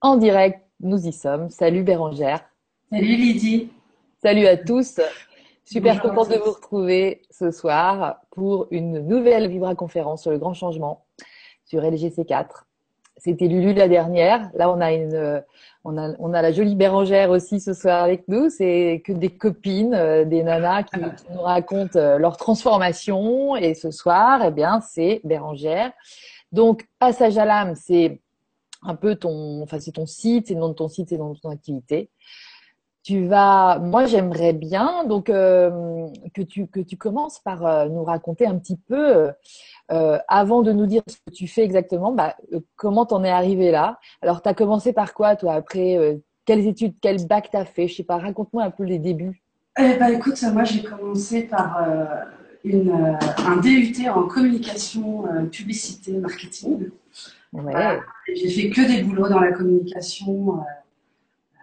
en direct. Nous y sommes. Salut Bérangère. Salut Lydie. Salut à tous. Super contente de vous retrouver ce soir pour une nouvelle Vibra conférence sur le grand changement sur LGC4. C'était Lulu la dernière. Là, on a une, on a, on a la jolie Bérangère aussi ce soir avec nous. C'est que des copines, euh, des nanas qui, qui, nous racontent euh, leur transformation. Et ce soir, eh bien, c'est Bérangère. Donc, passage à l'âme, c'est un peu ton, enfin, c'est ton site, c'est le nom de ton site, c'est le nom de ton activité. Tu vas, moi, j'aimerais bien donc euh, que tu que tu commences par euh, nous raconter un petit peu, euh, avant de nous dire ce que tu fais exactement, bah, comment t'en es arrivé là. Alors, tu as commencé par quoi, toi, après Quelles études, quel bac t'as fait? Je sais pas. Raconte-moi un peu les débuts. Eh ben, écoute, moi, j'ai commencé par une, un DUT en communication, publicité, marketing. Ouais. Voilà. J'ai fait que des boulots dans la communication.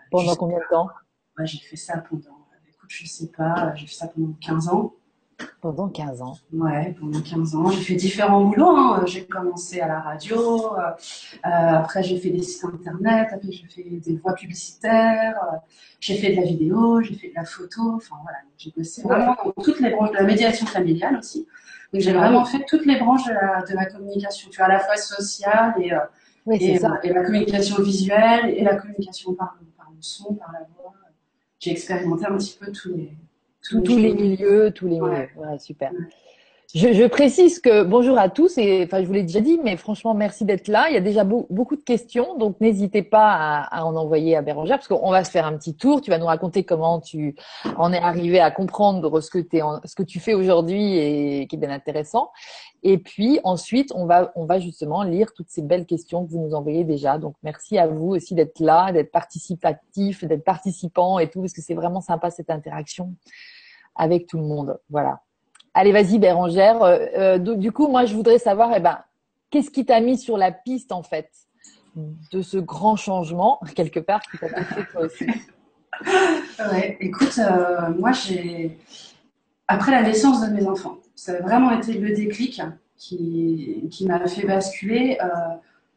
Pendant combien de temps? Ouais, j'ai fait ça pendant, écoute, je sais pas, j'ai fait ça pendant 15 ans. Pendant 15 ans. Ouais, pendant 15 ans. J'ai fait différents boulots. Hein. J'ai commencé à la radio, euh, après j'ai fait des sites internet, après j'ai fait des voix publicitaires, euh, j'ai fait de la vidéo, j'ai fait de la photo. Enfin voilà, j'ai bossé vraiment dans toutes les branches de la médiation familiale aussi. Donc j'ai vraiment fait toutes les branches de la, de la communication, tu vois, à la fois sociale et, euh, Oui, c'est et, ça. et la communication visuelle et la communication par, par le son, par la voix j'ai expérimenté un petit peu tous les tous, tous les milieux, tous les Ouais. milieux. Ouais, super. Je, je précise que bonjour à tous et enfin je vous l'ai déjà dit, mais franchement merci d'être là. Il y a déjà beau- beaucoup de questions, donc n'hésitez pas à, à en envoyer à Bérangère parce qu'on va se faire un petit tour. Tu vas nous raconter comment tu en es arrivé à comprendre ce que, t'es en- ce que tu fais aujourd'hui et qui est bien intéressant. Et puis ensuite on va on va justement lire toutes ces belles questions que vous nous envoyez déjà. Donc merci à vous aussi d'être là, d'être participatif, d'être participant et tout parce que c'est vraiment sympa cette interaction avec tout le monde. Voilà. Allez, vas-y, Bérangère. Euh, euh, du coup, moi, je voudrais savoir, eh ben, qu'est-ce qui t'a mis sur la piste, en fait, de ce grand changement, quelque part, qui t'a touché toi aussi? Écoute, euh, moi j'ai. Après la naissance de mes enfants, ça a vraiment été le déclic qui, qui m'a fait basculer,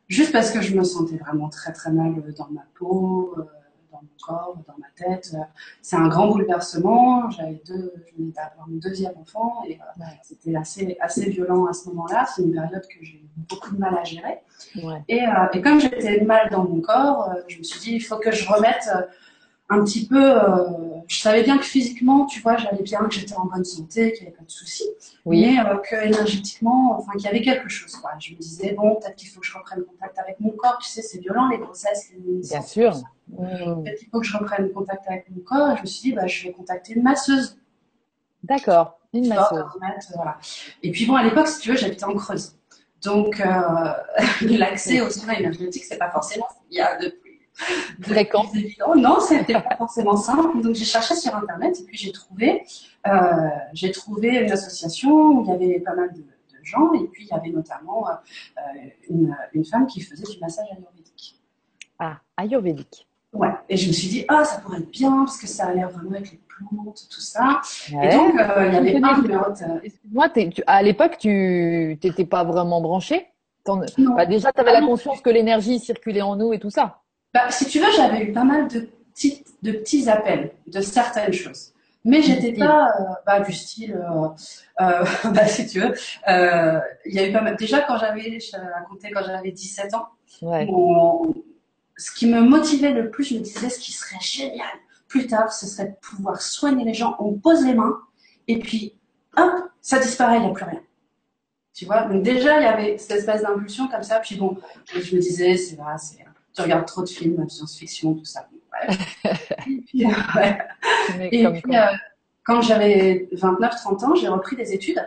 juste parce que je me sentais vraiment très très mal dans ma peau, dans mon corps, dans ma tête. C'est un grand bouleversement. J'avais deux, je venais d'avoir mon deuxième enfant et euh, Ouais. c'était assez, assez violent à ce moment-là. C'est une période que j'ai eu beaucoup de mal à gérer. Ouais. Et, euh, et comme j'étais mal dans mon corps, euh, je me suis dit, il faut que je remette euh, un petit peu. euh, je savais bien que physiquement, tu vois, j'allais bien, que j'étais en bonne santé, qu'il n'y avait pas de soucis, Oui. mais euh, que énergétiquement, enfin, qu'il y avait quelque chose. Quoi. Je me disais, bon, peut-être qu'il faut que je reprenne contact avec mon corps. Tu sais, c'est violent, les grossesses, les Bien sûr. Mmh. Peut-être qu'il faut que je reprenne contact avec mon corps. Et je me suis dit, bah, je vais contacter une masseuse. D'accord. Une masseuse. voilà. Et puis bon, à l'époque, si tu veux, j'habitais en Creuse. Donc, euh, l'accès aux soins énergétiques, c'est pas forcément ce qu'il y a de évident. Non, c'était pas forcément simple. Donc, j'ai cherché sur Internet et puis j'ai trouvé, euh, j'ai trouvé une association où il y avait pas mal de, de gens et puis il y avait notamment euh, une, une femme qui faisait du massage ayurvédique. Ah, ayurvédique. Ouais. Et je me suis dit, ah, ça pourrait être bien parce que ça a l'air vraiment avec les plantes, tout ça. Ouais. Et donc, euh, il y avait un numéro Excuse-moi, à l'époque, tu t'étais pas vraiment branché T'en- Non. bah, Déjà, tu avais Ah la conscience que l'énergie circulait en nous et tout ça. Bah, si tu veux, j'avais eu pas mal de, petites, de petits appels de certaines choses. Mais j'étais style. pas euh, bah, du style, euh, euh, bah, si tu veux, il y a eu pas mal. Déjà, quand j'avais, je quand j'avais 17 ans, Ouais. ce qui me motivait le plus, je me disais, ce qui serait génial plus tard, ce serait de pouvoir soigner les gens. On pose les mains et puis, hop, ça disparaît, il n'y a plus rien. Tu vois, donc déjà, il y avait cette espèce d'impulsion comme ça. Puis bon, je me disais, c'est vrai, c'est, tu regardes trop de films de science-fiction, tout ça. Ouais. et puis, ouais. Mais Et comme puis, quoi. euh, quand j'avais 29-30 ans, j'ai repris des études.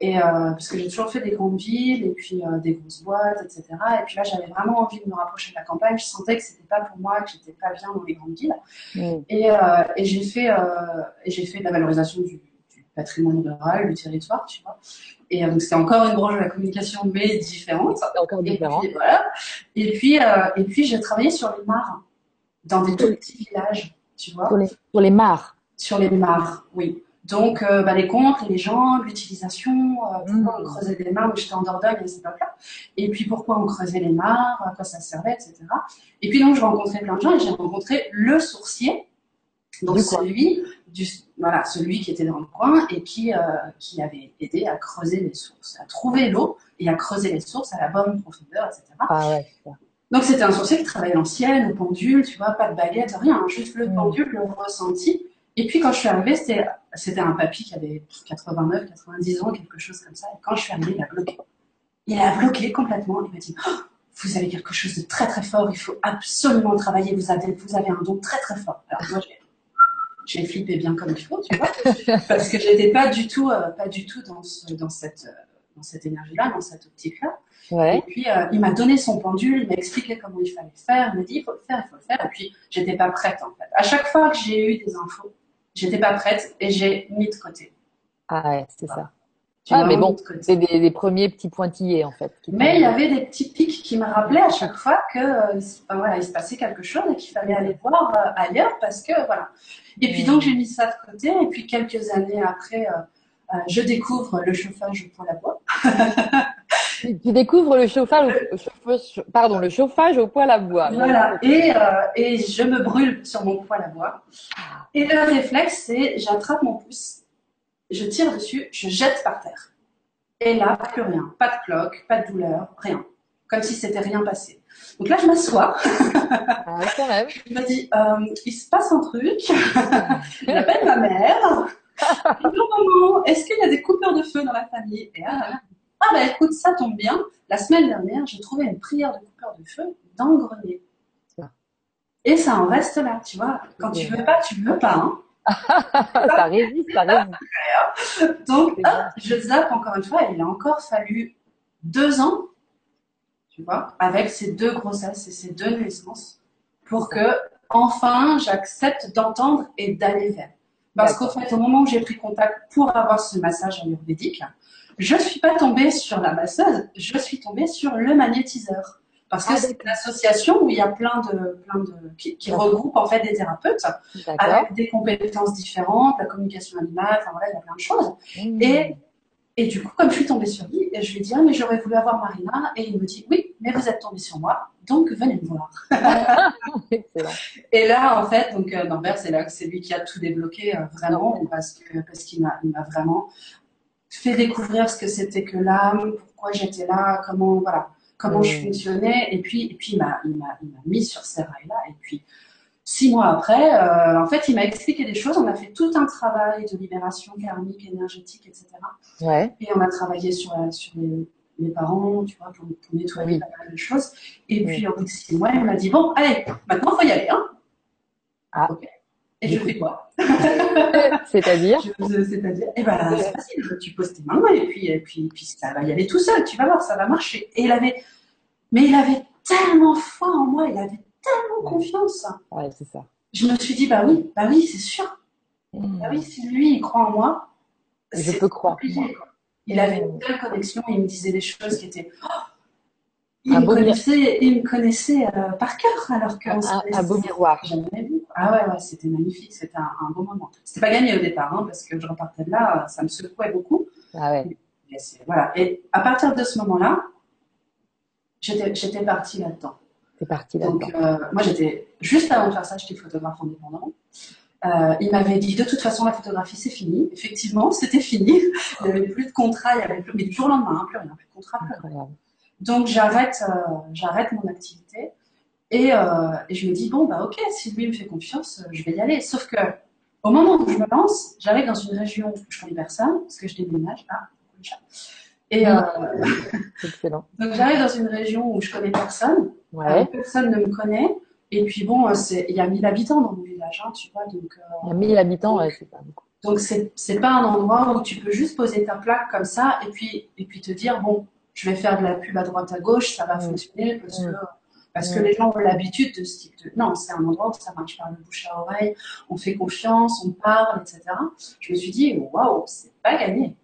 Et, euh, parce que j'ai toujours fait des grandes villes et puis euh, des grosses boîtes, etc. Et puis là, j'avais vraiment envie de me rapprocher de la campagne. Je sentais que c'était pas pour moi, que j'étais pas bien dans les grandes villes. Mmh. Et, et j'ai fait, et j'ai fait de la valorisation du, du patrimoine rural, du territoire, tu vois. Et euh, donc c'était encore une branche de la communication, mais différente. C'est encore Et différent. puis voilà. Et puis, euh, et puis j'ai travaillé sur les mares, dans des tout petits villages, tu vois Pour les, pour les mares. sur les mares, oui. Donc, euh, bah, les comptes, les jambes, l'utilisation, euh, pourquoi on creusait des mares, j'étais en Dordogne à cette époque-là, et puis pourquoi on creusait les mares, à quoi ça servait, etc. Et puis donc, je rencontrais plein de gens et j'ai rencontré le sourcier, donc celui, du, voilà, celui qui était dans le coin et qui, euh, qui avait aidé à creuser les sources, à trouver l'eau et à creuser les sources à la bonne profondeur, etc. Ah ouais, donc c'était un sourcier qui travaillait l'ancienne, au pendule, tu vois, pas de baguette, rien, hein, juste le mm. pendule, le ressenti. Et puis quand je suis arrivée, c'était, c'était un papy qui avait 89, 90 ans, quelque chose comme ça. Et quand je suis arrivée, il a bloqué. Il a bloqué complètement. Il m'a dit, oh, vous avez quelque chose de très très fort, il faut absolument travailler, vous avez, vous avez un don très très fort. Alors moi, j'ai, flippé bien comme il faut, tu vois, parce que j'étais pas du tout, euh, pas du tout dans, dans cette, euh, dans cette énergie-là, dans cette optique-là. Ouais. Et puis, euh, il m'a donné son pendule, il m'a expliqué comment il fallait faire, il m'a dit, il faut le faire, il faut le faire. Et puis, j'étais pas prête, en fait. À chaque fois que j'ai eu des infos, j'étais pas prête et j'ai mis de côté. Ah ouais, c'est ça. Ah, mais bon, c'est des, premiers petits pointillés, en fait. Mais il y avait des petits pics qui me rappelaient à chaque fois que, euh, voilà, il se passait quelque chose et qu'il fallait aller voir euh, ailleurs parce que, voilà. Et puis, donc, j'ai mis ça de côté. Et puis, quelques années après, je découvre le chauffage pour la bois. tu découvres le chauffage, pardon, le chauffage au poêle à bois. Voilà, et, euh, et je me brûle sur mon poêle à bois. Et le réflexe, c'est j'attrape mon pouce, je tire dessus, je jette par terre. Et là, plus rien, pas de cloque, pas de douleur, rien. Comme si c'était rien passé. Donc là, je m'assois. Ah, quand même. Je me dis, euh, il se passe un truc. J'appelle ma mère. maman, est-ce qu'il y a des coupures de feu dans la famille? Et là, ah bah écoute, ça tombe bien. La semaine dernière, j'ai trouvé une prière de coupeur de feu dans le grenier. Et ça en reste là, tu vois. Quand tu veux pas, tu veux pas. Hein. Ça résiste, ça résiste. Donc, je zappe encore une fois. il a encore fallu deux ans, tu vois, avec ces deux grossesses et ces deux naissances, pour que enfin j'accepte d'entendre et d'aller vers. Parce qu'au fait, au moment où j'ai pris contact pour avoir ce massage ayurvédique, je suis pas tombée sur la masseuse, je suis tombée sur le magnétiseur. Parce que ah, c'est une association où il y a plein de, plein de, qui, regroupe en fait des thérapeutes avec des compétences différentes, la communication animale, enfin voilà, il y a plein de choses. Mmh. Et, et du coup, comme je suis tombée sur lui, je lui ai dit, ah, mais j'aurais voulu avoir Marina. Et il me dit, oui, mais vous êtes tombée sur moi, donc venez me voir. et là, en fait, donc, euh, Norbert, c'est là que c'est lui qui a tout débloqué, euh, vraiment, parce que, parce qu'il m'a, il m'a vraiment fait découvrir ce que c'était que l'âme, pourquoi j'étais là, comment voilà, comment je fonctionnais, et puis et puis il m'a il mis sur ces rails-là, et puis six mois après, euh, en fait, il m'a expliqué des choses. On a fait tout un travail de libération karmique, énergétique, etc. Ouais. Et on a travaillé sur sur les, les parents, tu vois, pour, pour nettoyer pas mal de choses. Et puis au bout de six mois, il m'a dit bon, allez, maintenant faut y aller, hein. Ah. Et je fais quoi? C'est-à-dire? C'est-à-dire, eh ben, c'est facile. Tu poses tes mains et puis, et puis, puis ça va y aller tout seul. Tu vas voir, ça va marcher. Et il avait, mais il avait tellement foi en moi. Il avait tellement confiance. Ouais, c'est ça. Je me suis dit, bah oui, bah oui, c'est sûr. Hmm. Bah oui, si lui, il croit en moi, je peux croire. Il avait une telle connexion. Il me disait des choses qui étaient. Oh, il, me connaissait, il me connaissait euh, par cœur alors que. Un, beau miroir. Jamais vu. Ah ouais, ouais, c'était magnifique, c'était un, un, bon moment. C'était pas gagné au départ, hein, parce que je repartais de là, ça me secouait beaucoup. Ah ouais. Et voilà. Et à partir de ce moment-là, j'étais partie là-dedans. T'es partie là-dedans. Donc, euh, moi, j'étais, juste avant de faire ça, j'étais photographe indépendant. Euh, il m'avait dit, de toute façon, la photographie, c'est fini. Effectivement, c'était fini. Il n'y avait plus de contrat, il y avait plus, mais du jour au lendemain, hein, plus rien, plus de contrat, plus rien. Donc, j'arrête, euh, j'arrête mon activité. Et, euh, et, je me dis, bon, bah ok, si lui me fait confiance, euh, je vais y aller. Sauf que au moment où je me lance, j'arrive dans une région où je connais personne, parce que je déménage. Ah, et euh, Excellent. donc j'arrive dans une région où je connais personne, ouais. personne ne me connaît. Et puis bon, il y a 1000 habitants dans mon village, hein, tu vois. Donc, il y a 1000 habitants, ouais, c'est pas beaucoup. Donc c'est pas un endroit où tu peux juste poser ta plaque comme ça et puis, et puis te dire, bon, je vais faire de la pub à droite à gauche, ça va mm. fonctionner parce que parce que les gens ont l'habitude de ce type de... Non, c'est un endroit où ça marche par le bouche à oreille, on fait confiance, on parle, etc. Je me suis dit, waouh, c'est pas gagné.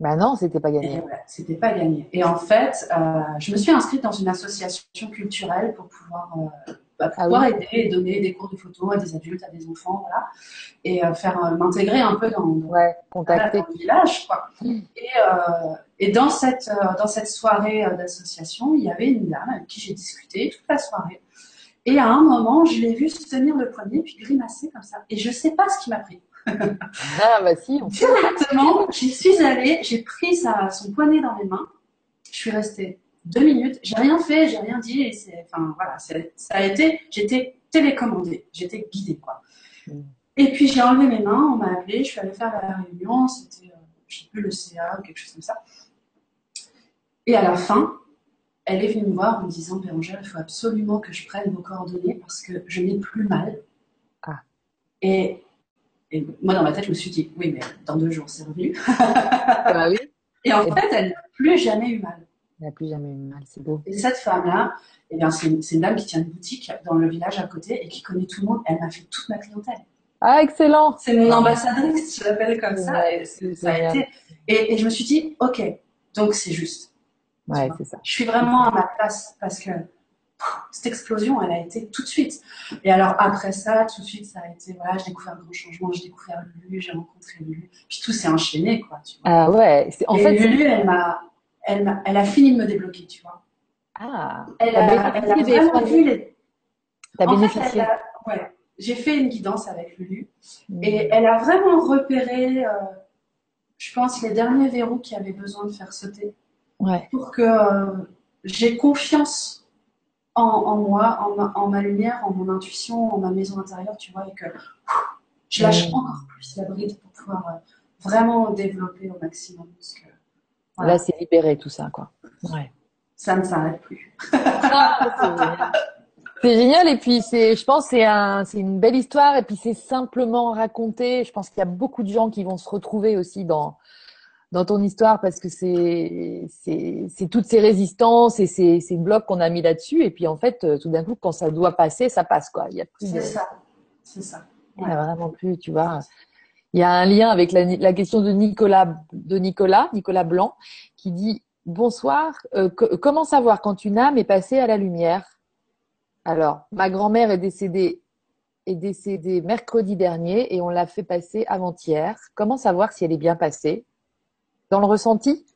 Ben non, c'était pas gagné. c'était pas gagné. Et en fait, euh, je me suis inscrite dans une association culturelle pour pouvoir euh, bah, Ah pouvoir oui. aider et donner des cours de photo à des adultes, à des enfants, voilà, et euh, faire euh, m'intégrer un peu dans, dans, Ouais, voilà, contacter. dans le village, quoi. Mm. Et, euh, et dans cette dans cette soirée d'association, il y avait une dame avec qui j'ai discuté toute la soirée. Et à un moment, je l'ai vue se tenir le poignet puis grimacer comme ça. Et je sais pas ce qui m'a pris. Ah, bah si, on. Directement, j'y suis allée, j'ai pris sa, son poignet dans mes mains. Je suis restée deux minutes. J'ai rien fait, j'ai rien dit. Et c'est, enfin voilà, ça a été, j'étais télécommandée, j'étais guidée quoi. Mm. Et puis j'ai enlevé mes mains, on m'a appelé, je suis allée faire la réunion. C'était, euh, je sais plus le CA ou quelque chose comme ça. Et à la fin, elle est venue me voir en me disant Bérangère, il faut absolument que je prenne vos coordonnées parce que je n'ai plus mal. Ah. Et, et moi, dans ma tête, je me suis dit Oui, mais dans deux jours, c'est revenu. Oui. Et en Et- fait, elle n'a plus jamais eu mal. Elle n'a plus jamais eu mal, c'est beau. Et cette femme-là, eh bien, c'est une, c'est une dame qui tient une boutique dans le village à côté et qui connaît tout le monde. Elle m'a fait toute ma clientèle. Ah, excellent. C'est mon ambassadrice, je l'appelle comme ça. Et, c'est ça a été... et, et je me suis dit Ok, donc c'est juste. Ouais, c'est ça. Je suis vraiment à ma place parce que cette explosion, elle a été tout de suite. Et alors après ça, tout de suite, ça a été, voilà, j'ai découvert un grand changement, j'ai découvert Lulu, j'ai rencontré Lulu, puis tout s'est enchaîné, quoi, tu vois. Ah ouais. c'est- En Et fait, Lulu, elle m'a, elle a fini de me débloquer, tu vois. ah, Elle a, elle a vraiment vu les, T'as fait, bénéficié. elle a- ouais, j'ai fait une guidance avec Lulu Mm. et elle a vraiment repéré, euh, je pense, les derniers verrous qui avaient besoin de faire sauter. Ouais. pour que euh, j'ai confiance en, en moi, en ma, en ma lumière, en mon intuition, en ma maison intérieure, tu vois, et que pff, je lâche Mm. encore plus la bride pour pouvoir euh, vraiment développer au maximum, parce que voilà, Là, c'est libéré tout ça, quoi. Ouais. ça ne s'arrête plus. Ah, c'est génial. Et puis c'est, je pense, c'est un, c'est une belle histoire et puis c'est simplement raconté. Je pense qu'il y a beaucoup de gens qui vont se retrouver aussi dans dans ton histoire parce que c'est c'est c'est toutes ces résistances et ces ces blocs qu'on a mis là-dessus et puis en fait euh, tout d'un coup quand ça doit passer, ça passe quoi. Il y a plus de, C'est ça, c'est ça. il y a vraiment plus, tu vois. Il y a un lien avec la, question de Nicolas, de Nicolas, Nicolas Blanc, qui dit Bonsoir, euh, co- comment savoir quand une âme est passée à la lumière? Alors, ma grand-mère est décédée, est décédée mercredi dernier et on l'a fait passer avant-hier. Comment savoir si elle est bien passée? Dans le ressenti?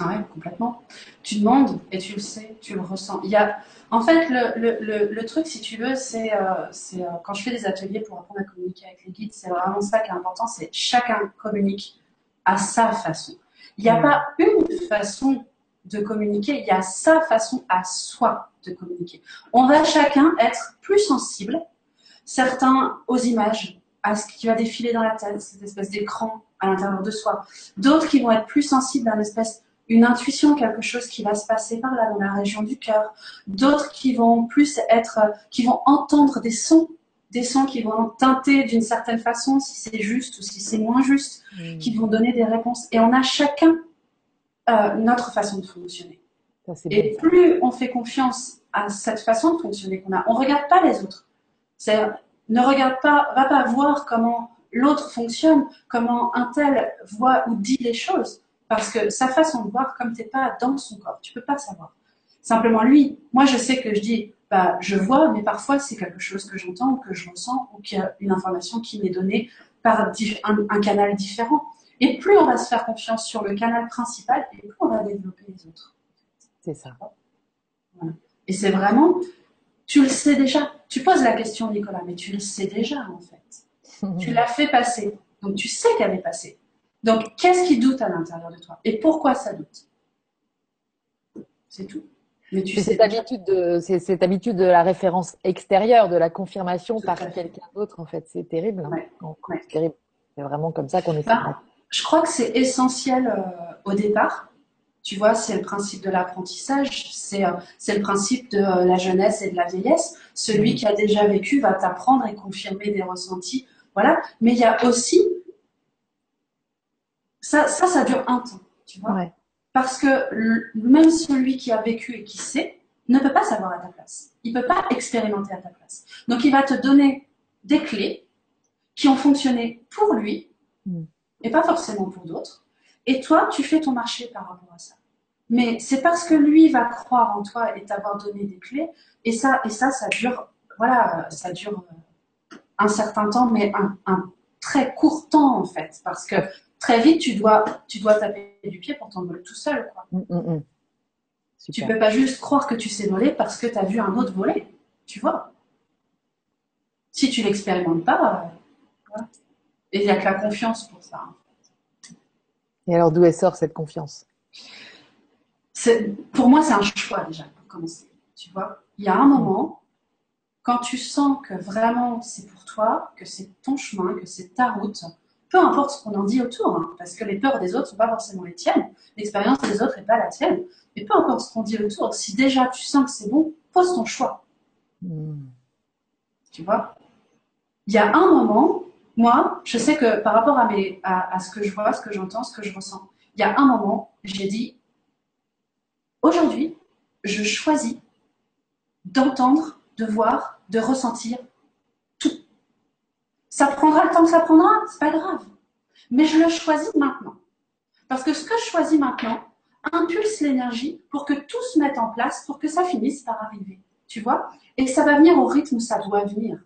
Ouais, complètement. Tu demandes et tu le sais, tu le ressens. Il y a, en fait, le, le, le, le truc, si tu veux, c'est euh, euh, quand je fais des ateliers pour apprendre à communiquer avec les guides, c'est vraiment ça qui est important, c'est chacun communique à sa façon. Il n'y a Mm. pas une façon de communiquer, il y a sa façon à soi de communiquer. On va chacun être plus sensible, certains aux images, à ce qui va défiler dans la tête, cette espèce d'écran à l'intérieur de soi. D'autres qui vont être plus sensibles à une espèce une intuition, quelque chose qui va se passer par là, dans la région du cœur. D'autres qui vont plus être, qui vont entendre des sons, des sons qui vont teinter d'une certaine façon, si c'est juste ou si c'est moins juste, qui vont donner des réponses. Et on a chacun euh, notre façon de fonctionner. Ça, Et plus on fait confiance à cette façon de fonctionner qu'on a, on regarde pas les autres. C'est ne regarde pas, va pas voir comment l'autre fonctionne, comment un tel voit ou dit les choses, parce que sa façon de voir, comme t'es pas dans son corps, tu peux pas savoir. Simplement lui, moi je sais que je dis, bah je vois, mais parfois c'est quelque chose que j'entends ou que je ressens ou qu'il y a une information qui m'est donnée par un canal différent. Et plus on va se faire confiance sur le canal principal, et plus on va développer les autres. C'est ça. Et c'est vraiment, tu le sais déjà. Tu poses la question, Nicolas, mais tu le sais déjà, en fait. Tu l'as fait passer. Donc, tu sais qu'elle est passée. Donc, qu'est-ce qui doute à l'intérieur de toi? Et pourquoi ça doute? C'est tout. Mais tu C'est sais cette habitude de, c'est cette habitude de la référence extérieure, de la confirmation Tout par quelqu'un d'autre, en fait. C'est terrible. hein. Ouais, Quand- ouais. C'est terrible. C'est vraiment comme ça qu'on est. Bah, Je crois que c'est essentiel euh, au départ. Tu vois, c'est le principe de l'apprentissage, c'est euh, c'est le principe de euh, la jeunesse et de la vieillesse. Celui qui a déjà vécu va t'apprendre et confirmer des ressentis. Voilà. Mais il y a aussi. Ça, ça, ça dure un temps, tu vois. Ouais. Parce que même celui qui a vécu et qui sait ne peut pas savoir à ta place. Il peut pas expérimenter à ta place. Donc il va te donner des clés qui ont fonctionné pour lui Mm. et pas forcément pour d'autres. Et toi, tu fais ton marché par rapport à ça. Mais c'est parce que lui va croire en toi et t'avoir donné des clés. Et ça, et ça, ça dure voilà, ça dure un certain temps, mais un, très court temps en fait, parce que très vite tu dois, tu dois taper du pied pour t'envoler tout seul. Quoi. Mm, mm, mm. Tu peux pas juste croire que tu sais voler parce que tu as vu un autre voler, tu vois. Si tu l'expérimentes pas, euh, et il n'y a que la confiance pour ça. Et alors d'où elle sort cette confiance? Pour moi, c'est un choix déjà pour commencer. Tu vois, il y a un moment quand tu sens que vraiment c'est pour toi, que c'est ton chemin, que c'est ta route, peu importe ce qu'on en dit autour, hein, parce que les peurs des autres ne sont pas forcément les tiennes, l'expérience des autres n'est pas la tienne, mais peu importe ce qu'on dit autour, si déjà tu sens que c'est bon, pose ton choix. Hmm. Tu vois? Il y a un moment, moi, je sais que par rapport à, mes, à, ce que je vois, ce que j'entends, ce que je ressens, il y a un moment, j'ai dit, aujourd'hui, je choisis d'entendre, de voir, de ressentir. Ça prendra le temps que ça prendra, c'est pas grave. Mais je le choisis maintenant. Parce que ce que je choisis maintenant impulse l'énergie pour que tout se mette en place, pour que ça finisse par arriver. Tu vois? Et ça va venir au rythme où ça doit venir.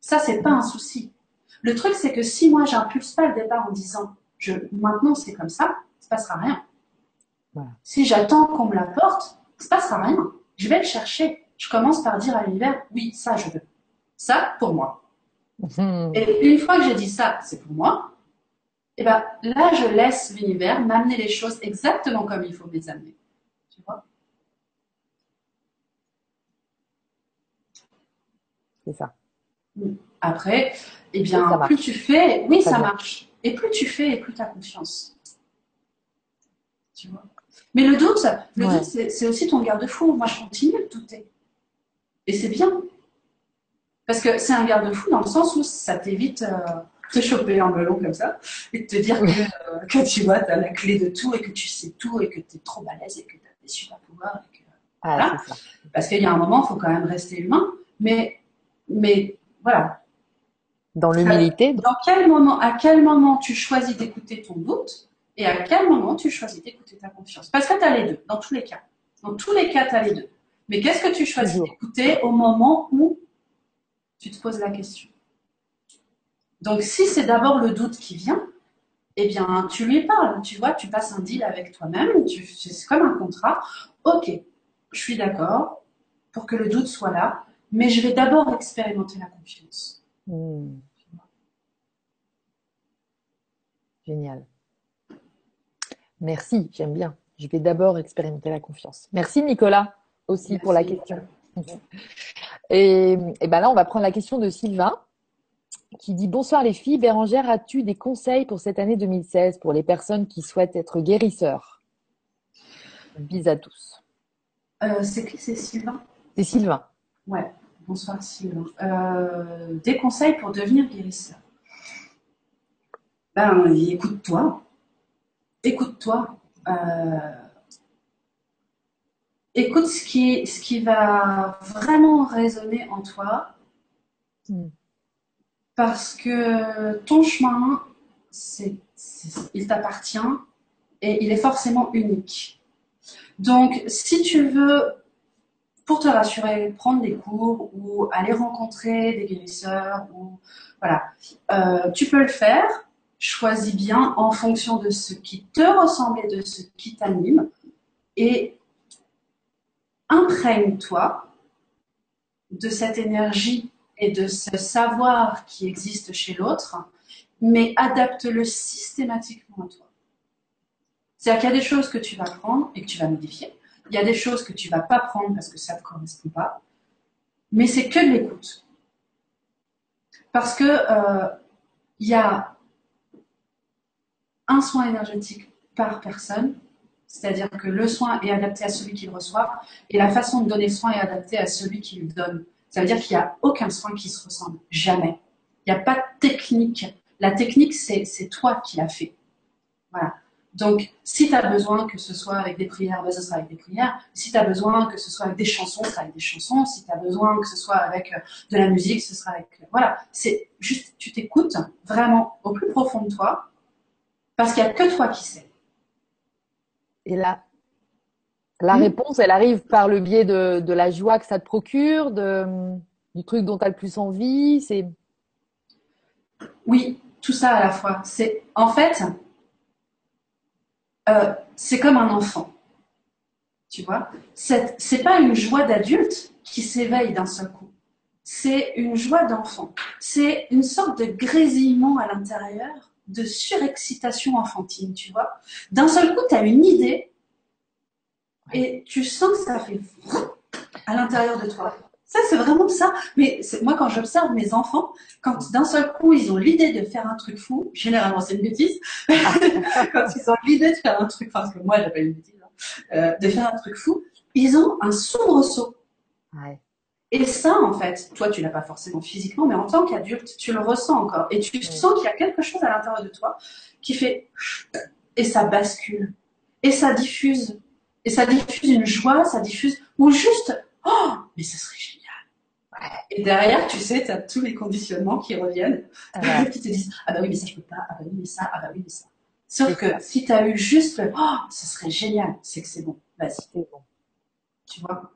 Ça, c'est pas un souci. Le truc, c'est que si moi, j'impulse pas le départ en disant je, maintenant c'est comme ça, il se passera rien. Si j'attends qu'on me l'apporte, il se passera rien. Je vais le chercher je commence par dire à l'univers, oui, ça, je veux. Ça, pour moi. Mhm. Et une fois que j'ai dit ça, c'est pour moi, et eh ben là, je laisse l'univers m'amener les choses exactement comme il faut me les amener. Tu vois? C'est ça. Après, eh bien, plus tu fais, oui, ça, marche. Et plus tu fais, et plus tu as confiance. Tu vois? Mais le doute, le doute, c'est aussi ton garde-fou. Moi, je continue de douter. Et c'est bien. Parce que c'est un garde-fou dans le sens où ça t'évite euh, de choper un ballon comme ça et de te dire euh, que, tu vois, tu as la clé de tout et que tu sais tout et que tu es trop balèze et que tu as des super pouvoirs. Ah, Parce qu'il y a un moment, il faut quand même rester humain. Mais, mais voilà. Dans l'humilité. Dans quel moment, à quel moment tu choisis d'écouter ton doute et à quel moment tu choisis d'écouter ta confiance? Parce que tu as les deux, dans tous les cas. Dans tous les cas, tu as les deux. Mais qu'est-ce que tu choisis d'écouter au moment où tu te poses la question Donc, si c'est d'abord le doute qui vient, eh bien, tu lui parles. Tu vois, tu passes un deal avec toi-même. C'est comme un contrat. Ok, je suis d'accord pour que le doute soit là, mais je vais d'abord expérimenter la confiance. Hmm. Génial. Merci, j'aime bien. Je vais d'abord expérimenter la confiance. Merci Nicolas aussi pour la question. Et, ben là, on va prendre la question de Sylvain qui dit Bonsoir les filles. Bérangère, as-tu des conseils pour cette année 2016 pour les personnes qui souhaitent être guérisseurs? Bis à tous. Euh, c'est qui? C'est Sylvain? C'est Sylvain. Ouais, bonsoir Sylvain. Euh, des conseils pour devenir guérisseur? Ben, écoute-toi. Écoute-toi. Euh, écoute ce qui, ce qui va vraiment résonner en toi. Hmm. Parce que ton chemin, c'est, il t'appartient et il est forcément unique. Donc, si tu veux, pour te rassurer, prendre des cours ou aller rencontrer des guérisseurs, ou voilà, euh, tu peux le faire. Choisis bien en fonction de ce qui te ressemble et de ce qui t'anime. Et imprègne-toi de cette énergie et de ce savoir qui existe chez l'autre, mais adapte-le systématiquement à toi. C'est-à-dire qu'il y a des choses que tu vas prendre et que tu vas modifier. Il y a des choses que tu vas pas prendre parce que ça ne te correspond pas. Mais c'est que de l'écoute. Parce que euh, il y a un soin énergétique par personne c'est-à-dire que le soin est adapté à celui qui le reçoit et la façon de donner le soin est adaptée à celui qui le donne. Ça veut dire qu'il n'y a aucun soin qui se ressemble. Jamais. Il n'y a pas de technique. La technique, c'est toi qui l'as fait. Voilà. Donc, si tu as besoin que ce soit avec des prières, ben, ce sera avec des prières. Si tu as besoin que ce soit avec des chansons, ce sera avec des chansons. Si tu as besoin que ce soit avec euh, de la musique, ce sera avec... Euh, voilà. C'est juste, tu t'écoutes vraiment au plus profond de toi parce qu'il n'y a que toi qui sais. Et là, la réponse, elle arrive par le biais de, la joie que ça te procure, de... du truc dont tu as le plus envie C'est Oui, tout ça à la fois. C'est en fait, euh, c'est comme un enfant. Tu vois, c'est pas une joie d'adulte qui s'éveille d'un seul coup. C'est une joie d'enfant. C'est une sorte de grésillement à l'intérieur, de surexcitation enfantine, tu vois. D'un seul coup, tu as une idée et tu sens que ça fait à l'intérieur de toi. Ça, c'est vraiment ça. Mais moi, quand j'observe mes enfants, quand d'un seul coup, ils ont l'idée de faire un truc fou, généralement, c'est une bêtise. quand ils ont l'idée de faire un truc, parce que moi, j'appelle une bêtise, hein, euh, de faire un truc fou, ils ont un soubresaut. Ouais. Et ça, en fait, toi, tu l'as pas forcément physiquement, mais en tant qu'adulte, tu le ressens encore. Et tu sens qu'il y a quelque chose à l'intérieur de toi qui fait et ça bascule. Et ça diffuse. Et ça diffuse une joie, ça diffuse, ou juste, oh, mais ça serait génial. Et derrière, tu sais, tu as tous les conditionnements qui reviennent, ah qui te disent Ah bah oui, mais ça, je peux pas. Ah bah oui, mais ça. Ah bah oui, mais ça. Sauf que si tu as eu juste Oh, ça serait génial, c'est que c'est bon. Vas-y. C'est bon. Tu vois?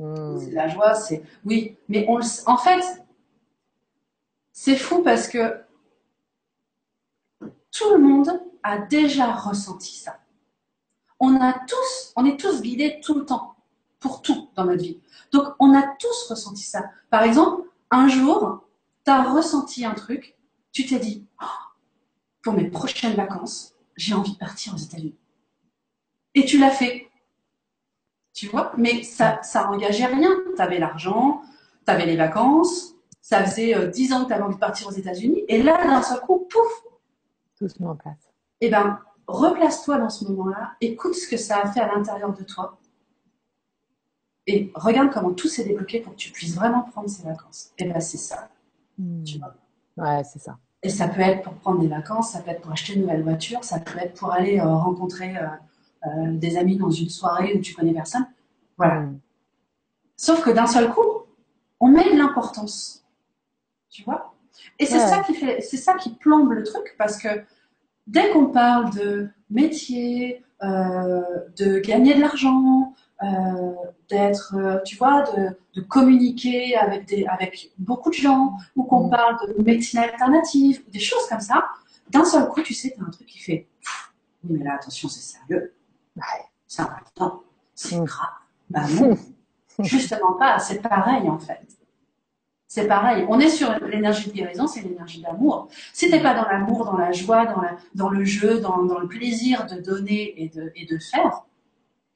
Hmm. C'est la joie, c'est. Oui, mais on le... en fait, c'est fou parce que tout le monde a déjà ressenti ça. On a tous, on est tous guidés tout le temps pour tout dans notre vie. Donc, on a tous ressenti ça. Par exemple, un jour, tu as ressenti un truc, tu t'es dit, oh, pour mes prochaines vacances, j'ai envie de partir aux États-Unis. Et tu l'as fait. Tu vois Mais ça, ça engageait rien. Tu avais l'argent, tu avais les vacances, ça faisait euh, dix ans que tu avais envie de partir aux États-Unis, et là, d'un seul coup, pouf Tout se met en place. Eh bien, replace-toi dans ce moment-là, écoute ce que ça a fait à l'intérieur de toi, et regarde comment tout s'est débloqué pour que tu puisses vraiment prendre ces vacances. Et bien, c'est ça. Hmm. Tu vois ouais, c'est ça. Et ça peut être pour prendre des vacances, ça peut être pour acheter une nouvelle voiture, ça peut être pour aller euh, rencontrer euh, euh, des amis dans une soirée où tu connais personne. Voilà. Hmm. Sauf que d'un seul coup, on met de l'importance. Tu vois? Et c'est ça qui fait, c'est ça qui plombe le truc parce que dès qu'on parle de métier, de gagner de l'argent, euh, d'être, euh, tu vois, de, de, communiquer avec, des, avec beaucoup de gens, ou qu'on mm. parle de médecine alternative, des choses comme ça, d'un seul coup, tu sais, tu as un truc qui fait Oui, mais là, attention, c'est sérieux. C'est important. C'est grave. Bah non, justement pas. C'est pareil, en fait. C'est pareil. On est sur l'énergie de guérison, c'est l'énergie d'amour. Si t'es pas dans l'amour, dans la joie, dans, la, dans le jeu, dans, dans, le plaisir de donner et de, et de faire,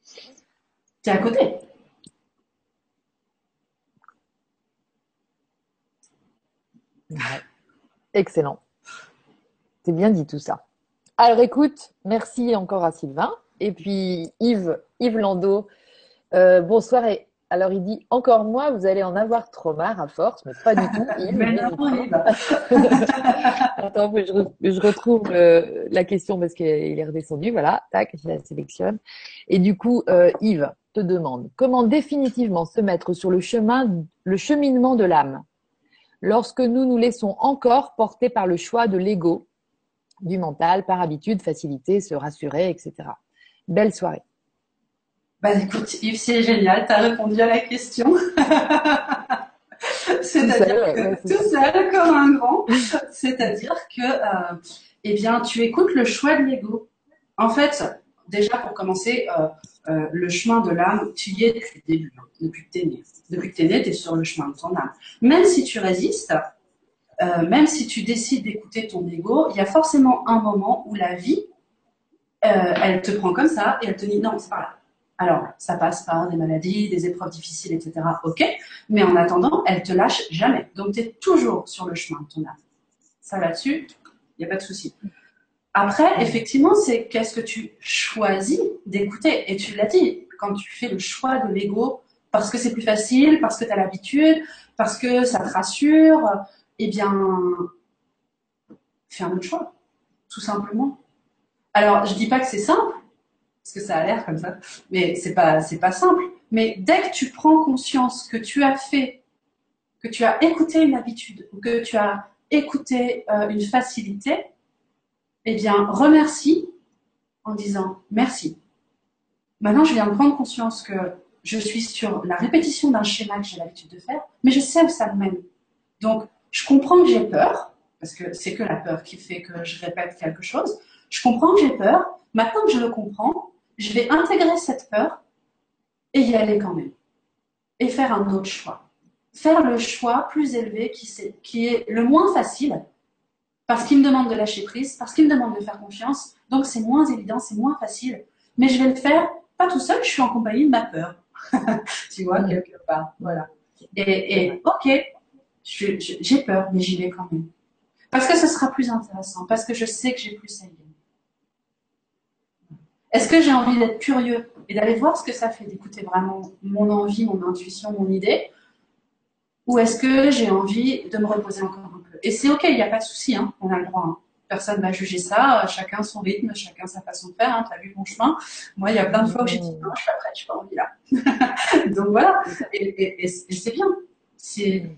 c'est à côté. Excellent. C'est bien dit tout ça. Alors écoute, merci encore à Sylvain. Et puis Yves, Yves Landau, euh, bonsoir et alors il dit encore moi, vous allez en avoir trop marre à force, mais pas du tout. mais Attends, je, retrouve euh, la question parce qu'il est redescendu. Voilà, tac, je la sélectionne. Et du coup, euh, Yves te demande comment définitivement se mettre sur le chemin, le cheminement de l'âme, lorsque nous nous laissons encore porter par le choix de l'ego, du mental, par habitude, facilité, se rassurer, etc. Belle soirée. Bah écoute, Yves, c'est génial, tu as répondu à la question. C'est-à-dire que tout seul comme un grand, c'est-à-dire que euh, eh bien, tu écoutes le choix de l'ego. En fait, déjà pour commencer, euh, euh, le chemin de l'âme, tu y es depuis le début, hein, depuis que tu es né. Depuis que tu es né, tu es sur le chemin de ton âme. Même si tu résistes, même si tu décides d'écouter ton ego, il y a forcément un moment où la vie, elle te prend comme ça et elle te dit non, c'est pas là alors, ça passe par des maladies, des épreuves difficiles, etc. Ok, mais en attendant, elle te lâche jamais. Donc, tu es toujours sur le chemin de ton âme. Ça là-dessus, il n'y a pas de souci. Après, effectivement, c'est qu'est-ce que tu choisis d'écouter. Et tu l'as dit, quand tu fais le choix de l'ego, parce que c'est plus facile, parce que tu as l'habitude, parce que ça te rassure, eh bien, fais un autre choix, tout simplement. Alors, je dis pas que c'est simple, parce que ça a l'air comme ça, mais c'est pas c'est pas simple. Mais dès que tu prends conscience que tu as fait, que tu as écouté une habitude ou que tu as écouté euh, une facilité, eh bien remercie en disant merci. Maintenant, je viens de prendre conscience que je suis sur la répétition d'un schéma que j'ai l'habitude de faire. mais je sais où ça me mène. Donc, je comprends que j'ai peur, parce que c'est que la peur qui fait que je répète quelque chose. Je comprends que j'ai peur. Maintenant que je le comprends, je vais intégrer cette peur et y aller quand même. Et faire un autre choix. Faire le choix plus élevé qui, est, le moins facile, parce qu'il me demande de lâcher prise, parce qu'il me demande de faire confiance. Donc c'est moins évident, c'est moins facile. Mais je vais le faire pas tout seul, je suis en compagnie de ma peur. tu vois, quelque part. Voilà. Et, ok, j'ai peur, mais j'y vais quand même. Parce que ce sera plus intéressant, parce que je sais que j'ai plus à y gagner. Est-ce que j'ai envie d'être curieux et d'aller voir ce que ça fait, d'écouter vraiment mon envie, mon intuition, mon idée? Ou est-ce que j'ai envie de me reposer encore un peu? Et c'est ok, il n'y a pas de souci, hein, on a le droit. Hein. Personne ne va juger ça, chacun son rythme, chacun sa façon de faire. Hein, tu as vu mon chemin? Moi, il y a plein de fois où j'ai dit non, je suis pas prête, je suis pas envie là. Donc voilà, et, c'est bien. C'est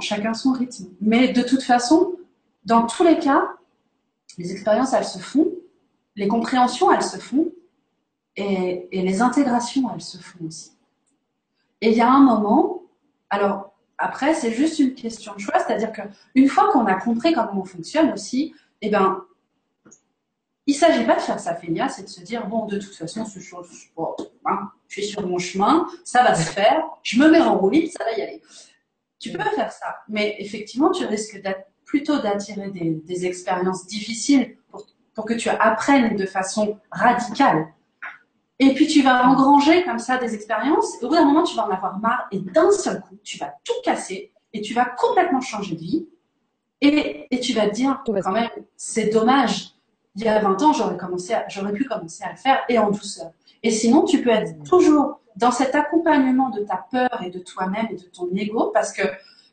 chacun son rythme. Mais de toute façon, dans tous les cas, les expériences, elles se font, les compréhensions, elles se font, et, les intégrations, elles se font aussi. Et il y a un moment, alors après, c'est juste une question de choix, c'est-à-dire qu'une fois qu'on a compris comment on fonctionne aussi, eh ben, il ne s'agit pas de faire sa feignasse c'est de se dire, bon, de toute façon, je, hein, je suis sur mon chemin, ça va se faire, je me mets en roue libre, ça va y aller. Tu peux faire ça, mais effectivement, tu risques plutôt d'attirer des, expériences difficiles pour que tu apprennes de façon radicale. Et puis tu vas engranger comme ça des expériences. Au bout d'un moment, tu vas en avoir marre et d'un seul coup, tu vas tout casser et tu vas complètement changer de vie. Et, et tu vas te dire, quand même, c'est dommage. Il y a 20 ans, j'aurais commencé, j'aurais pu commencer à le faire et en douceur. Et sinon, tu peux être toujours dans cet accompagnement de ta peur et de toi-même et de ton ego, parce que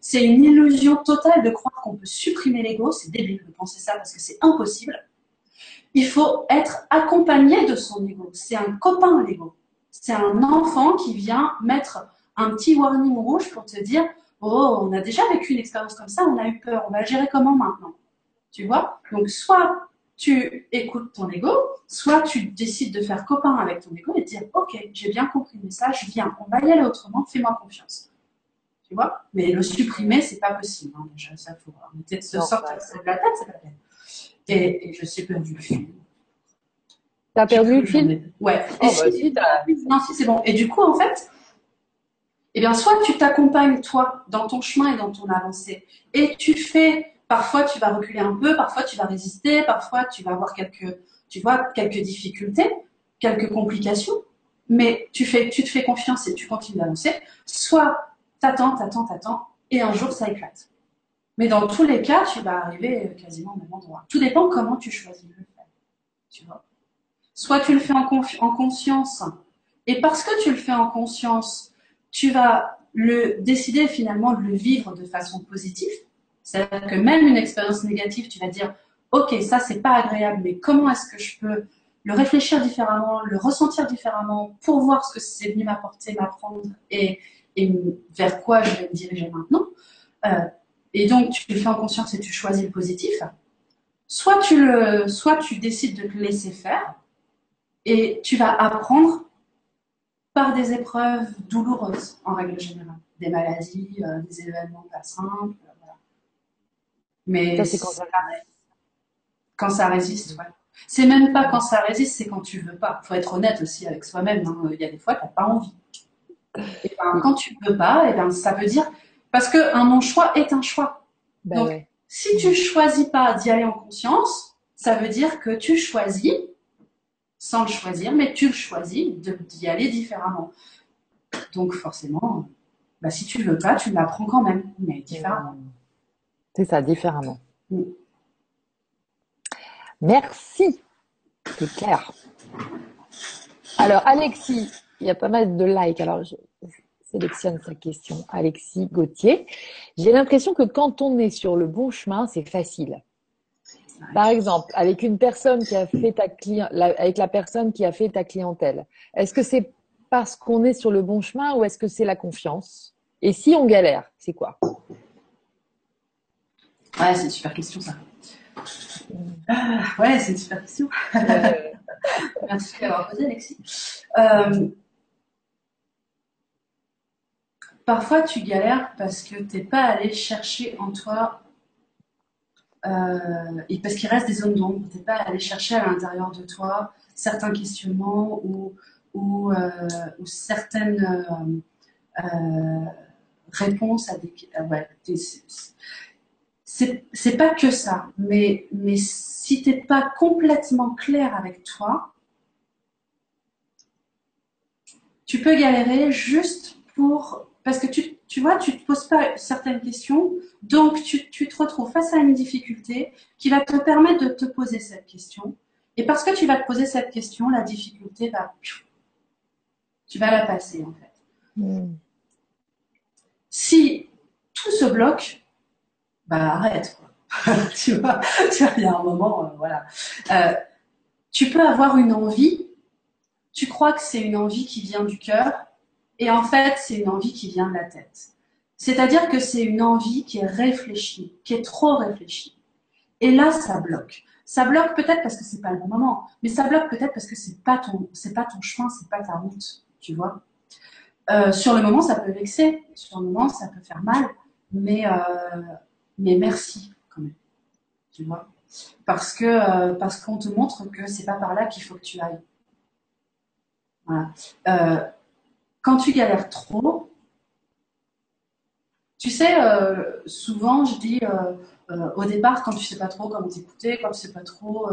c'est une illusion totale de croire qu'on peut supprimer l'ego. C'est débile de penser ça parce que c'est impossible. Il faut être accompagné de son ego. C'est un copain, l'ego. C'est un enfant qui vient mettre un petit warning rouge pour te dire Oh, on a déjà vécu une expérience comme ça, on a eu peur, on va gérer comment maintenant? Tu vois? Donc, soit tu écoutes ton ego, soit tu décides de faire copain avec ton ego et de dire Ok, j'ai bien compris le message, viens, on va y aller autrement, fais-moi confiance. Tu vois? Mais le supprimer, c'est pas possible. Hein, déjà, ça faut arrêter de se sortir de la tête, c'est pas peine. Et, et, je suis perdu le fil. T'as perdu le fil Ouais. Oh, et bah, non, si, c'est bon. Et du coup, en fait, eh bien, soit tu t'accompagnes, toi, dans ton chemin et dans ton avancée, et tu fais Parfois, tu vas reculer un peu, parfois, tu vas résister, parfois, tu vas avoir quelques, tu vois, quelques difficultés, quelques complications, mais tu, fais, tu te fais confiance et tu continues d'avancer. Soit, t'attends, t'attends, t'attends, et un jour, ça éclate. Mais dans tous les cas, tu vas arriver quasiment au même endroit. Tout dépend comment tu choisis de le faire. Tu vois. Soit tu le fais en, en conscience, et parce que tu le fais en conscience, tu vas le décider finalement de le vivre de façon positive, c'est-à-dire que même une expérience négative, tu vas dire, ok, ça c'est pas agréable, mais comment est-ce que je peux le réfléchir différemment, le ressentir différemment pour voir ce que c'est venu m'apporter, m'apprendre et, vers quoi je vais me diriger maintenant? Euh, et donc tu le fais en conscience et tu choisis le positif. Soit tu le, soit tu décides de te laisser faire et tu vas apprendre par des épreuves douloureuses en règle générale, des maladies, euh, des événements pas simples, mais c'est quand ça, quand ça résiste, ouais. C'est même pas quand ça résiste, c'est quand tu veux pas. Faut être honnête aussi avec soi-même. Hein. Il y a des fois, tu n'as pas envie. Et ben, quand tu veux pas, et ben, ça veut dire parce que un non-choix est un choix. Ben Donc, si tu choisis pas d'y aller en conscience, ça veut dire que tu choisis sans le choisir, mais tu le choisis d'y aller différemment. Donc, forcément, bah, si tu veux pas, tu l'apprends quand même, mais différemment. C'est ça, différemment. Merci. C'est clair. Alors, Alexis, il y a pas mal de likes. Alors, je sélectionne sa question. Alexis Gauthier. J'ai l'impression que quand on est sur le bon chemin, c'est facile. Par exemple, avec une personne qui a fait ta client, avec la personne qui a fait ta clientèle, est-ce que c'est parce qu'on est sur le bon chemin ou est-ce que c'est la confiance? Et si on galère, c'est quoi? Ouais, c'est une super question ça. Ah, ouais, c'est une super question. Merci d'avoir posé, Alexis. Euh, parfois tu galères parce que tu n'es pas allé chercher en toi, euh, et parce qu'il reste des zones d'ombre, tu n'es pas allé chercher à l'intérieur de toi certains questionnements ou, ou, euh, certaines euh, réponses à des. Ouais, c'est pas que ça, mais, mais si tu n'es pas complètement clair avec toi, tu peux galérer juste pour parce que tu, tu vois, tu te poses pas certaines questions, donc tu, tu, te retrouves face à une difficulté qui va te permettre de te poser cette question. Et parce que tu vas te poser cette question, la difficulté va, tu vas la passer en fait. Hmm. Si tout se bloque, bah arrête. tu vois, il y a un moment, euh, voilà. Euh, tu peux avoir une envie, tu crois que c'est une envie qui vient du cœur, et en fait, c'est une envie qui vient de la tête. C'est-à-dire que c'est une envie qui est réfléchie, qui est trop réfléchie. Et là, ça bloque. Ça bloque peut-être parce que c'est pas le bon moment, mais ça bloque peut-être parce que c'est pas ton, c'est pas ton chemin, c'est pas ta route, tu vois. Euh, sur le moment, ça peut vexer, sur le moment, ça peut faire mal, mais euh, mais merci quand même, tu vois, parce que euh, parce qu'on te montre que c'est pas par là qu'il faut que tu ailles. Voilà. Quand tu galères trop, tu sais, euh, souvent je dis euh, euh, au départ, quand tu sais pas trop comment t'écouter, quand tu sais pas trop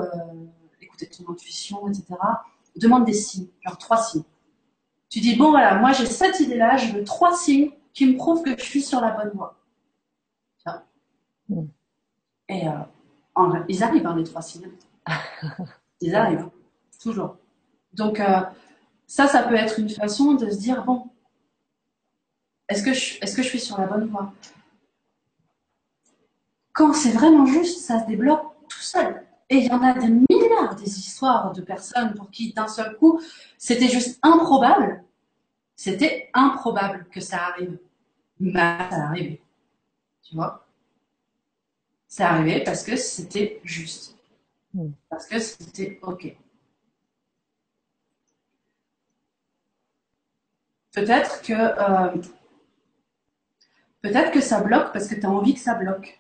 écouter ton intuition, etc., demande des signes, genre trois signes. Tu dis, bon voilà, moi j'ai cette idée-là, je veux trois signes qui me prouvent que je suis sur la bonne voie. Mm. Et ils arrivent, hein, les trois signes. Ils arrivent, toujours. Donc, ça, ça peut être une façon de se dire, bon, est-ce que je, est-ce que je suis sur la bonne voie? Quand c'est vraiment juste, ça se débloque tout seul. Et il y en a des milliards des histoires de personnes pour qui d'un seul coup, c'était juste improbable. C'était improbable que ça arrive. Mais ça arrivé. Tu vois? C'est arrivé parce que c'était juste. Hmm. Parce que c'était OK. Peut-être que, euh, peut-être que ça bloque parce que tu as envie que ça bloque.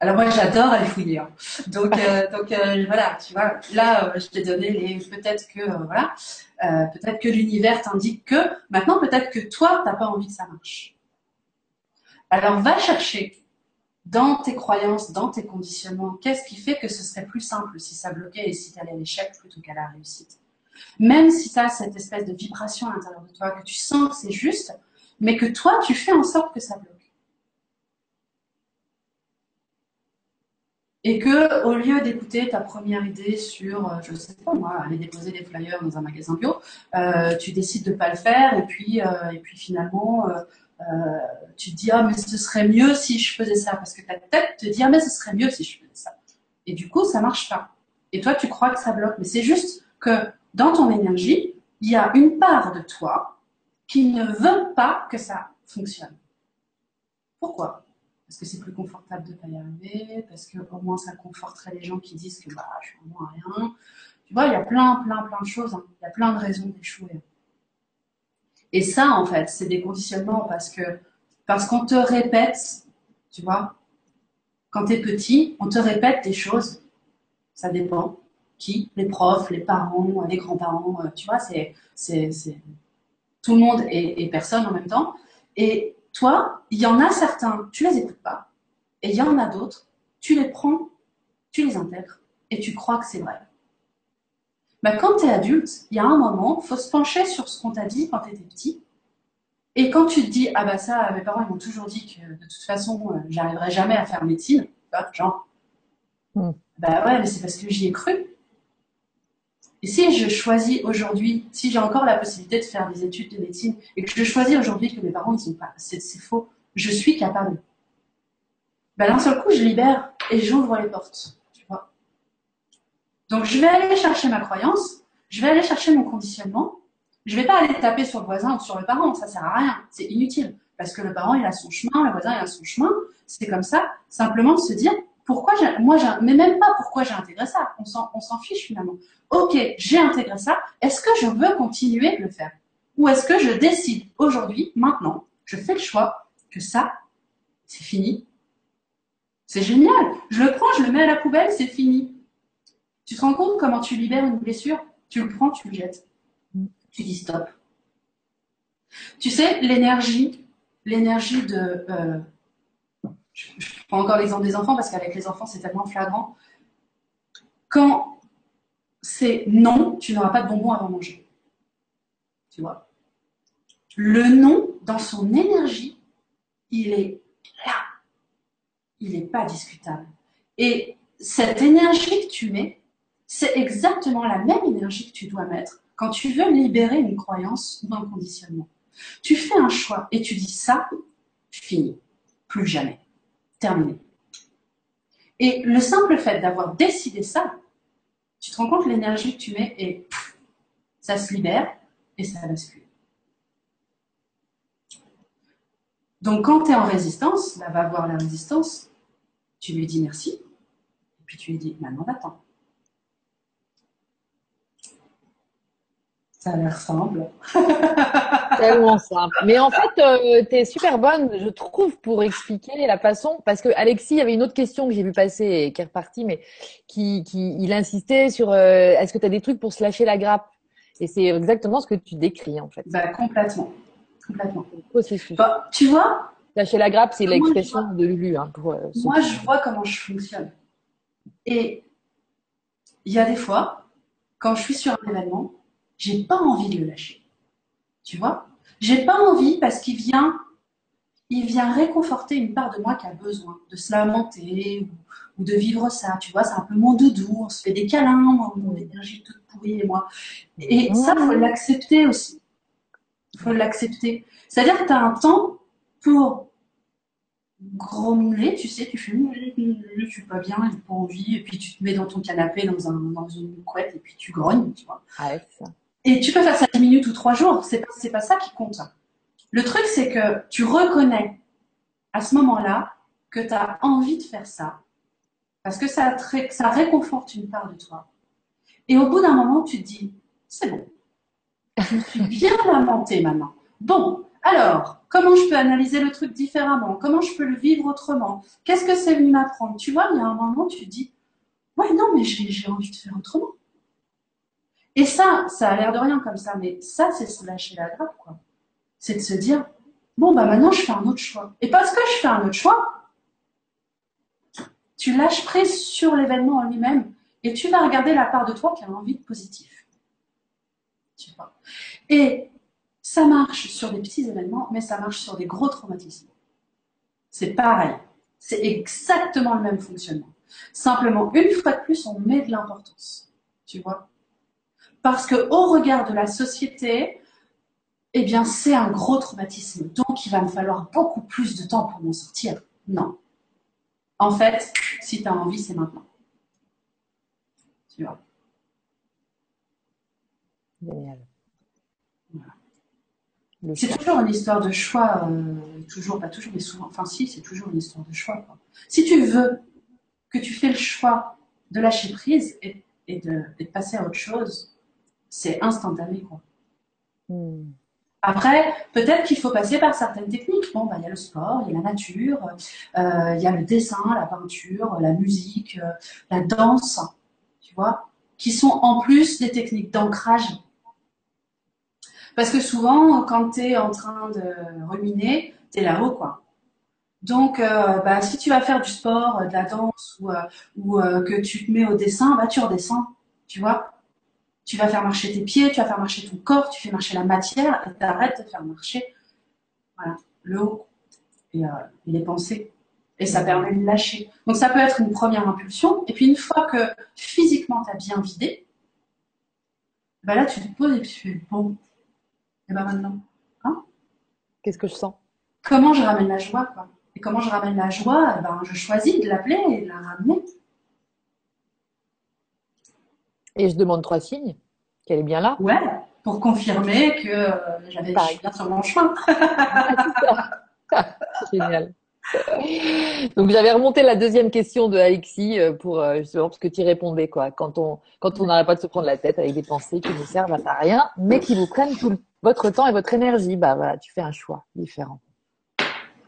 Alors moi j'adore aller fouiller. Hein. Donc euh, donc euh, voilà, tu vois, là je t'ai donné les peut-être que voilà, peut-être que l'univers t'indique que maintenant peut-être que toi t'as pas envie que ça marche. Alors va chercher dans tes croyances, dans tes conditionnements, qu'est-ce qui fait que ce serait plus simple si ça bloquait et si tu allais à l'échec plutôt qu'à la réussite? Même si tu as cette espèce de vibration à l'intérieur de toi, que tu sens que c'est juste, mais que toi, tu fais en sorte que ça bloque. Et que, au lieu d'écouter ta première idée sur, euh, je sais pas moi, aller déposer des flyers dans un magasin bio, euh, tu décides de pas le faire, et puis, euh, et puis finalement, tu te dis, ah, mais ce serait mieux si je faisais ça, parce que ta tête te dit, ah, mais ce serait mieux si je faisais ça. Et du coup, ça marche pas. Et toi, tu crois que ça bloque, mais c'est juste que dans ton énergie, il y a une part de toi qui ne veut pas que ça fonctionne. Pourquoi? Parce que c'est plus confortable de ne pas y arriver, parce que au moins ça conforterait les gens qui disent que bah, je suis au moins rien. Tu vois, il y a plein, plein, plein de choses, hein. il y a plein de raisons d'échouer. Et ça, en fait, c'est des conditionnements parce que parce qu'on te répète, tu vois, quand tu es petit, on te répète des choses, ça dépend qui Les profs, les parents, les grands-parents, euh, tu vois, c'est, c'est, tout le monde et, personne en même temps. Et toi, il y en a certains, tu les écoutes pas. Et il y en a d'autres, tu les prends, tu les intègres et tu crois que c'est vrai. Bah, quand tu es adulte, il y a un moment, faut se pencher sur ce qu'on t'a dit quand tu étais petit. Et quand tu te dis, ah bah ça, mes parents ils m'ont toujours dit que de toute façon, euh, j'arriverai jamais à faire médecine, genre, hmm. bah ouais, mais c'est parce que j'y ai cru. Et si je choisis aujourd'hui, si j'ai encore la possibilité de faire des études de médecine et que je choisis aujourd'hui que mes parents ne sont pas, c'est faux, je suis capable. Ben d'un seul coup, je libère et j'ouvre les portes, tu vois. Donc je vais aller chercher ma croyance, je vais aller chercher mon conditionnement. Je vais pas aller taper sur le voisin ou sur le parent, ça sert à rien, c'est inutile parce que le parent il a son chemin, le voisin a son chemin. C'est comme ça, simplement se dire pourquoi moi, mais même pas pourquoi j'ai intégré ça. On s'en fiche finalement. Ok, j'ai intégré ça. Est-ce que je veux continuer de le faire? Ou est-ce que je décide aujourd'hui, maintenant, je fais le choix que ça, c'est fini? C'est génial. Je le prends, je le mets à la poubelle, c'est fini. Tu te rends compte comment tu libères une blessure? Tu le prends, tu le jettes. Tu dis stop. Tu sais, l'énergie, l'énergie de... Euh, je, prends encore l'exemple des enfants parce qu'avec les enfants, c'est tellement flagrant. Quand c'est non, tu n'auras pas de bonbons avant manger. Tu vois Le non, dans son énergie, il est là. Il n'est pas discutable. Et cette énergie que tu mets, c'est exactement la même énergie que tu dois mettre quand tu veux libérer une croyance ou un conditionnement. Tu fais un choix et tu dis ça, fini, plus jamais, terminé. Et le simple fait d'avoir décidé ça, tu te rends compte l'énergie que tu mets et ça se libère et ça bascule. Donc quand tu es en résistance, là va voir la résistance, tu lui dis merci, et puis tu lui dis maintenant va-t'en. Ça l'air simple. Tellement simple. Mais en fait, euh, tu es super bonne, je trouve, pour expliquer la façon. Parce que Alexis, il y avait une autre question que j'ai vu passer et qui est repartie, mais qui, qui il insistait sur euh, est-ce que tu as des trucs pour se lâcher la grappe? Et c'est exactement ce que tu décris, en fait. Bah, complètement. Complètement. Bah, tu vois Lâcher la grappe, c'est l'expression de Lulu. Hein, pour, euh, moi, je vois comment je fonctionne. Et il y a des fois, quand je suis sur un événement, j'ai pas envie de le lâcher. Tu vois? J'ai pas envie parce qu'il vient, il vient réconforter une part de moi qui a besoin de se lamenter ou, de vivre ça. Tu vois, c'est un peu mon doudou, on se fait des câlins, mon énergie toute pourrie et moi. Et ça, faut l'accepter aussi. Il faut l'accepter. C'est-à-dire que tu as un temps pour grommeler, tu sais, tu fais je suis pas bien, j'ai pas envie, et puis tu te mets dans ton canapé dans, un, dans une couette et puis tu grognes, tu vois. Ah ça. Et tu peux faire ça 10 minutes ou 3 jours, c'est pas, pas ça qui compte. Le truc, c'est que tu reconnais à ce moment-là que tu as envie de faire ça, parce que ça, ça réconforte une part de toi. Et au bout d'un moment, tu te dis, c'est bon, je me suis bien lamenté maintenant. Bon, alors, comment je peux analyser le truc différemment? Comment je peux le vivre autrement? Qu'est-ce que c'est venu m'apprendre? Tu vois, il y a un moment, tu te dis, ouais, non, mais j'ai envie de faire autrement. Et ça, ça a l'air de rien comme ça, mais ça, c'est se lâcher la grappe, quoi. C'est de se dire, bon, bah maintenant, je fais un autre choix. Et parce que je fais un autre choix, tu lâches prise sur l'événement en lui-même et tu vas regarder la part de toi qui a envie de positif. Tu vois. Et ça marche sur des petits événements, mais ça marche sur des gros traumatismes. C'est pareil. C'est exactement le même fonctionnement. Simplement, une fois de plus, on met de l'importance. Tu vois parce que au regard de la société, eh bien, c'est un gros traumatisme. Donc, il va me falloir beaucoup plus de temps pour m'en sortir. Non. En fait, si tu as envie, c'est maintenant. Tu vois. Génial. C'est toujours une histoire de choix, euh, toujours, pas toujours, mais souvent, enfin si, c'est toujours une histoire de choix. Si tu veux que tu fais le choix de lâcher prise et, de, et de passer à autre chose, c'est instantané, quoi. Hmm. Après, peut-être qu'il faut passer par certaines techniques. Bon, bah, il y a le sport, il y a la nature, euh, il y a le dessin, la peinture, la musique, euh, la danse, tu vois, qui sont en plus des techniques d'ancrage. Parce que souvent, quand tu es en train de ruminer, tu es là-haut, quoi. Donc, euh, bah, si tu vas faire du sport, de la danse ou, ou que tu te mets au dessin, bah, tu redescends, tu vois. Tu vas faire marcher tes pieds, tu vas faire marcher ton corps, tu fais marcher la matière et tu arrêtes de faire marcher voilà, le haut et, euh, les pensées. Et ça permet de lâcher. Donc ça peut être une première impulsion. Et puis une fois que physiquement tu as bien vidé, ben là tu te poses et puis tu fais bon. Et ben maintenant, hein? Qu'est-ce que je sens? Comment je ramène la joie quoi? Et comment je ramène la joie? Ben, Je choisis de l'appeler et de la ramener. Et je demande trois signes, qu'elle est bien là. Ouais, pour confirmer que euh, j'avais bien sur mon chemin. Génial. Donc j'avais remonté la deuxième question de Alexis euh, pour euh, justement parce que tu répondais quoi. Quand on quand on n'arrête pas de se prendre la tête avec des pensées qui ne servent à rien, mais qui vous prennent tout votre temps et votre énergie, bah voilà, tu fais un choix différent.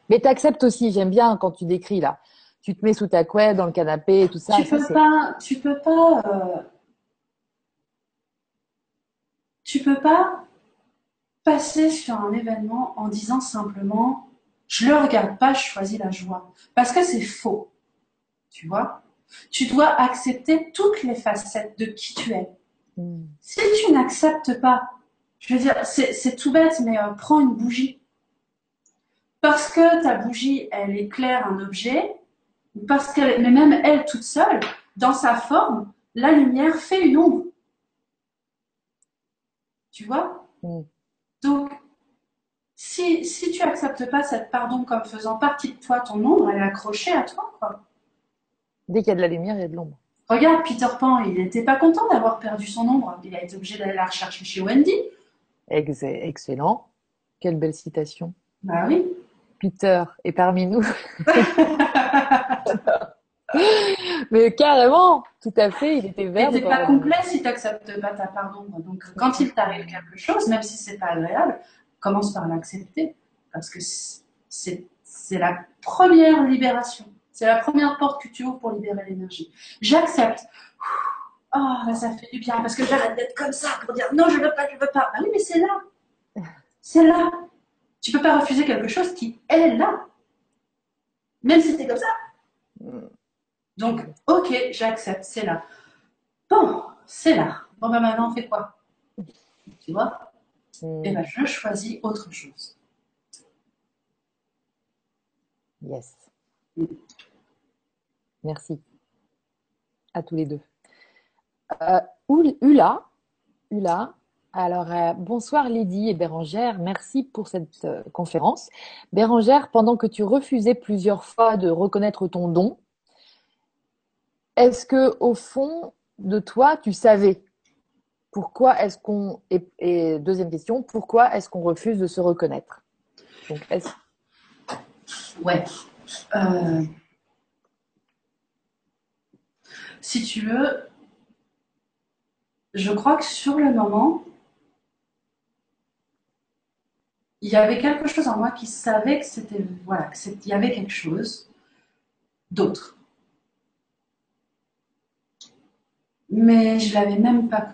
Mais tu acceptes aussi, j'aime bien quand tu décris là. Tu te mets sous ta couette dans le canapé et tout ça. Tu peux pas, tu peux pas, euh, tu peux pas passer sur un événement en disant simplement je le regarde pas, je choisis la joie. Parce que c'est faux. Tu vois? Tu dois accepter toutes les facettes de qui tu es. Hmm. Si tu n'acceptes pas, je veux dire, c'est tout bête, mais euh, prends une bougie. Parce que ta bougie, elle éclaire un objet, parce qu'elle, mais même elle toute seule, dans sa forme, la lumière fait une ombre. Tu vois hmm. Donc, si, si tu acceptes pas cette pardon comme faisant partie de toi, ton ombre, elle est accrochée à toi. Quoi. Dès qu'il y a de la lumière, il y a de l'ombre. Regarde, Peter Pan, il n'était pas content d'avoir perdu son ombre. Il a été obligé d'aller la rechercher chez Wendy. Excellent. Quelle belle citation. Bah oui. Peter est parmi nous. Mais carrément, tout à fait, il était vert. C'est pas complet si tu n'acceptes pas ta part d'ombre. Donc, quand il t'arrive quelque chose, même si c'est pas agréable, commence par l'accepter. Parce que c'est la première libération. C'est la première porte que tu ouvres pour libérer l'énergie. J'accepte. Oh, là, ça fait du bien parce que j'arrête d'être comme ça pour dire non, je veux pas, je veux pas. Ah oui, mais c'est là. C'est là. Tu peux pas refuser quelque chose qui est là. Même si c'était comme ça. Donc, ok, j'accepte, c'est là. Bon, c'est là. Bon, ben maintenant, on fait quoi? Tu vois? Et eh ben, je choisis autre chose. Yes. Merci. À tous les deux. Euh, Ula, alors euh, bonsoir Lydie et Bérangère, merci pour cette euh, conférence. Bérangère, pendant que tu refusais plusieurs fois de reconnaître ton don, est-ce que au fond de toi, tu savais pourquoi est-ce qu'on et, deuxième question, pourquoi est-ce qu'on refuse de se reconnaître? Donc est-ce Ouais. Si tu veux, je crois que sur le moment, il y avait quelque chose en moi qui savait que c'était voilà, qu'il y avait quelque chose d'autre. Mais je l'avais même pas,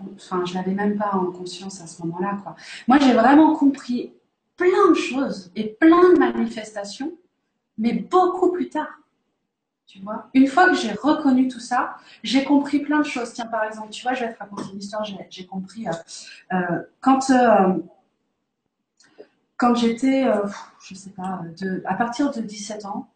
l'avais même pas en conscience à ce moment-là, quoi. Moi, j'ai vraiment compris plein de choses et plein de manifestations, mais beaucoup plus tard. Tu vois? Une fois que j'ai reconnu tout ça, j'ai compris plein de choses. Tiens, par exemple, tu vois, je vais te raconter une histoire. J'ai compris euh, euh, quand euh, quand j'étais, je sais pas, à partir de 17 ans.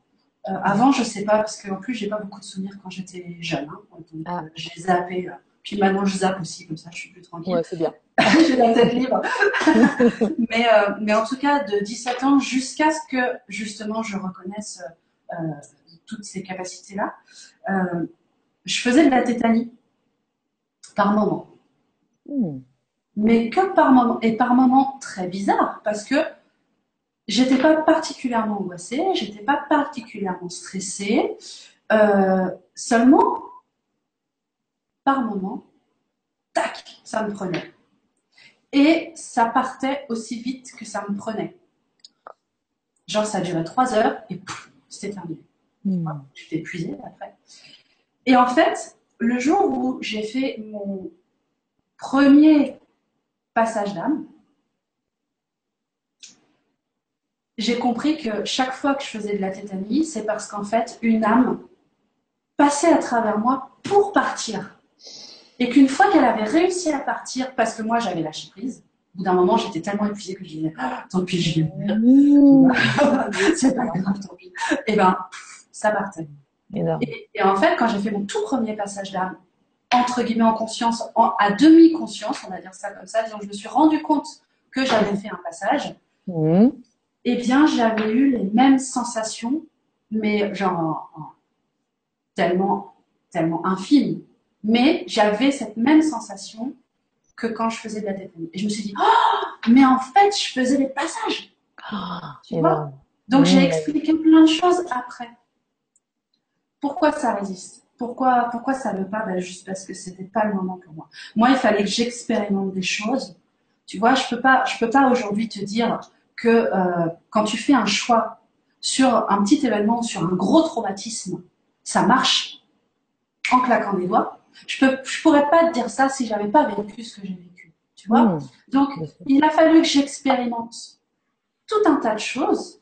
Avant, je sais pas parce qu'en plus, j'ai pas beaucoup de souvenirs quand j'étais jeune. Hein, donc, ah. j'ai zappé. Puis maintenant, je zappe aussi, comme ça, je suis plus tranquille. Ouais, c'est bien. j'ai la tête libre. mais, mais en tout cas, de 17 ans jusqu'à ce que, justement, je reconnaisse toutes ces capacités-là, euh, je faisais de la tétanie par moment. Hmm. Mais que par moment, et par moment très bizarre, parce que j'étais pas particulièrement angoissée, j'étais pas particulièrement stressée, euh, seulement par moment, tac, ça me prenait. Et ça partait aussi vite que ça me prenait. Genre, ça durait trois heures et c'était terminé. Hmm. Tu t'es épuisé après. Et en fait, le jour où j'ai fait mon premier passage d'âme, j'ai compris que chaque fois que je faisais de la tétanie, c'est parce qu'en fait, une âme passait à travers moi pour partir. Et qu'une fois qu'elle avait réussi à partir, parce que moi j'avais lâché prise, au bout d'un moment j'étais tellement épuisée que je disais, ah, tant pis, je vais mmh. c'est pas grave, tant pis. Et ben, ça partait. Et, en fait, quand j'ai fait mon tout premier passage d'âme, entre guillemets en conscience, à demi-conscience, on va dire ça comme ça, donc je me suis rendu compte que j'avais fait un passage, mmh. Eh bien, j'avais eu les mêmes sensations, mais genre tellement, tellement infimes. Mais j'avais cette même sensation que quand je faisais de la tétanie. Et je me suis dit, oh, mais en fait, je faisais des passages. Ah, tu vois? Donc, j'ai mmh. expliqué plein de choses après. Pourquoi ça résiste? Pourquoi, pourquoi ça ne veut pas? Ben, Juste parce que c'était pas le moment pour moi. Moi, il fallait que j'expérimente des choses. Tu vois, je peux pas, je peux pas aujourd'hui te dire que euh, quand tu fais un choix, sur un petit événement, sur un gros traumatisme, ça marche en claquant des doigts. Je ne je pourrais pas te dire ça si j'avais pas vécu ce que j'ai vécu. Tu vois Mmh. Donc, il a fallu que j'expérimente tout un tas de choses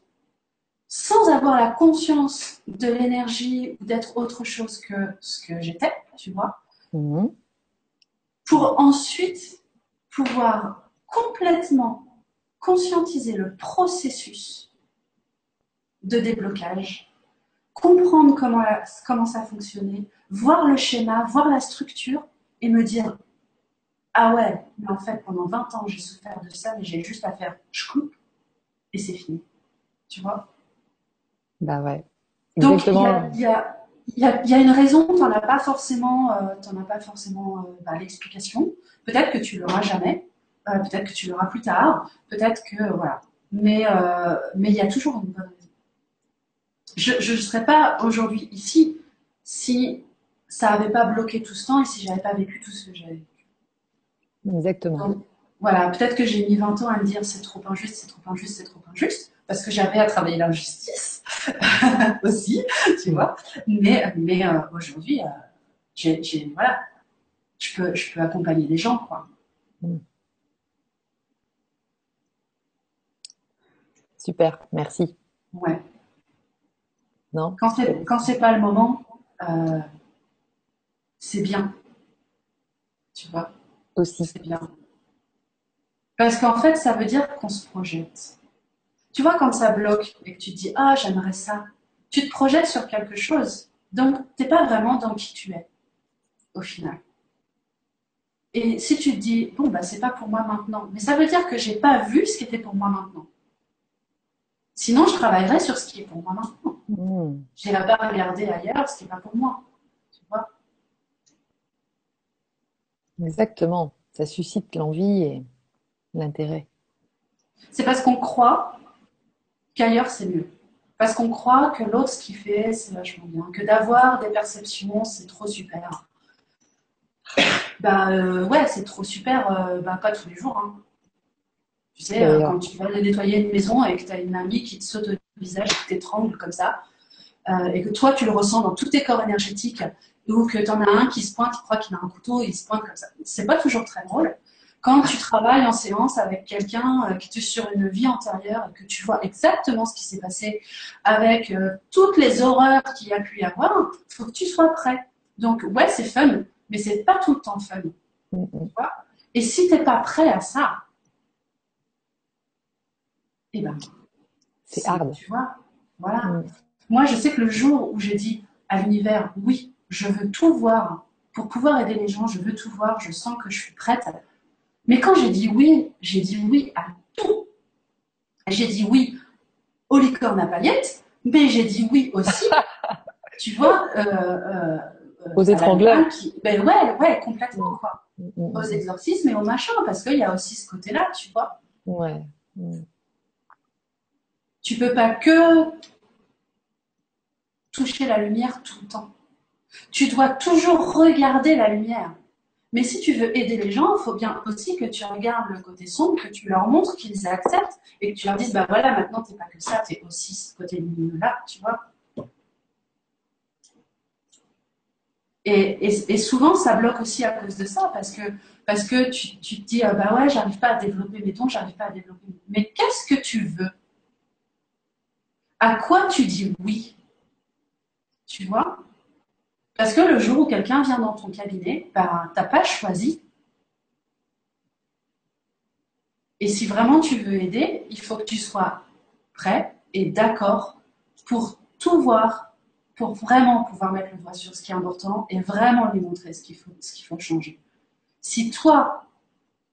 sans avoir la conscience de l'énergie ou d'être autre chose que ce que j'étais, tu vois, Mhm. pour ensuite pouvoir complètement conscientiser le processus de déblocage, comprendre comment, la- comment ça fonctionnait, voir le schéma, voir la structure et me dire Ah ouais, mais en fait, pendant 20 ans, j'ai souffert de ça, mais j'ai juste à faire je coupe et c'est fini. Tu vois? Bah ouais. Donc, il y a, il y a- il y a- il y a une raison, tu n'en as pas forcément, euh, t'en as pas forcément euh, bah, l'explication. Peut-être que tu l'auras jamais, euh, peut-être que tu l'auras plus tard, peut-être que. voilà. Mais euh, mais il y a toujours une bonne raison. Je ne serais pas aujourd'hui ici si ça n'avait pas bloqué tout ce temps et si j'avais pas vécu tout ce que j'avais vécu. Exactement. Donc, voilà, peut-être que j'ai mis 20 ans à me dire c'est trop injuste, c'est trop injuste, c'est trop injuste, parce que j'avais à travailler l'injustice aussi, tu vois. Mais, mais euh, aujourd'hui, j'ai, j'ai- voilà, je peux, je peux accompagner des gens, quoi. Super. Merci. Ouais. Non? Quand c'est, quand c'est pas le moment, euh, c'est bien, tu vois, Aussi. c'est bien. Parce qu'en fait, ça veut dire qu'on se projette. Tu vois, quand ça bloque et que tu te dis ah j'aimerais ça, tu te projettes sur quelque chose. Donc t'es pas vraiment dans qui tu es au final. Et si tu te dis bon bah c'est pas pour moi maintenant, mais ça veut dire que j'ai pas vu ce qui était pour moi maintenant. Sinon je travaillerais sur ce qui est pour moi maintenant. Je n'irai pas regarder ailleurs ce qui n'est pas pour moi. Tu vois Exactement. Ça suscite l'envie et l'intérêt. C'est parce qu'on croit qu'ailleurs c'est mieux. Parce qu'on croit que l'autre, ce qu'il fait, c'est vachement bien. Que d'avoir des perceptions, c'est trop super. Bah euh, ouais, c'est trop super, euh, bah pas tous les jours. hein. Tu sais, euh, D'ailleurs. quand tu vas nettoyer une maison et que tu as une amie qui te saute au visage, qui t'étrangle comme ça, euh, et que toi tu le ressens dans tous tes corps énergétiques, ou que tu en as un qui se pointe, il croit qu'il a un couteau, il se pointe comme ça. C'est pas toujours très drôle. Quand tu travailles en séance avec quelqu'un euh, qui est sur une vie antérieure et que tu vois exactement ce qui s'est passé avec euh, toutes les horreurs qu'il y a pu y avoir, il faut que tu sois prêt. Donc ouais, c'est fun, mais c'est pas tout le temps fun. Mhm. Et si t'es pas prêt à ça, eh ben, C'est hard. Tu vois, voilà. Mhm. Moi, je sais que le jour où j'ai dit à l'univers, oui, je veux tout voir, pour pouvoir aider les gens, je veux tout voir, je sens que je suis prête. Mais quand j'ai dit oui, j'ai dit oui à tout. J'ai dit oui aux licornes à paillettes, mais j'ai dit oui aussi, tu vois, euh, euh, euh, Aux la étrangleurs. qui- Ben ouais, ouais, complètement, quoi. Mhm. Aux exorcismes et aux machins, parce qu'il y a aussi ce côté-là, tu vois. Ouais. Tu peux pas que toucher la lumière tout le temps. Tu dois toujours regarder la lumière. Mais si tu veux aider les gens, il faut bien aussi que tu regardes le côté sombre, que tu leur montres qu'ils acceptent et que tu leur dises, bah voilà, maintenant t'es pas que ça, t'es aussi ce côté lumineux-là, tu vois. Et, souvent, ça bloque aussi à cause de ça, parce que, parce que tu, tu te dis, ah bah ouais, j'arrive pas à développer mes dons, j'arrive pas à développer. Mais qu'est-ce que tu veux? À quoi tu dis oui? Tu vois? Parce que le jour où quelqu'un vient dans ton cabinet, bah, t'as pas choisi. Et si vraiment tu veux aider, il faut que tu sois prêt et d'accord pour tout voir, pour vraiment pouvoir mettre le doigt sur ce qui est important et vraiment lui montrer ce qu'il faut, changer. Si toi,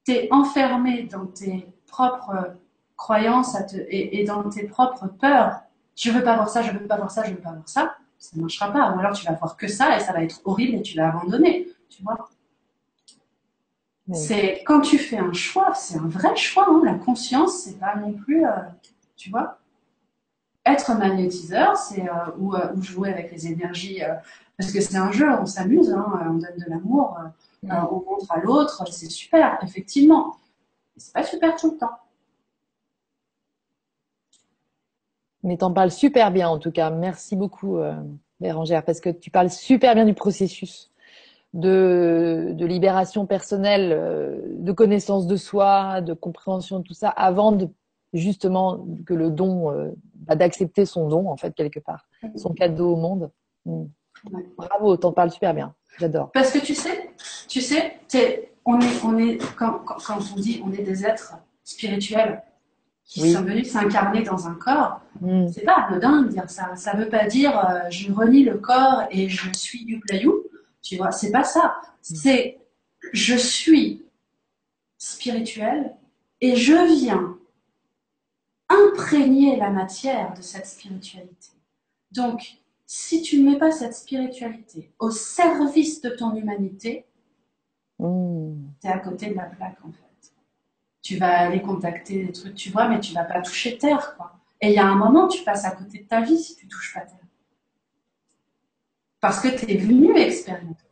tu es enfermé dans tes propres croyances et dans tes propres peurs, je veux pas voir ça, je veux pas voir ça, je veux pas voir ça, ça ne marchera pas. Ou alors tu vas voir que ça et ça va être horrible et tu vas abandonner. Tu vois Oui. c'est quand tu fais un choix, c'est un vrai choix. hein. La conscience, c'est pas non plus, euh, tu vois. Être magnétiseur, c'est euh, ou, euh, ou jouer avec les énergies, parce que c'est un jeu, on s'amuse, hein, on donne de l'amour, on montre à l'autre, c'est super, effectivement. Mais c'est pas super tout le temps. Mais t'en parles super bien en tout cas. Merci beaucoup, euh, Bérangère, parce que tu parles super bien du processus de, de libération personnelle, euh, de connaissance de soi, de compréhension de tout ça, avant de justement que le don, euh, bah, d'accepter son don en fait quelque part, son cadeau au monde. Mm. Bravo, t'en parles super bien. J'adore. Parce que tu sais, tu sais, on est, on est quand, quand, on dit on est des êtres spirituels qui sont venus s'incarner dans un corps, mm. c'est pas anodin de dire ça. Ça veut pas dire euh, je renie le corps et je suis du playou. Tu vois, c'est pas ça. Mm. C'est je suis spirituel et je viens imprégner la matière de cette spiritualité. Donc, si tu ne mets pas cette spiritualité au service de ton humanité, mmh. tu es à côté de la plaque en fait. Tu vas aller contacter des trucs, tu vois, mais tu vas pas toucher terre, quoi. Et il y a un moment, tu passes à côté de ta vie si tu touches pas terre. Parce que tu es venu expérimenter.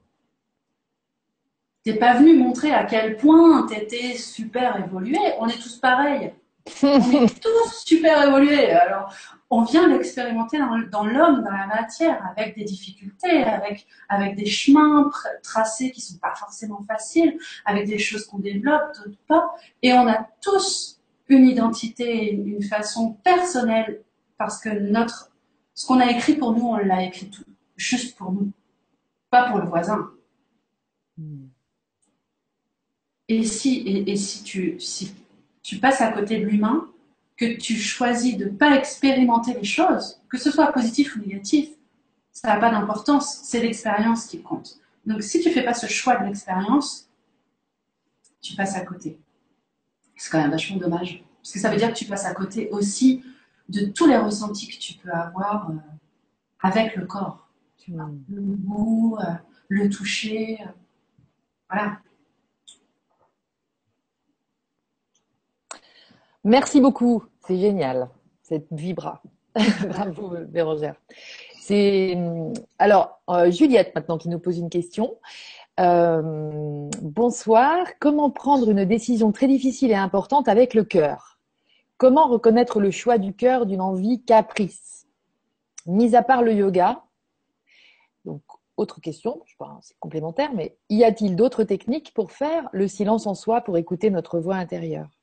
Tu n'es pas venu montrer à quel point tu étais super évolué. On est tous pareils. On est tous super évolués. Alors, on vient l'expérimenter dans, l'homme, dans la matière, avec des difficultés, avec, avec des chemins tracés qui sont pas forcément faciles, avec des choses qu'on développe, d'autres pas. Et on a tous une identité, une façon personnelle, parce que notre, ce qu'on a écrit pour nous, on l'a écrit tout, juste pour nous, pas pour le voisin. Hmm. Et si, et, et si tu, si tu passes à côté de l'humain, que tu choisis de ne pas expérimenter les choses, que ce soit positif ou négatif, ça n'a pas d'importance, c'est l'expérience qui compte. Donc si tu fais pas ce choix de l'expérience, tu passes à côté. C'est quand même vachement dommage, parce que ça veut dire que tu passes à côté aussi de tous les ressentis que tu peux avoir euh, avec le corps. Tu vois, le goût, euh, le toucher, euh, voilà. Merci beaucoup, c'est génial, cette vibra. Bravo Bérangère. C'est alors euh, Juliette maintenant qui nous pose une question. Euh, bonsoir. Comment prendre une décision très difficile et importante avec le cœur? Comment reconnaître le choix du cœur d'une envie caprice? Mis à part le yoga, donc autre question, je pense c'est complémentaire, mais y a-t-il d'autres techniques pour faire le silence en soi pour écouter notre voix intérieure?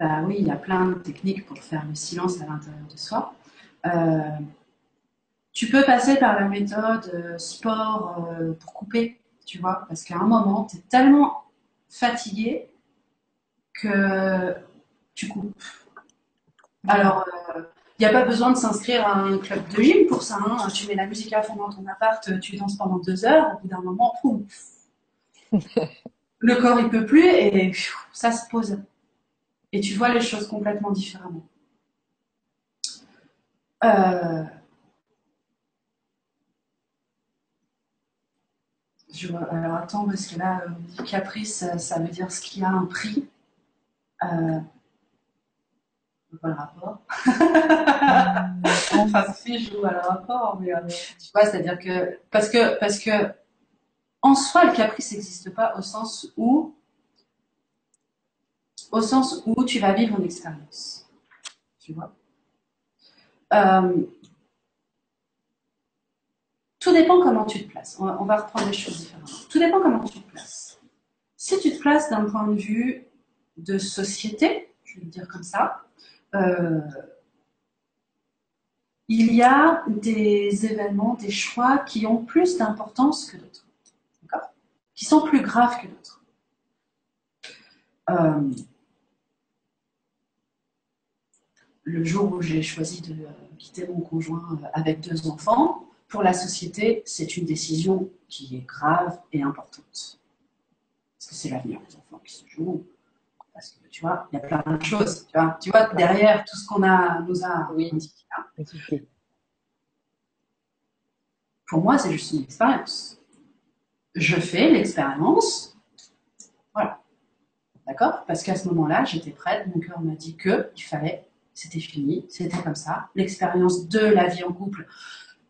Bah oui, il y a plein de techniques pour faire le silence à l'intérieur de soi. Euh, tu peux passer par la méthode euh, sport euh, pour couper, tu vois, parce qu'à un moment, tu es tellement fatigué que tu coupes. Alors, il n'y a pas besoin de s'inscrire à un club de gym pour ça. Hein. Tu mets la musique à fond dans ton appart, tu danses pendant deux heures, au bout d'un moment, pouf le corps il peut plus et ça se pose. Et tu vois les choses complètement différemment. Euh, je vois, alors attends, parce que là, on dit caprice, ça veut dire ce qui a un prix. Euh, pas le rapport. enfin, si, je vois le rapport, mais euh, tu vois, c'est-à-dire que parce que parce que en soi, le caprice n'existe pas au sens où, tu vas vivre une expérience. Tu vois? Euh, Tout dépend comment tu te places. On va, reprendre les choses différemment. Tout dépend comment tu te places. Si tu te places d'un point de vue de société, je vais le dire comme ça, euh, il y a des événements, des choix qui ont plus d'importance que d'autres qui sont plus graves que d'autres. Euh, le jour où j'ai choisi de euh, quitter mon conjoint euh, avec deux enfants, pour la société, c'est une décision qui est grave et importante. Parce que c'est l'avenir des enfants qui se joue. Parce que tu vois, il y a plein de choses. Tu vois, derrière tout ce qu'on a, nous a oui. Hein. Pour moi, c'est juste une expérience je fais l'expérience. Voilà. D'accord? Parce qu'à ce moment-là, j'étais prête, mon cœur m'a dit que il fallait, c'était fini, c'était comme ça. L'expérience de la vie en couple,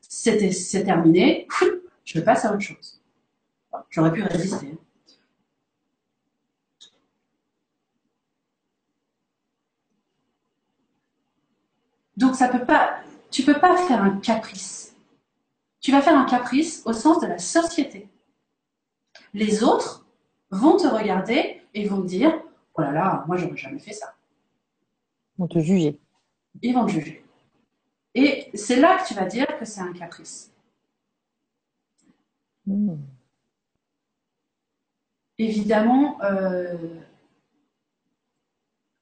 c'était c'est terminé. Je passe à autre chose. J'aurais pu résister. Donc ça peut pas, tu peux pas faire un caprice. Tu vas faire un caprice au sens de la société. Les autres vont te regarder et vont te dire Oh là là, moi j'aurais jamais fait ça. Ils vont te juger. Ils vont te juger. Et c'est là que tu vas dire que c'est un caprice. Hmm. Évidemment, euh,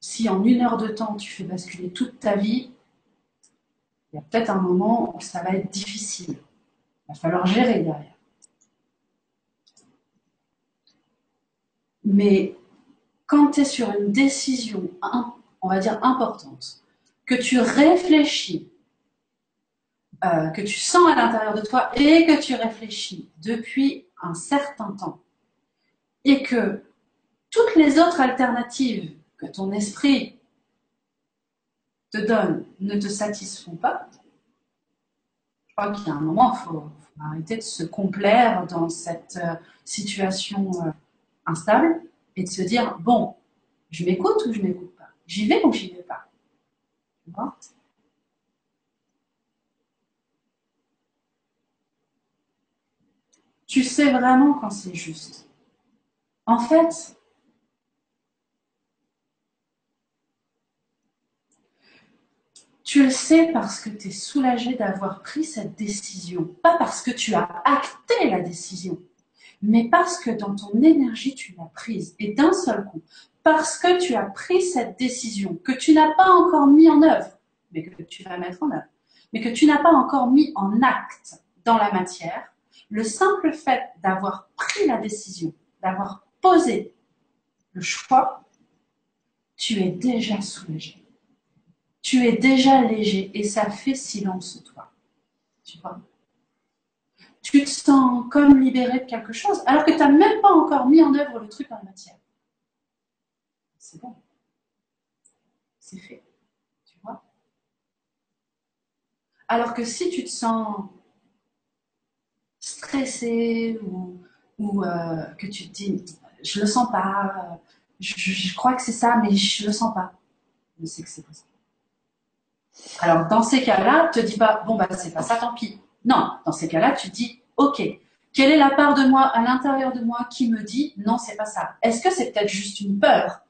si en une heure de temps tu fais basculer toute ta vie, il y a peut-être un moment où ça va être difficile. Il va falloir gérer derrière. Mais quand tu es sur une décision, on va dire importante, que tu réfléchis, euh, que tu sens à l'intérieur de toi et que tu réfléchis depuis un certain temps, et que toutes les autres alternatives que ton esprit te donne ne te satisfont pas, je crois qu'il y a un moment, il faut, arrêter de se complaire dans cette euh, situation euh, instable et de se dire, bon, je m'écoute ou je m'écoute pas? J'y vais ou j'y vais pas? Tu Tu sais vraiment quand c'est juste. En fait, tu le sais parce que tu es soulagé d'avoir pris cette décision, pas parce que tu as acté la décision mais parce que dans ton énergie, tu l'as prise, et d'un seul coup, parce que tu as pris cette décision que tu n'as pas encore mis en œuvre, mais que tu vas mettre en œuvre, mais que tu n'as pas encore mis en acte dans la matière, le simple fait d'avoir pris la décision, d'avoir posé le choix, tu es déjà soulagé. Tu es déjà léger et ça fait silence toi. Tu vois? Tu te sens comme libéré de quelque chose, alors que tu n'as même pas encore mis en œuvre le truc la matière. C'est bon. C'est fait. Tu vois? Alors que si tu te sens stressé ou, euh, que tu te dis je le sens pas, je, crois que c'est ça, mais je le sens pas. Je sais que c'est pas ça. Alors dans ces cas-là, te dis pas bon bah c'est pas ça, tant pis. Non, dans ces cas-là, tu dis, OK, quelle est la part de moi à l'intérieur de moi qui me dit, non, c'est pas ça Est-ce que c'est peut-être juste une peur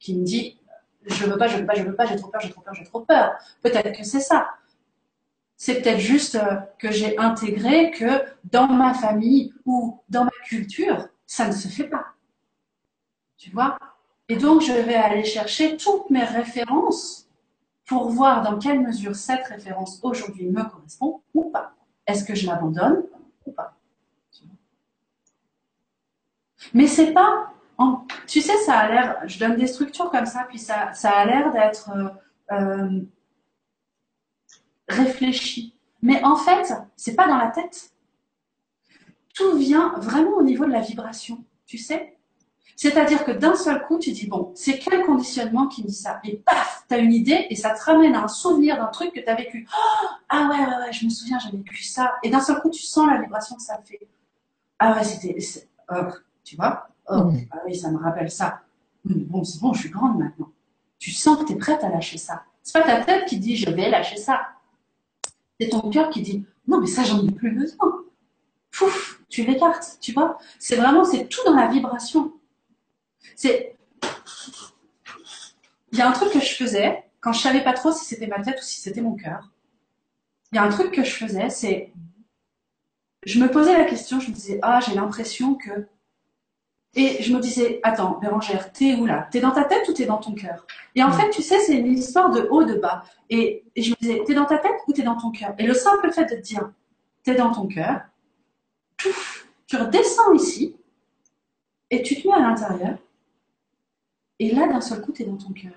qui me dit, je veux pas, je veux pas, je veux pas, j'ai trop peur, j'ai trop peur, j'ai trop peur Peut-être que c'est ça. C'est peut-être juste euh, que j'ai intégré que dans ma famille ou dans ma culture, ça ne se fait pas. Tu vois? Et donc, je vais aller chercher toutes mes références pour voir dans quelle mesure cette référence aujourd'hui me correspond ou pas. Est-ce que je l'abandonne ou pas? Mais c'est pas. Tu sais, ça a l'air. Je donne des structures comme ça, puis ça, ça a l'air d'être euh, euh, réfléchi. Mais en fait, c'est pas dans la tête. Tout vient vraiment au niveau de la vibration. Tu sais? C'est-à-dire que d'un seul coup, tu dis, bon, c'est quel conditionnement qui me dit ça? Et paf, tu as une idée et ça te ramène à un souvenir d'un truc que tu as vécu. Oh, ah ouais, ouais, ouais, je me souviens, j'avais vécu ça. Et d'un seul coup, tu sens la vibration que ça fait. Ah ouais, c'était... tu vois? Oh, Ah oui, ça me rappelle ça. Bon, c'est bon, je suis grande maintenant. Tu sens que tu es prête à lâcher ça. C'est pas ta tête qui dit, je vais lâcher ça. C'est ton cœur qui dit, non, mais ça, j'en ai plus besoin. Pouf, tu l'écartes, tu vois? C'est vraiment, c'est tout dans la vibration. C'est. Il y a un truc que je faisais quand je savais pas trop si c'était ma tête ou si c'était mon cœur. Il y a un truc que je faisais, c'est. Je me posais la question, je me disais, ah, j'ai l'impression que. Et je me disais, attends, Bérangère, t'es où là? T'es dans ta tête ou t'es dans ton cœur? Et en fait, tu sais, c'est une histoire de haut, de bas. Et, je me disais, t'es dans ta tête ou t'es dans ton cœur? Et le simple fait de te dire, t'es dans ton cœur, tu redescends ici, et tu te mets à l'intérieur, et là, d'un seul coup, tu es dans ton cœur.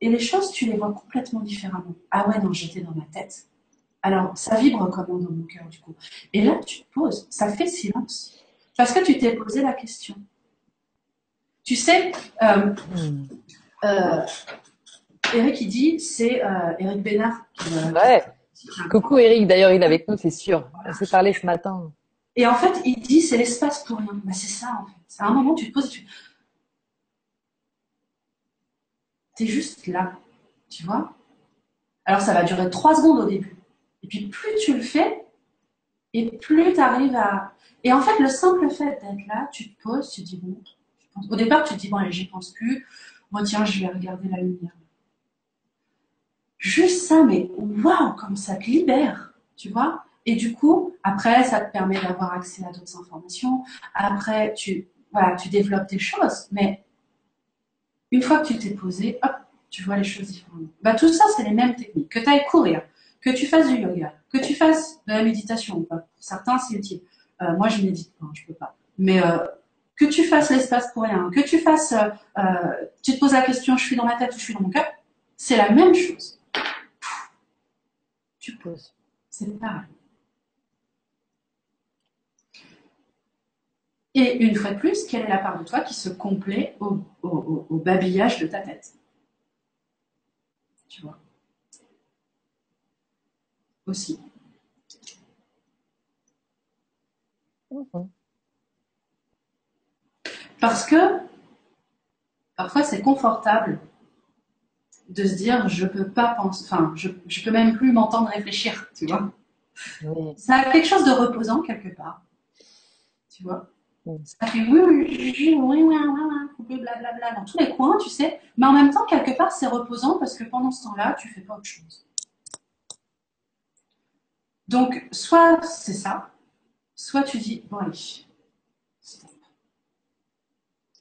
Et les choses, tu les vois complètement différemment. Ah ouais, non, j'étais dans ma tête. Alors, ça vibre comment dans mon cœur, du coup? Et là, tu te poses, ça fait silence. Parce que tu t'es posé la question. Tu sais, euh, euh, Eric, il dit, c'est euh, Eric Bénard. ouais. Coucou Eric, d'ailleurs, il est avec nous, c'est sûr. On s'est parlé ce matin. Et en fait, il dit, c'est l'espace pour rien. Bah, c'est ça, en fait. À un moment, tu te poses et tu tu es juste là, tu vois Alors ça va durer trois secondes au début. Et puis plus tu le fais, et plus tu arrives à... Et en fait, le simple fait d'être là, tu te poses, tu te dis, bon, au départ, tu te dis, bon, allez, j'y pense plus. Moi, tiens, je vais regarder la lumière. Juste ça, mais waouh, comme ça te libère, tu vois Et du coup, après, ça te permet d'avoir accès à d'autres informations. Après, tu, voilà, tu développes des choses. Mais une fois que tu t'es posé, hop, tu vois les choses différemment. Bah, tout ça, c'est les mêmes techniques. Que tu ailles courir, que tu fasses du yoga, que tu fasses de la méditation Pour certains, c'est utile. Euh, moi, je médite pas, je peux pas. Mais euh, que tu fasses l'espace pour rien, que tu fasses, euh, tu te poses la question, je suis dans ma tête ou je suis dans mon cœur, c'est la même chose. Tu poses. C'est pareil. Et une fois de plus, quelle est la part de toi qui se complaît au, au babillage de ta tête? Tu vois Aussi. Parce que parfois c'est confortable de se dire je peux pas penser, enfin je, je peux même plus m'entendre réfléchir, tu vois. Ça a quelque chose de reposant quelque part, tu vois. Ça fait oui, oui, oui, oui, oui, blablabla dans tous les coins, tu sais. Mais en même temps, quelque part, c'est reposant parce que pendant ce temps-là, tu fais pas autre chose. Donc, soit c'est ça, soit tu dis, bon allez, stop.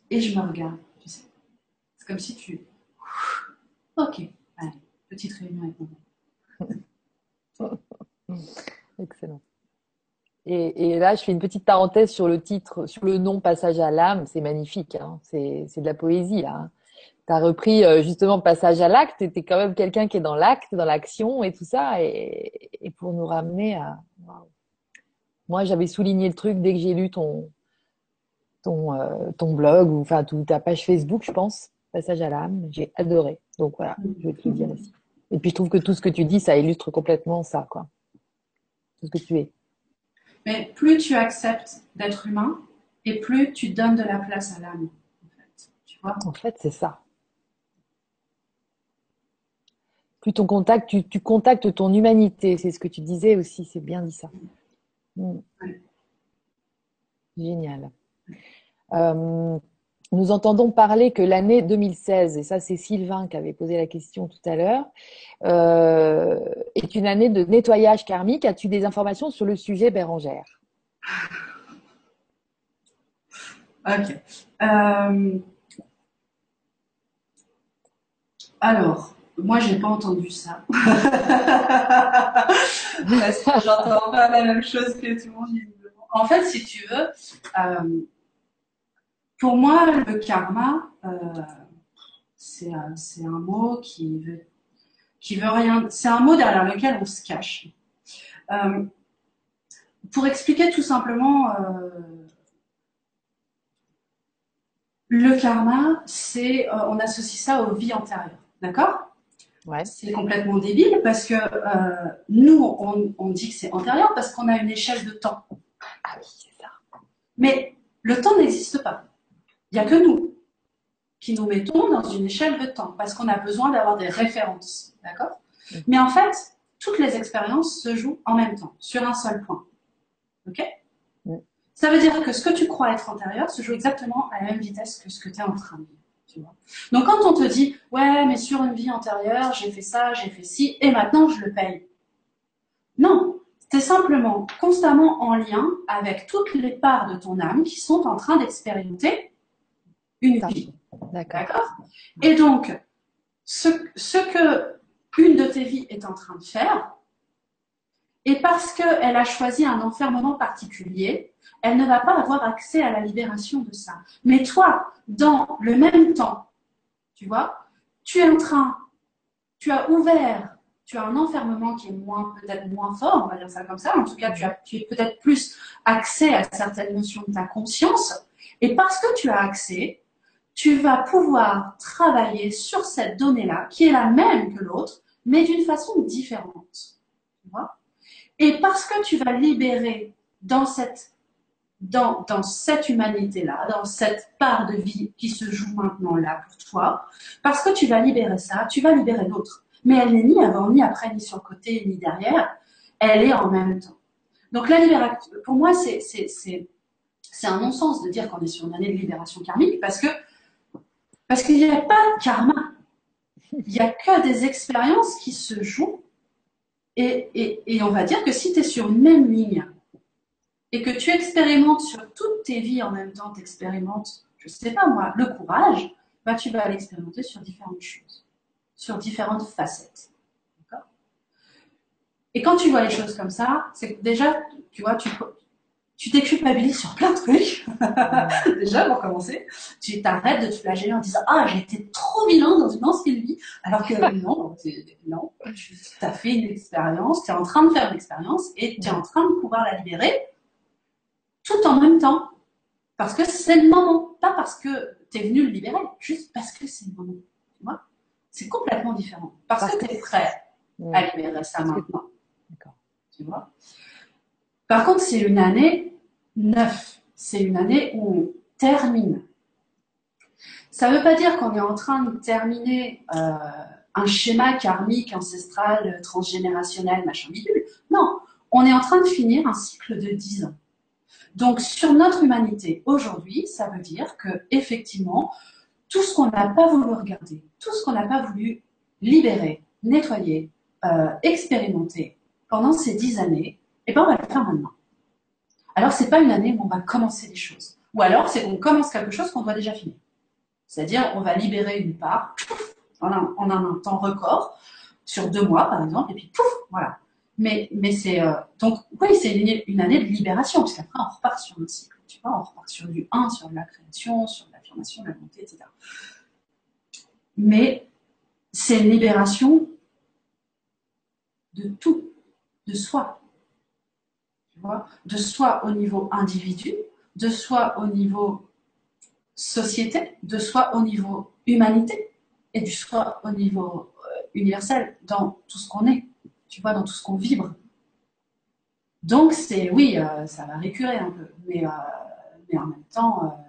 Et je me regarde, tu sais. C'est comme si tu... Ok, allez, petite réunion avec moi. Excellent. Et, là, je fais une petite parenthèse sur le titre, sur le nom Passage à l'âme. C'est magnifique, hein. c'est de la poésie là. Hein. Tu as repris euh, justement Passage à l'acte. Tu es quand même quelqu'un qui est dans l'acte, dans l'action et tout ça. Et, et, pour nous ramener à, moi, j'avais souligné le truc dès que j'ai lu ton ton euh, ton blog ou enfin ta page Facebook, je pense, passage à l'âme. J'ai adoré. Donc voilà, je vais te le dire aussi. Et puis je trouve que tout ce que tu dis, ça illustre complètement ça, quoi. Tout ce que tu es. Mais plus tu acceptes d'être humain, et plus tu donnes de la place à l'âme. En fait, tu vois? En fait, c'est ça. Plus ton contact, tu, tu contactes ton humanité. C'est ce que tu disais aussi. C'est bien dit ça. Mm. Génial. Euh, nous entendons parler que l'année 2016, et ça c'est Sylvain qui avait posé la question tout à l'heure, euh, est une année de nettoyage karmique. As-tu des informations sur le sujet, Bérangère Ok. Euh, alors, moi, j'ai pas entendu ça. Parce que j'entends pas la même chose que tout le monde. En fait, si tu veux, euh, pour moi, le karma, euh, c'est un, mot qui veut, qui veut rien. C'est un mot derrière lequel on se cache. Euh, pour expliquer tout simplement, le karma, c'est, on associe ça aux vies antérieures. D'accord? C'est complètement débile parce que euh, nous, on, dit que c'est antérieur parce qu'on a une échelle de temps. Ah oui, c'est ça. Mais le temps n'existe pas. Il n'y a que nous qui nous mettons dans une échelle de temps parce qu'on a besoin d'avoir des références. D'accord? Mm. Mais en fait, toutes les expériences se jouent en même temps, sur un seul point. OK? Mm. Ça veut dire que ce que tu crois être antérieur se joue exactement à la même vitesse que ce que tu es en train de vivre. Donc quand on te dit, ouais, mais sur une vie antérieure, j'ai fait ça, j'ai fait ci, et maintenant je le paye. Non, c'est simplement constamment en lien avec toutes les parts de ton âme qui sont en train d'expérimenter une vie. D'accord. Et donc, ce, ce que une de tes vies est en train de faire, et parce qu'elle a choisi un enfermement particulier, elle ne va pas avoir accès à la libération de ça. Mais toi, dans le même temps, tu vois, tu es en train, tu as ouvert, tu as un enfermement qui est moins, peut-être moins fort, on va dire ça comme ça. En tout cas, tu as, tu as peut-être plus accès à certaines notions de ta conscience. Et parce que tu as accès, tu vas pouvoir travailler sur cette donnée-là, qui est la même que l'autre, mais d'une façon différente. Tu vois? Et parce que tu vas libérer dans cette dans, dans cette humanité-là, dans cette part de vie qui se joue maintenant là pour toi, parce que tu vas libérer ça, tu vas libérer d'autres. mais elle n'est ni avant, ni après, ni sur le côté, ni derrière. Elle est en même temps. Donc la libération, pour moi, c'est un non-sens de dire qu'on est sur une année de libération karmique parce que parce qu'il n'y a pas de karma. Il n'y a que des expériences qui se jouent. Et, et, et on va dire que si tu es sur une même ligne et que tu expérimentes sur toutes tes vies en même temps, tu expérimentes, je sais pas moi, le courage, bah, tu vas l'expérimenter sur différentes choses, sur différentes facettes. Et quand tu vois les choses comme ça, c'est que déjà, tu vois, tu, tu déculpabilises sur plein de trucs. Déjà, pour commencer, tu t'arrêtes de te flageller en disant Ah, j'ai été trop vilain dans une ancienne vie. Alors que non, non, tu as fait une expérience, tu es en train de faire une expérience et tu es en train de pouvoir la libérer tout en même temps. Parce que c'est le moment, pas parce que tu es venu le libérer, juste parce que c'est le moment. Tu vois? C'est complètement différent. Parce, que tu es prêt à libérer ça maintenant. D'accord. Tu vois? Par contre, c'est une année neuf. C'est une année où on termine. Ça ne veut pas dire qu'on est en train de terminer euh, un schéma karmique, ancestral, transgénérationnel, machin bidule. Non, on est en train de finir un cycle de dix ans. Donc, sur notre humanité aujourd'hui, ça veut dire que effectivement, tout ce qu'on n'a pas voulu regarder, tout ce qu'on n'a pas voulu libérer, nettoyer, euh, expérimenter pendant ces dix années, eh ben, on va le faire maintenant. Alors, c'est pas une année où on va commencer des choses. Ou alors, c'est qu'on commence quelque chose qu'on doit déjà finir. C'est-à-dire, on va libérer une part en un, temps record, sur deux mois, par exemple, et puis pouf, voilà. Mais, c'est, euh, donc, oui, c'est une, année de libération, parce qu'après, on repart sur un cycle. Tu vois, on repart sur du 1, sur la création, sur l'affirmation, la montée, etc. Mais c'est une libération de tout, de soi, de soi au niveau individu, de soi au niveau société, de soi au niveau humanité et du soi au niveau euh, universel dans tout ce qu'on est, tu vois, dans tout ce qu'on vibre. Donc c'est oui, euh, ça va récurer un peu, mais, euh, en même temps,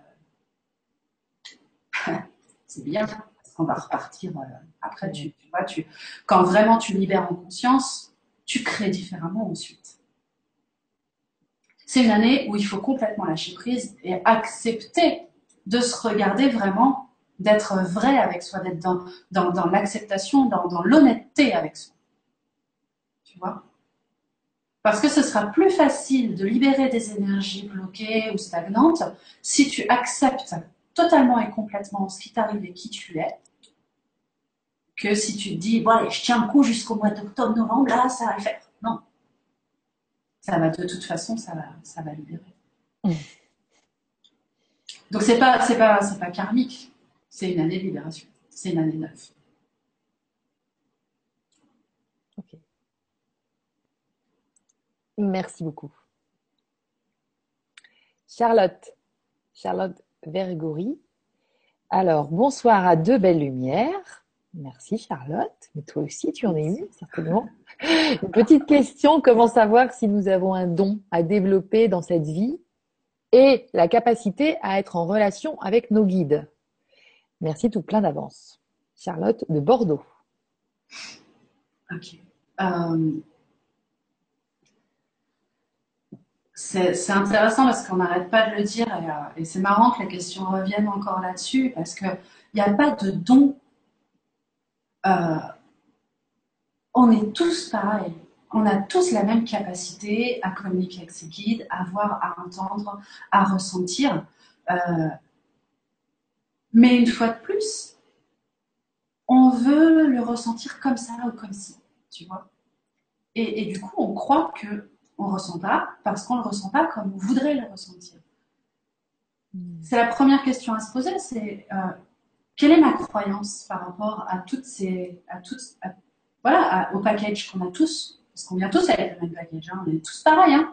c'est bien parce qu'on va repartir. après, quand vraiment tu libères en conscience, tu crées différemment ensuite. C'est une année où il faut complètement lâcher prise et accepter de se regarder vraiment, d'être vrai avec soi, d'être dans, dans, l'acceptation, dans, dans l'honnêteté avec soi. Tu vois? Parce que ce sera plus facile de libérer des énergies bloquées ou stagnantes si tu acceptes totalement et complètement ce qui t'arrive et qui tu es, que si tu te dis, bon allez, je tiens le coup jusqu'au mois d'octobre, novembre, là, ça va le faire. Non, ça va de toute façon, ça va, ça va libérer. Mm. Donc c'est pas, c'est pas, c'est pas karmique. C'est une année de libération. C'est une année neuve. Ok. Merci beaucoup. Charlotte, Charlotte Vergory. Alors, bonsoir à deux belles lumières. Merci Charlotte, mais toi aussi tu en es une certainement. Petite question, comment savoir si nous avons un don à développer dans cette vie et la capacité à être en relation avec nos guides? Merci tout plein d'avance. Charlotte de Bordeaux. Ok. Euh, c'est intéressant parce qu'on n'arrête pas de le dire et, euh, c'est marrant que la question revienne encore là-dessus parce qu'il n'y a pas de don euh, on est tous pareils. On a tous la même capacité à communiquer avec ses guides, à voir, à entendre, à ressentir. Euh, mais une fois de plus, on veut le ressentir comme ça ou comme ci, tu vois. Et, du coup, on croit que on ressent pas parce qu'on le ressent pas comme on voudrait le ressentir. Hmm. C'est la première question à se poser, c'est euh, quelle est ma croyance par rapport à toutes ces, à toutes, voilà, au package qu'on a tous, parce qu'on vient tous avec le même package, hein, on est tous pareils. Hein.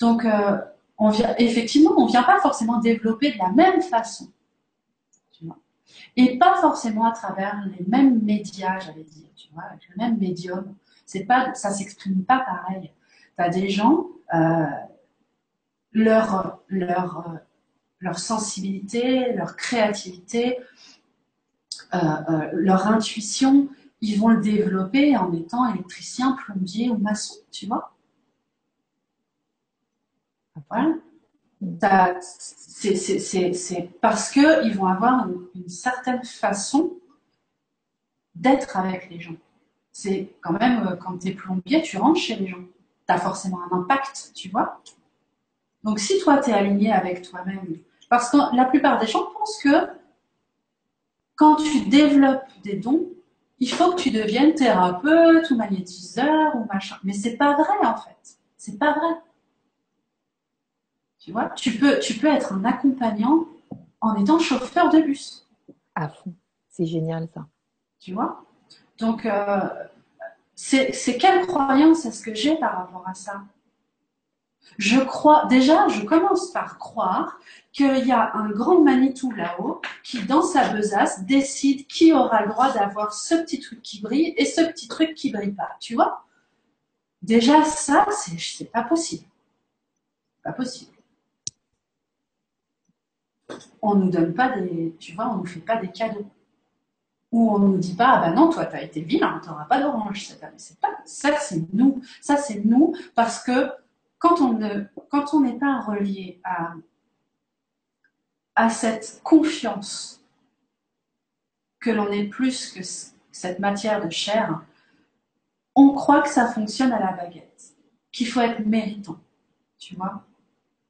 Donc, euh, on vient, effectivement, on ne vient pas forcément développer de la même façon. Et pas forcément à travers les mêmes médias, j'allais dire, tu vois, avec le même médium. Ça s'exprime pas pareil. Tu as des gens, euh, leur, leur, leur sensibilité, leur créativité, euh, euh, leur intuition ils vont le développer en étant électricien, plombier ou maçon, tu vois. Voilà. C'est parce qu'ils vont avoir une, certaine façon d'être avec les gens. C'est quand même, euh, quand tu es plombier, tu rentres chez les gens. Tu as forcément un impact, tu vois. Donc si toi, tu es aligné avec toi-même, parce que la plupart des gens pensent que quand tu développes des dons, il faut que tu deviennes thérapeute ou magnétiseur ou machin. Mais c'est pas vrai en fait. C'est pas vrai. Tu vois, tu peux, tu peux être un accompagnant en étant chauffeur de bus. À fond. C'est génial ça. Tu vois? Donc, euh, c'est quelle croyance est-ce que j'ai par rapport à ça? Je crois, déjà, je commence par croire qu'il y a un grand Manitou là-haut qui, dans sa besace, décide qui aura le droit d'avoir ce petit truc qui brille et ce petit truc qui brille pas. Tu vois? Déjà, ça, c'est pas possible. Pas possible on nous donne pas des, tu vois, on nous fait pas des cadeaux. Ou on nous dit pas, ah ben non, toi, tu as été vilain, tu n'auras pas d'orange pas, ça, c'est nous. Ça, c'est nous parce que quand on ne, n'est pas relié à, cette confiance que l'on est plus que cette matière de chair, on croit que ça fonctionne à la baguette, qu'il faut être méritant, tu vois.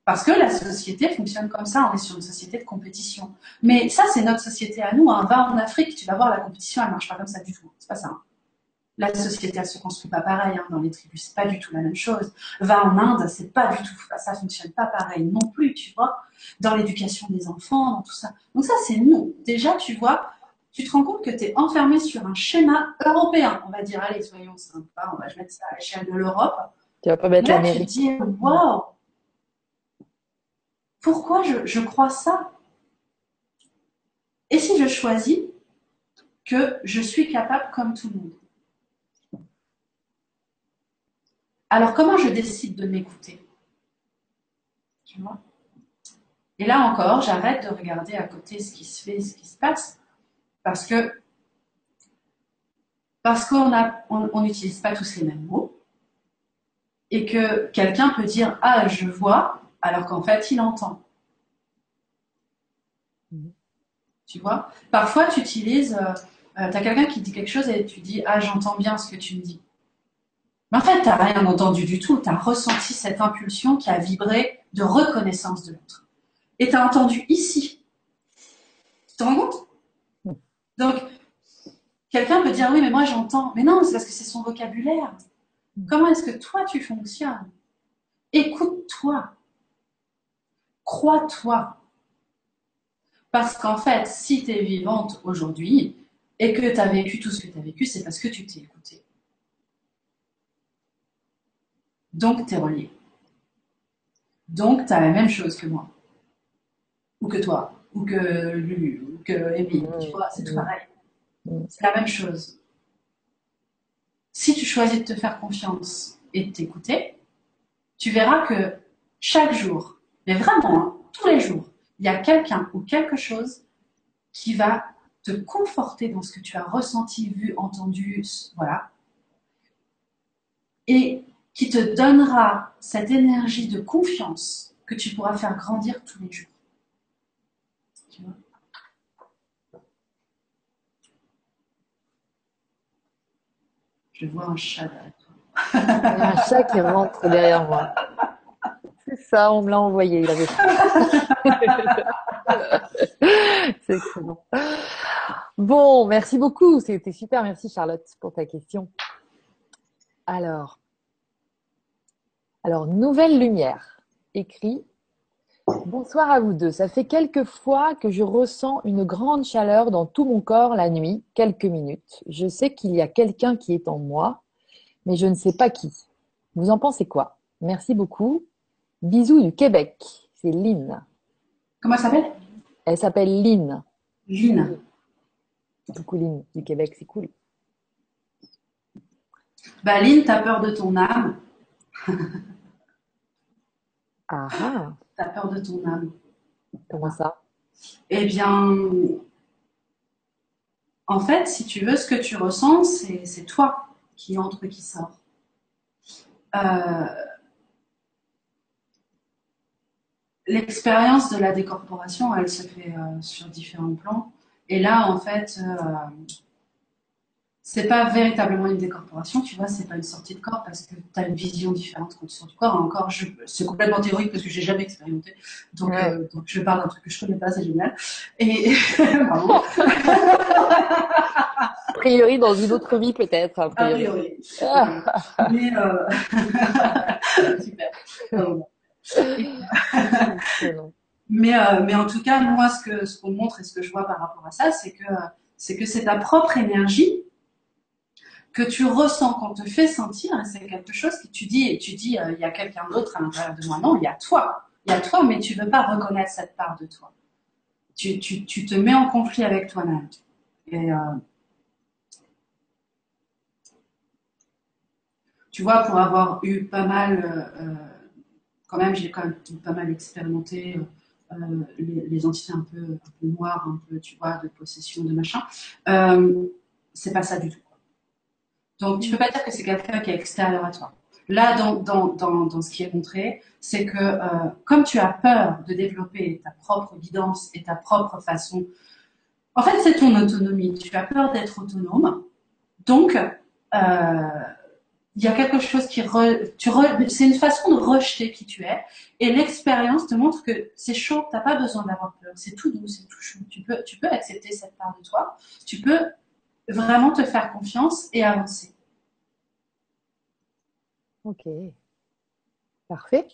Parce que la société fonctionne comme ça, on est sur une société de compétition. Mais ça, c'est notre société à nous. Hein. Va en Afrique, tu vas voir la compétition, elle marche pas comme ça du tout. C'est pas ça. Hein. La société, elle se construit pas pareil hein. dans les tribus, c'est pas du tout la même chose. Va en Inde, c'est pas du tout, ça fonctionne pas pareil non plus, tu vois. Dans l'éducation des enfants, dans tout ça. Donc ça, c'est nous. Déjà, tu vois, tu te rends compte que tu es enfermé sur un schéma européen. On va dire, allez, soyons sympas, on va mettre ça à l'échelle de l'Europe. Tu vas pas mettre l'Amérique. Tu te dis, waouh, pourquoi je, crois ça? Et si je choisis que je suis capable comme tout le monde? Alors comment je décide de m'écouter? Et là encore, j'arrête de regarder à côté ce qui se fait, ce qui se passe, parce que parce qu'on on n'utilise pas tous les mêmes mots, et que quelqu'un peut dire ah je vois alors qu'en fait, il entend. Tu vois? Parfois, tu utilises, euh, euh, tu as quelqu'un qui dit quelque chose et tu dis Ah, j'entends bien ce que tu me dis. Mais en fait, tu n'as rien entendu du tout. Tu as ressenti cette impulsion qui a vibré de reconnaissance de l'autre. Et tu as entendu ici. Tu te rends compte? Mhm. Donc, quelqu'un peut dire Oui, mais moi j'entends. Mais non, c'est parce que c'est son vocabulaire. Mhm. Comment est-ce que toi tu fonctionnes? Écoute-toi. Crois-toi. Parce qu'en fait, si tu es vivante aujourd'hui et que tu as vécu tout ce que tu as vécu, c'est parce que tu t'es écouté. Donc, tu es relié. Donc, tu as la même chose que moi. Ou que toi. Ou que Lulu. Ou que Amy. Tu vois, c'est tout pareil. C'est la même chose. Si tu choisis de te faire confiance et de t'écouter, tu verras que chaque jour, mais vraiment, hein, tous les jours, il y a quelqu'un ou quelque chose qui va te conforter dans ce que tu as ressenti, vu, entendu, voilà, et qui te donnera cette énergie de confiance que tu pourras faire grandir tous les jours. Tu vois Je vois un chat derrière un chat qui rentre derrière moi. C'est ça, on me l'a envoyé. Il avait C'est excellent. Bon, merci beaucoup. C'était super. Merci Charlotte pour ta question. Alors, alors nouvelle lumière. Écrit. Bonsoir à vous deux. Ça fait quelques fois que je ressens une grande chaleur dans tout mon corps la nuit, quelques minutes. Je sais qu'il y a quelqu'un qui est en moi, mais je ne sais pas qui. Vous en pensez quoi? Merci beaucoup. Bisous du Québec. C'est Lynn. Comment elle s'appelle? Elle s'appelle Lynn. Lynn. Coucou Lynn du Québec, c'est cool. Bah Lynn, t'as peur de ton âme. Ah ah. T'as peur de ton âme. Comment ça? Eh bien, en fait, si tu veux, ce que tu ressens, c'est toi qui entre, qui sort. Euh, l'expérience de la décorporation, elle se fait euh, sur différents plans. Et là, en fait, euh, c'est pas véritablement une décorporation, tu vois, c'est pas une sortie de corps parce que tu as une vision différente quand tu sors du corps. Encore, c'est complètement théorique parce que j'ai jamais expérimenté. Donc, euh, donc je parle d'un truc que je connais pas, c'est génial. Et a priori, dans une autre vie peut-être. A priori. Mais euh... super. mais, euh, mais en tout cas, moi, ce que ce qu'on montre et ce que je vois par rapport à ça, c'est que c'est que c'est ta propre énergie que tu ressens, qu'on te fait sentir, c'est quelque chose que tu dis, et tu dis, euh, il y a quelqu'un d'autre à l'intérieur de moi. Non, il y a toi. Il y a toi, mais tu ne veux pas reconnaître cette part de toi. Tu, tu, tu te mets en conflit avec toi-même. Euh, tu vois, pour avoir eu pas mal, euh, quand même, j'ai quand même pas mal expérimenté les, entités un peu, un peu noires, un peu, tu vois, de possession, de machin. c'est pas ça du tout. Donc, tu peux pas dire que c'est quelqu'un qui est extérieur à toi. Là, dans, dans, dans, dans ce qui est montré, c'est que euh, comme tu as peur de développer ta propre guidance et ta propre façon, en fait, c'est ton autonomie. Tu as peur d'être autonome. Donc, euh, il y a quelque chose qui tu c'est une façon de rejeter qui tu es et l'expérience te montre que c'est chaud t'as pas besoin d'avoir peur c'est tout doux c'est tout chaud tu peux tu peux accepter cette part de toi tu peux vraiment te faire confiance et avancer. Ok. Parfait.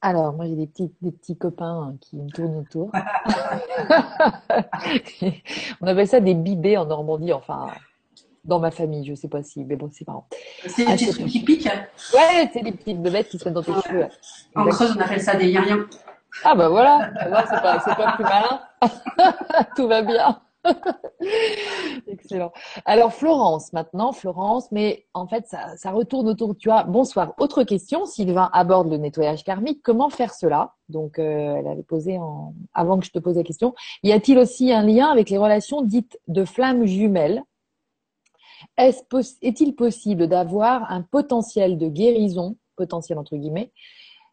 Alors, moi, j'ai des petits, des petits copains qui me tournent autour. On appelle ça des bibés en Normandie, enfin, dans ma famille, je sais pas si, mais bon, c'est marrant. C'est des petits trucs qui piquent Ouais, c'est des petites bébêtes qui se mettent dans tes cheveux. En creuse, on appelle ça des yin Ah bah voilà, c'est pas, pas plus malin. Tout va bien. Excellent. Alors Florence, maintenant Florence, mais en fait ça, retourne autour. Tu as bonsoir. Autre question. Sylvain aborde le nettoyage karmique. Comment faire cela? Donc euh, elle avait posé en avant que je te pose la question. Y a-t-il aussi un lien avec les relations dites de flammes jumelles? Est-il possible d'avoir un potentiel de guérison, potentiel entre guillemets,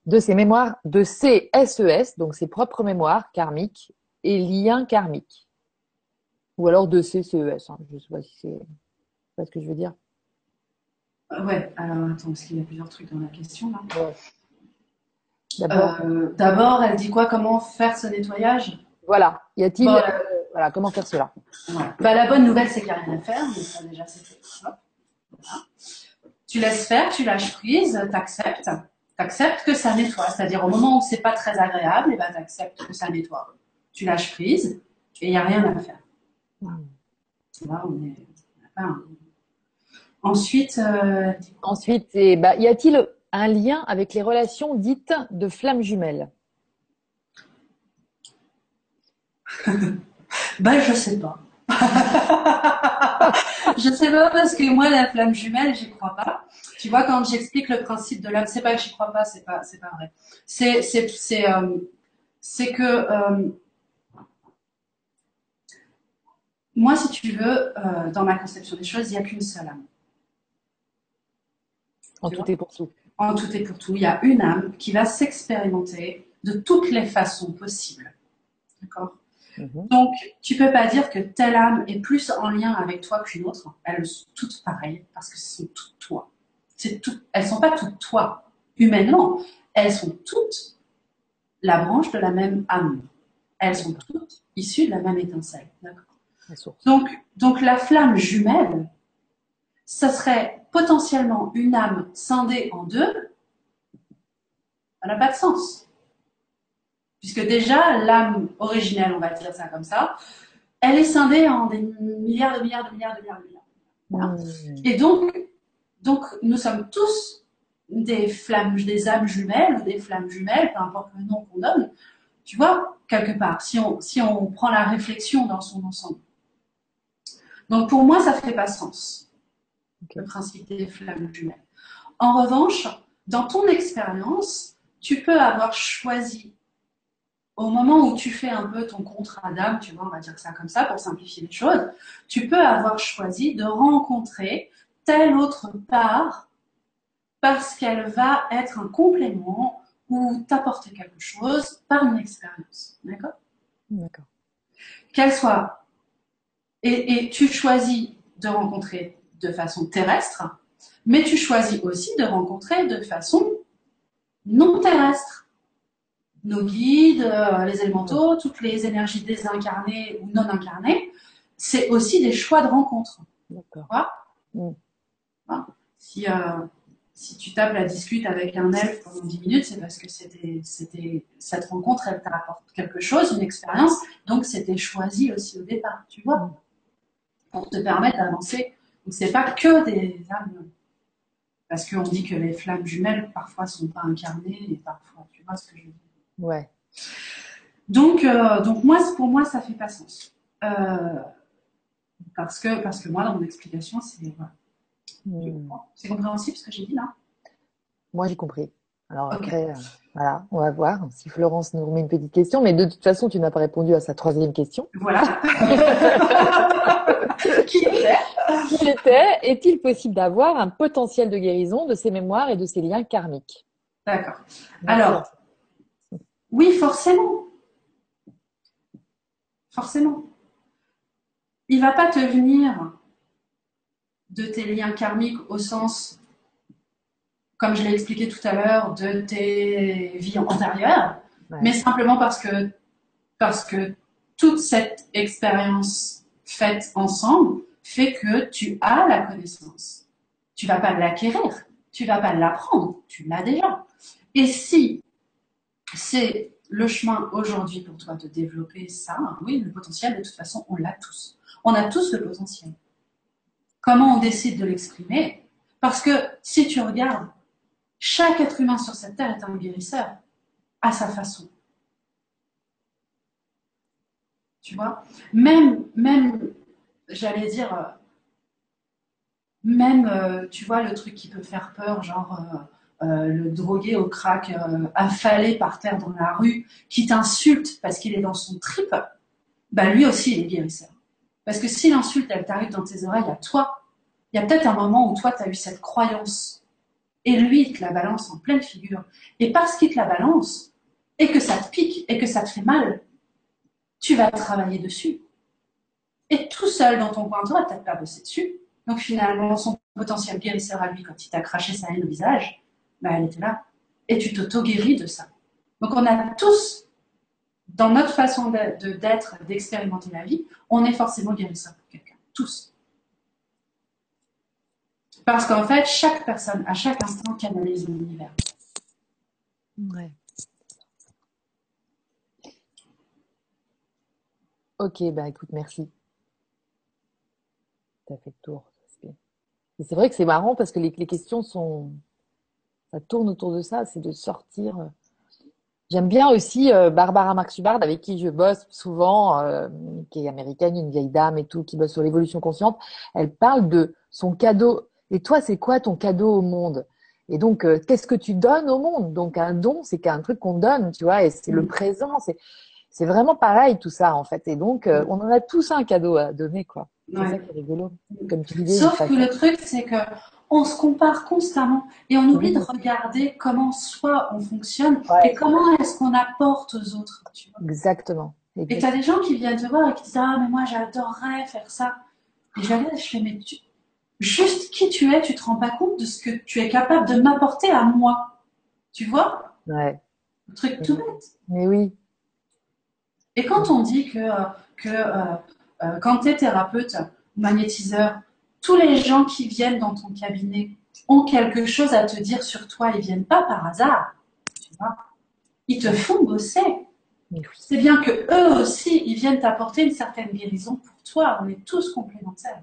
de ces mémoires, de ces SES, donc ses propres mémoires karmiques et liens karmiques. Ou alors de ces CES, hein. je ne sais pas si c'est pas ce que je veux dire. Euh, ouais, alors attends, parce qu'il y a plusieurs trucs dans la question là. Euh, d'abord, elle dit quoi? Comment faire ce nettoyage? Voilà. Y a-t-il euh, voilà comment faire cela? Bah, la bonne nouvelle, c'est qu'il n'y a rien à faire. Ça déjà c'est fait. Tu laisses faire, tu lâches prise, tu acceptes acceptes que ça nettoie. C'est-à-dire au moment où c'est pas très agréable, et eh ben tu acceptes que ça nettoie. Tu lâches prise et il n'y a rien à faire. Là, on est, Ensuite, euh, ensuite, et bah, y a-t-il un lien avec les relations dites de flammes jumelles Ben, je sais pas. je sais pas parce que moi, la flamme jumelle, j'y crois pas. Tu vois, quand j'explique le principe de l'âme, c'est pas que j'y crois pas, c'est pas, c'est pas vrai. C'est, c'est, c'est, euh, c'est que euh, moi, si tu veux, euh, dans ma conception des choses, il n'y a qu'une seule âme. En tout et pour tout. En tout et pour tout, il y a une âme qui va s'expérimenter de toutes les façons possibles. D'accord? Mhm. Donc, tu peux pas dire que telle âme est plus en lien avec toi qu'une autre. Elles sont toutes pareilles parce que ce sont toutes toi. C'est tout, elles sont pas toutes toi humainement. Elles sont toutes la branche de la même âme. Elles sont toutes issues de la même étincelle. Donc, donc la flamme jumelle, ça serait potentiellement une âme scindée en deux. Ça n'a pas de sens. Puisque déjà, l'âme originelle, on va dire ça comme ça, elle est scindée en des milliards de milliards de milliards de milliards de milliards. Et donc, donc, nous sommes tous des flammes, des âmes jumelles ou des flammes jumelles, peu importe le nom qu'on donne, tu vois, quelque part, si on, si on prend la réflexion dans son ensemble. Donc pour moi, ça fait pas sens, le principe des flammes jumelles. En revanche, dans ton expérience, tu peux avoir choisi au moment où tu fais un peu ton contrat d'âme, tu vois, on va dire ça comme ça pour simplifier les choses, tu peux avoir choisi de rencontrer telle autre part parce qu'elle va être un complément ou t'apporter quelque chose par une expérience. D'accord? D'accord. Qu'elle soit. Et, et tu choisis de rencontrer de façon terrestre, mais tu choisis aussi de rencontrer de façon non terrestre. Nos guides, euh, les élémentaux, toutes les énergies désincarnées ou non incarnées, c'est aussi des choix de rencontre. D'accord. Mm. Si, euh, si tu tapes la discute avec un elfe pendant 10 minutes, c'est parce que c'était, c'était, cette rencontre, elle t'apporte quelque chose, une expérience, donc c'était choisi aussi au départ, tu vois, mm. Pour te permettre d'avancer. Donc c'est pas que des âmes parce qu'on dit que les flammes jumelles, parfois, sont pas incarnées et parfois, tu vois ce que je veux dire. Ouais. Donc, euh, donc moi, pour moi, ça fait pas sens. Euh, parce, que, parce que moi, dans mon explication, c'est. Voilà. Hmm. C'est compréhensible ce que j'ai dit là? Moi, j'ai compris. Alors après, euh, voilà, on va voir si Florence nous remet une petite question. Mais de toute façon, tu n'as pas répondu à sa troisième question. Voilà. Qui était? Qui était? Est-il possible d'avoir un potentiel de guérison de ses mémoires et de ses liens karmiques? D'accord. Alors, oui, forcément. Forcément. Il va pas te venir de tes liens karmiques au sens, comme je l'ai expliqué tout à l'heure, de tes vies antérieures, mais simplement parce que, parce que toute cette expérience faite ensemble fait que tu as la connaissance. Tu vas pas l'acquérir, tu vas pas l'apprendre, tu l'as déjà. Et si c'est le chemin aujourd'hui pour toi de développer ça, oui, le potentiel, de toute façon, on l'a tous. On a tous le potentiel. Comment on décide de l'exprimer? Parce que si tu regardes, chaque être humain sur cette terre est un guérisseur à sa façon. Tu vois? Même, même j'allais dire, euh, même, euh, tu vois, le truc qui peut faire peur, genre euh, le drogué au crack affalé par terre dans la rue, qui t'insulte parce qu'il est dans son trip, bah lui aussi, il est guérisseur. Parce que si l'insulte, elle t'arrive dans tes oreilles à toi, il y a peut-être un moment où toi, tu as eu cette croyance. Et lui, il te la balance en pleine figure. Et parce qu'il te la balance, et que ça te pique, et que ça te fait mal, tu vas travailler dessus. Et tout seul dans ton coin, tu vas peut-être pas bosser dessus. Donc finalement, son potentiel guérisseur à lui, quand il t'a craché sa haine au visage, bah, elle était là. Et tu t'auto-guéris de ça. Donc on a tous, dans notre façon d'être, d'expérimenter la vie, on est forcément guérisseur pour quelqu'un. Tous. Parce qu'en fait, chaque personne, à chaque instant, canalise l'univers. Ouais. Ok, bah écoute, merci. T'as fait le tour. C'est vrai que c'est marrant parce que les, questions sont, ça tourne autour de ça, c'est de sortir. Euh. J'aime bien aussi euh, Barbara Marx Hubbard avec qui je bosse souvent, euh, qui est américaine, une vieille dame et tout, qui bosse sur l'évolution consciente. Elle parle de son cadeau. Et toi, c'est quoi ton cadeau au monde? Et donc, qu'est-ce que tu donnes au monde? Donc, un don, c'est qu'un truc qu'on donne, tu vois, et c'est le mm. présent. C'est c'est vraiment pareil tout ça en fait. Et donc, euh, on en a tous un cadeau à donner quoi. C'est ça qui est rigolo. Comme tu disais. Sauf que le truc, c'est que on se compare constamment et on oublie de regarder comment soi on fonctionne et comment est-ce qu'on apporte aux autres. Tu vois. Exactement. Et tu as des gens qui viennent te voir et qui disent Ah, mais moi j'adorerais faire ça. Et je regarde je fais Mais tu... juste qui tu es, tu te rends pas compte de ce que tu es capable de m'apporter à moi. Tu vois Ouais. Le truc tout bête. Mais oui. Et quand on dit que, euh, que euh, euh, quand tu es thérapeute, magnétiseur, tous les gens qui viennent dans ton cabinet ont quelque chose à te dire sur toi, ils viennent pas par hasard. Tu vois ils te font bosser. C'est bien que eux aussi, ils viennent t'apporter une certaine guérison pour toi. On est tous complémentaires.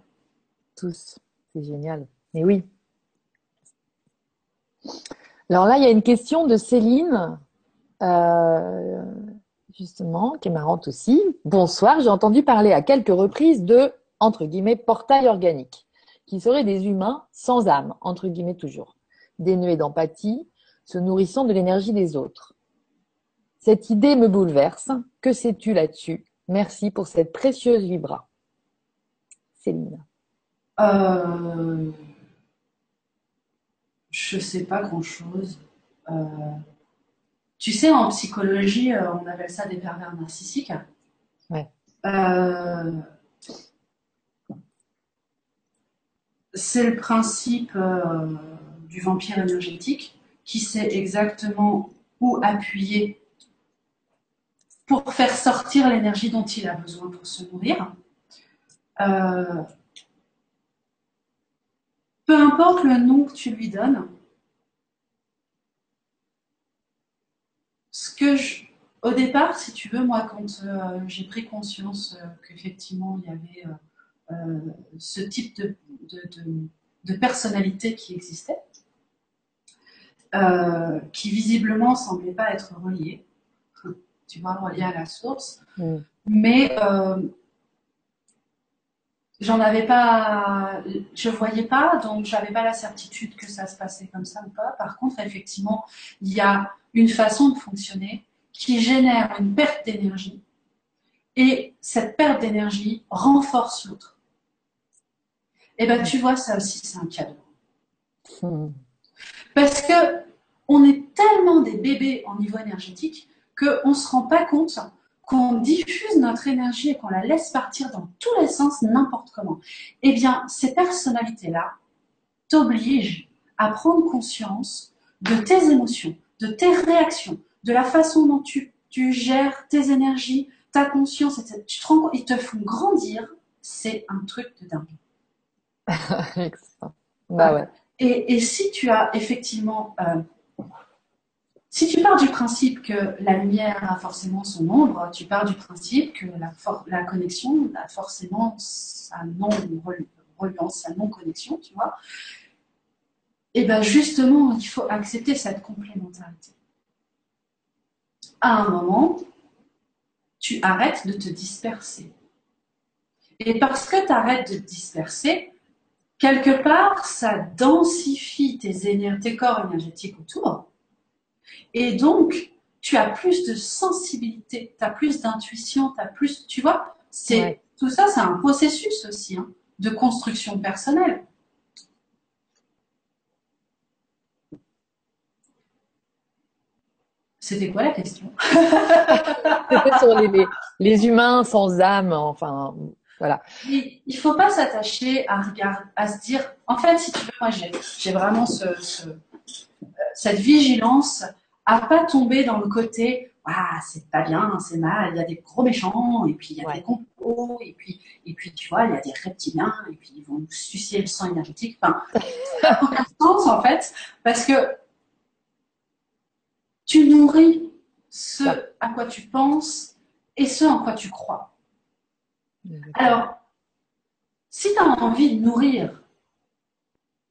Tous. C'est génial. Mais oui. Alors là, il y a une question de Céline. Euh, justement, qui est marrante aussi. Bonsoir, j'ai entendu parler à quelques reprises de, entre guillemets, portail organique, qui seraient des humains sans âme, entre guillemets toujours, dénués d'empathie, se nourrissant de l'énergie des autres. Cette idée me bouleverse. Que sais-tu là-dessus? Merci pour cette précieuse vibra. Céline. Euh... Je sais pas grand-chose. Euh, tu sais, en psychologie, euh, on appelle ça des pervers narcissiques. Ouais. Euh, c'est le principe du vampire énergétique qui sait exactement où appuyer pour faire sortir l'énergie dont il a besoin pour se nourrir. Peu importe le nom que tu lui donnes, ce que je, au départ, si tu veux, moi, quand euh, j'ai pris conscience euh, qu'effectivement il y avait euh, ce type de, de, personnalité qui existait, qui visiblement semblait pas être relié, tu vois, relié à la source, mm. mais j'en avais pas, je voyais pas, donc j'avais pas la certitude que ça se passait comme ça ou pas. Par contre, effectivement, il y a une façon de fonctionner qui génère une perte d'énergie. Et cette perte d'énergie renforce l'autre. Et eh ben, tu vois, ça aussi, c'est un cadeau. Hmm. Parce que on est tellement des bébés en niveau énergétique qu'on ne se rend pas compte qu'on diffuse notre énergie et qu'on la laisse partir dans tous les sens n'importe comment. Eh bien, ces personnalités-là t'obligent à prendre conscience de tes émotions, de tes réactions, de la façon dont tu, tu gères tes énergies, ta conscience, etc. Tu te rends compte, ils te font grandir. C'est un truc de dingue. bah ouais. Et, et, si tu as effectivement, euh, si tu pars du principe que la lumière a forcément son ombre, tu pars du principe que la, connexion a forcément sa non-reliance, sa non-connexion, tu vois. Et bien justement, il faut accepter cette complémentarité. À un moment, tu arrêtes de te disperser. Et parce que tu arrêtes de te disperser, quelque part, ça densifie tes corps énergétiques autour. Et donc, tu as plus de sensibilité, tu as plus d'intuition, tu as plus, tu vois, c'est tout ça, c'est un processus aussi hein, de construction personnelle. C'était quoi la question? C'était sur les, humains sans âme, enfin, voilà. Il ne faut pas s'attacher à, à se dire, en fait, si tu veux, moi j'ai vraiment ce, cette vigilance à pas tomber dans le côté, ah, c'est pas bien, c'est mal, il y a des gros méchants, et puis il y a des complots, et puis, et puis tu vois, il y a des reptiliens, et puis ils vont nous sucer le sang énergétique. Enfin, ça n'a aucun sens en fait, parce que tu nourris ce à quoi tu penses et ce en quoi tu crois. Alors, si tu as envie de nourrir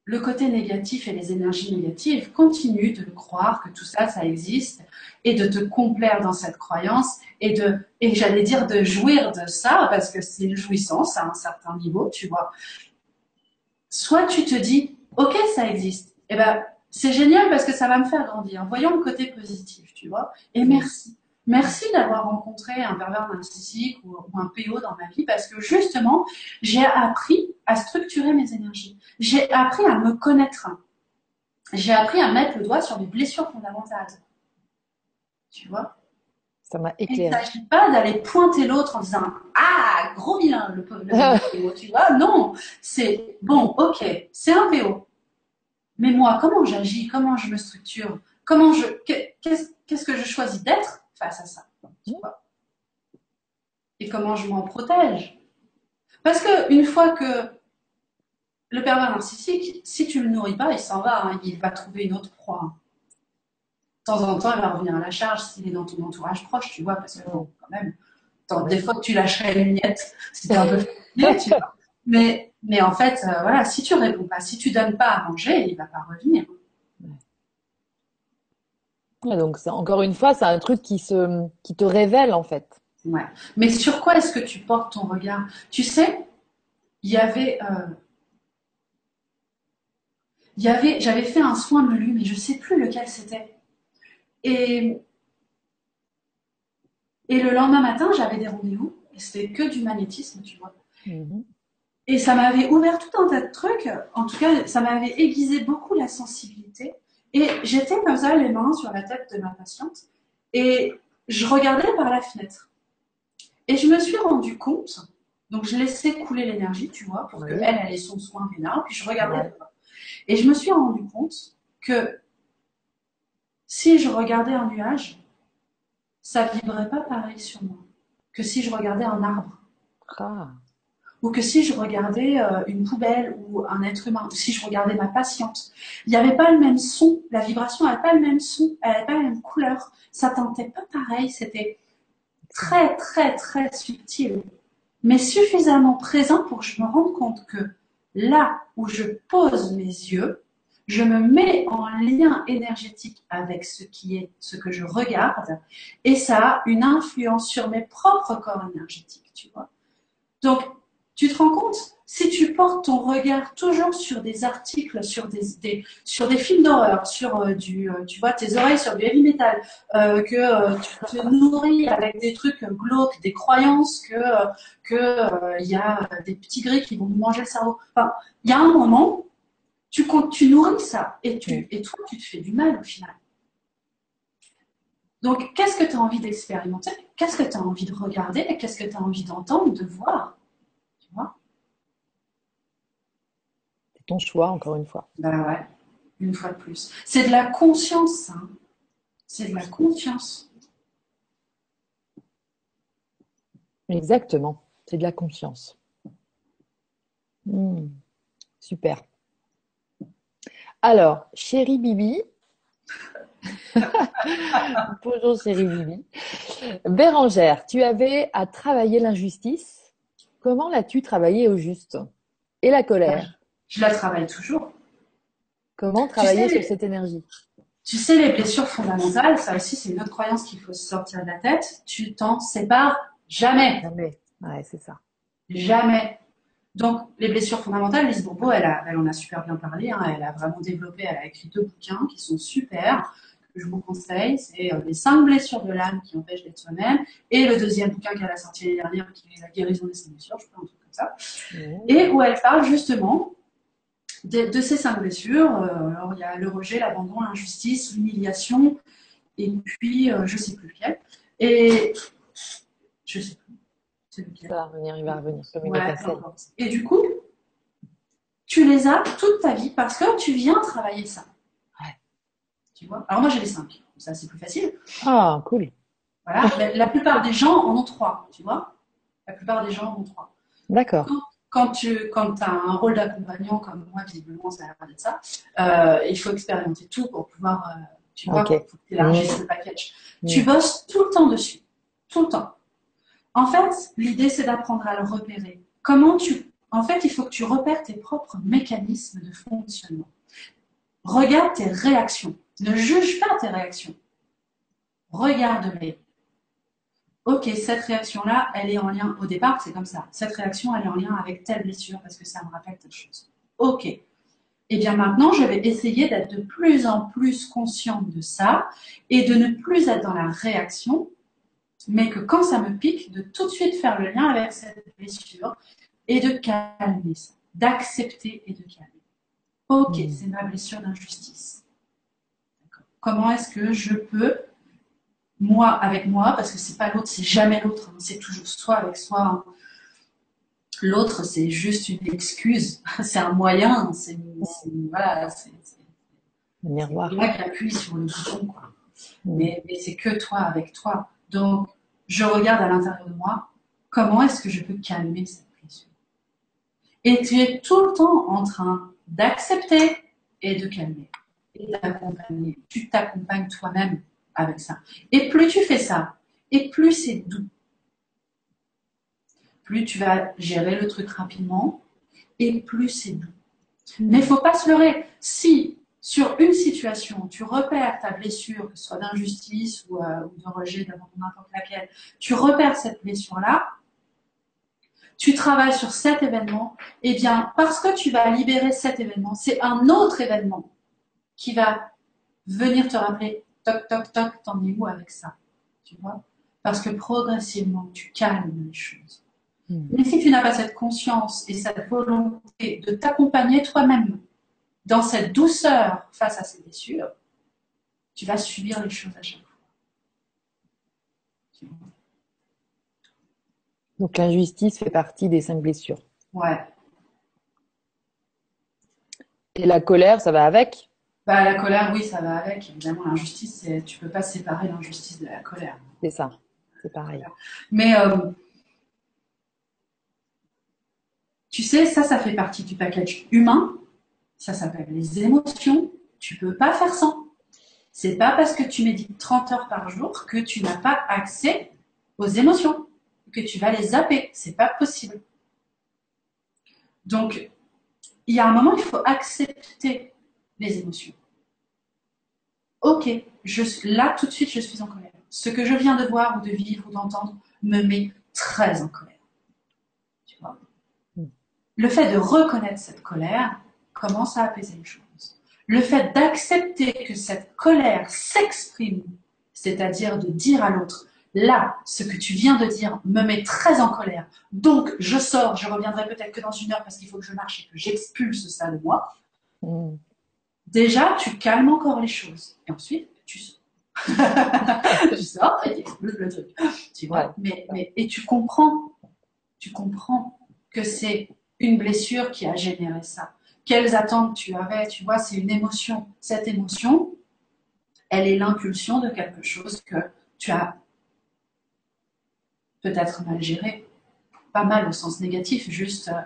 le côté négatif et les énergies négatives, continue de croire que tout ça, ça existe et de te complaire dans cette croyance et de, et j'allais dire de jouir de ça parce que c'est une jouissance à un certain niveau, tu vois. Soit tu te dis, ok, ça existe. Eh ben, c'est génial parce que ça va me faire grandir. Voyons le côté positif, tu vois. Et merci. Merci d'avoir rencontré un pervers narcissique ou, un PO dans ma vie parce que justement, j'ai appris à structurer mes énergies. J'ai appris à me connaître. J'ai appris à mettre le doigt sur mes blessures fondamentales. Tu vois? Ça m'a éclairé. Il ne s'agit pas d'aller pointer l'autre en disant Ah, gros vilain, le, le PO, tu vois? Non, c'est bon, ok, c'est un PO. Mais moi, comment j'agis? Comment je me structure? Comment je Qu'est-ce que je choisis d'être? Face à ça Et comment je m'en protège? Parce que une fois que le pervers narcissique, si tu le nourris pas, il s'en va, hein, il va trouver une autre proie. De temps en temps, il va revenir à la charge s'il est dans ton entourage proche, tu vois, parce que quand même, des fois tu lâcherais une miette, c'était un peu tu vois. Mais mais en fait, euh, voilà, si tu réponds pas, si tu donnes pas à manger, il va pas revenir donc encore une fois, c'est un truc qui, se, qui te révèle en fait. Mais sur quoi est-ce que tu portes ton regard? Tu sais, il y avait, euh, y avait, j'avais fait un soin de lui, mais je ne sais plus lequel c'était. Et et le lendemain matin, j'avais des rendez-vous c'était que du magnétisme, tu vois. Mm-hmm. Et ça m'avait ouvert tout un tas de trucs. En tout cas, ça m'avait aiguisé beaucoup la sensibilité. Et j'étais comme ça, les mains sur la tête de ma patiente, et je regardais par la fenêtre. Et je me suis rendu compte, donc je laissais couler l'énergie, tu vois, pour qu'elle, elle ait son soin vénal, puis je regardais. Ouais. Et je me suis rendu compte que si je regardais un nuage, ça vibrait pas pareil sur moi que si je regardais un arbre Ah, ou que si je regardais euh, une poubelle ou un être humain, ou si je regardais ma patiente. Il n'y avait pas le même son, la vibration n'avait pas le même son, elle n'avait pas la même couleur, ça tentait pas pareil, c'était très très très subtil, mais suffisamment présent pour que je me rende compte que là où je pose mes yeux, je me mets en lien énergétique avec ce qui est, ce que je regarde, et ça a une influence sur mes propres corps énergétiques, tu vois. Donc, tu te rends compte? Si tu portes ton regard toujours sur des articles, sur des, des- sur des films d'horreur, sur euh, du, euh, tu vois, tes oreilles sur du heavy metal, euh, que tu te nourris avec des trucs glauques, des croyances, que que il y a des petits gris qui vont nous manger le cerveau. Enfin, il y a un moment, tu nourris ça et tu et toi tu te fais du mal au final. Donc, qu'est-ce que tu as envie d'expérimenter? Qu'est-ce que tu as envie de regarder? Qu'est-ce que tu as envie d'entendre, de voir Tu vois c'est ton choix, encore une fois. Ben ouais, une fois de plus. C'est de la conscience, hein. C'est de la conscience. Exactement. C'est de la conscience. Hmm, Super. Alors, chérie Bibi. Bonjour chérie Bibi. Bérangère, tu avais à travailler l'injustice. Comment l'as-tu travaillé au juste? Et la colère? Je la travaille toujours. Comment travailler sais- sur cette énergie? Tu sais, les blessures fondamentales, ça aussi, c'est une autre croyance qu'il faut se sortir de la tête. Tu t'en sépares jamais. Jamais. Ouais, c'est ça. Jamais. Donc, les blessures fondamentales, Lise Bourbeau, elle, a- elle en a super bien parlé. hein. elle a vraiment développé, elle a écrit deux bouquins qui sont super, que je vous conseille. C'est euh, Les cinq blessures de l'âme qui empêchent d'être soi-même. Et le deuxième bouquin qu'elle a sorti l'année dernière, qui est La guérison des blessures, je crois, un truc comme ça. Mmh. Et où elle parle justement de, de ces cinq blessures. Euh, alors, il y a le rejet, l'abandon, l'injustice, l'humiliation, et puis, euh, je sais plus lequel. Et je sais plus. Ça va revenir, il va revenir comme une Ouais, importe. Et du coup, tu les as toute ta vie parce que tu viens travailler ça. Ouais. Tu vois? Alors moi j'ai les cinq, ça c'est plus facile. Ah, cool. Voilà. la, la plupart des gens en ont trois, tu vois? La plupart des gens en ont trois. D'accord. Quand tu quand as un rôle d'accompagnant comme moi, visiblement ça a l'air d'être ça, euh, il faut expérimenter tout pour pouvoir, euh, tu vois, Ok. faut que tu élargisses le package. Mm. Tu bosses tout le temps dessus, tout le temps. En fait, l'idée c'est d'apprendre à le repérer. Comment tu, en fait, il faut que tu repères tes propres mécanismes de fonctionnement. Regarde tes réactions. Ne juge pas tes réactions. Regarde-les. Ok, cette réaction-là, elle est en lien, au départ, c'est comme ça. Cette réaction, elle est en lien avec telle blessure parce que ça me rappelle telle chose. Ok. Et bien maintenant, je vais essayer d'être de plus en plus consciente de ça et de ne plus être dans la réaction, mais que quand ça me pique, de tout de suite faire le lien avec cette blessure et de calmer ça, d'accepter et de calmer. Ok, Mm. c'est ma blessure d'injustice. Comment est-ce que je peux moi avec moi, parce que c'est pas l'autre, c'est jamais l'autre, hein, c'est toujours soi avec soi. hein. L'autre, c'est juste une excuse, c'est un moyen, c'est voilà, Le miroir. c'est qui appuie sur le bouton, quoi. Mm. Mais, mais c'est que toi avec toi. Donc, je regarde à l'intérieur de moi, comment est-ce que je peux calmer cette blessure Et tu es tout le temps en train d'accepter et de calmer et d'accompagner. Tu t'accompagnes toi-même avec ça. Et plus tu fais ça, et plus c'est doux. Plus tu vas gérer le truc rapidement, et plus c'est doux. Mais il faut pas se leurrer. Si sur une situation, tu repères ta blessure, que ce soit d'injustice ou, euh, de rejet, n'importe laquelle, tu repères cette blessure-là, tu travailles sur cet événement, et bien parce que tu vas libérer cet événement, c'est un autre événement qui va venir te rappeler, toc, toc, toc, t'en es où avec ça Tu vois? Parce que progressivement, tu calmes les choses. Hmm. Mais si tu n'as pas cette conscience et cette volonté de t'accompagner toi-même dans cette douceur face à ces blessures, tu vas subir les choses à chaque fois. Donc l'injustice fait partie des cinq blessures. Ouais. Et la colère, ça va avec? Bah, La colère, oui, ça va avec. Évidemment, l'injustice, tu peux pas séparer l'injustice de la colère. C'est ça, c'est pareil. Mais euh, tu sais, ça, ça fait partie du package humain. Ça s'appelle les émotions. Tu peux pas faire sans. C'est pas parce que tu médites 30 heures par jour que tu n'as pas accès aux émotions que tu vas les zapper. C'est pas possible. Donc, il y a un moment, il faut accepter les émotions. Ok, je, là, tout de suite, je suis en colère. Ce que je viens de voir ou de vivre ou d'entendre me met très en colère. Tu vois? Le fait de reconnaître cette colère commence à apaiser les choses. Le fait d'accepter que cette colère s'exprime, c'est-à-dire de dire à l'autre, là, ce que tu viens de dire me met très en colère. Donc, je sors, je reviendrai peut-être que dans une heure parce qu'il faut que je marche et que j'expulse ça de moi. Mm. Déjà, tu calmes encore les choses. Et ensuite, tu sors. tu sors et tu expulses le truc. Tu vois mais, mais, et tu comprends, tu comprends que c'est une blessure qui a généré ça. Quelles attentes tu avais, tu vois, c'est une émotion. Cette émotion, elle est l'impulsion de quelque chose que tu as peut-être mal géré. Pas mal au sens négatif, juste. Euh,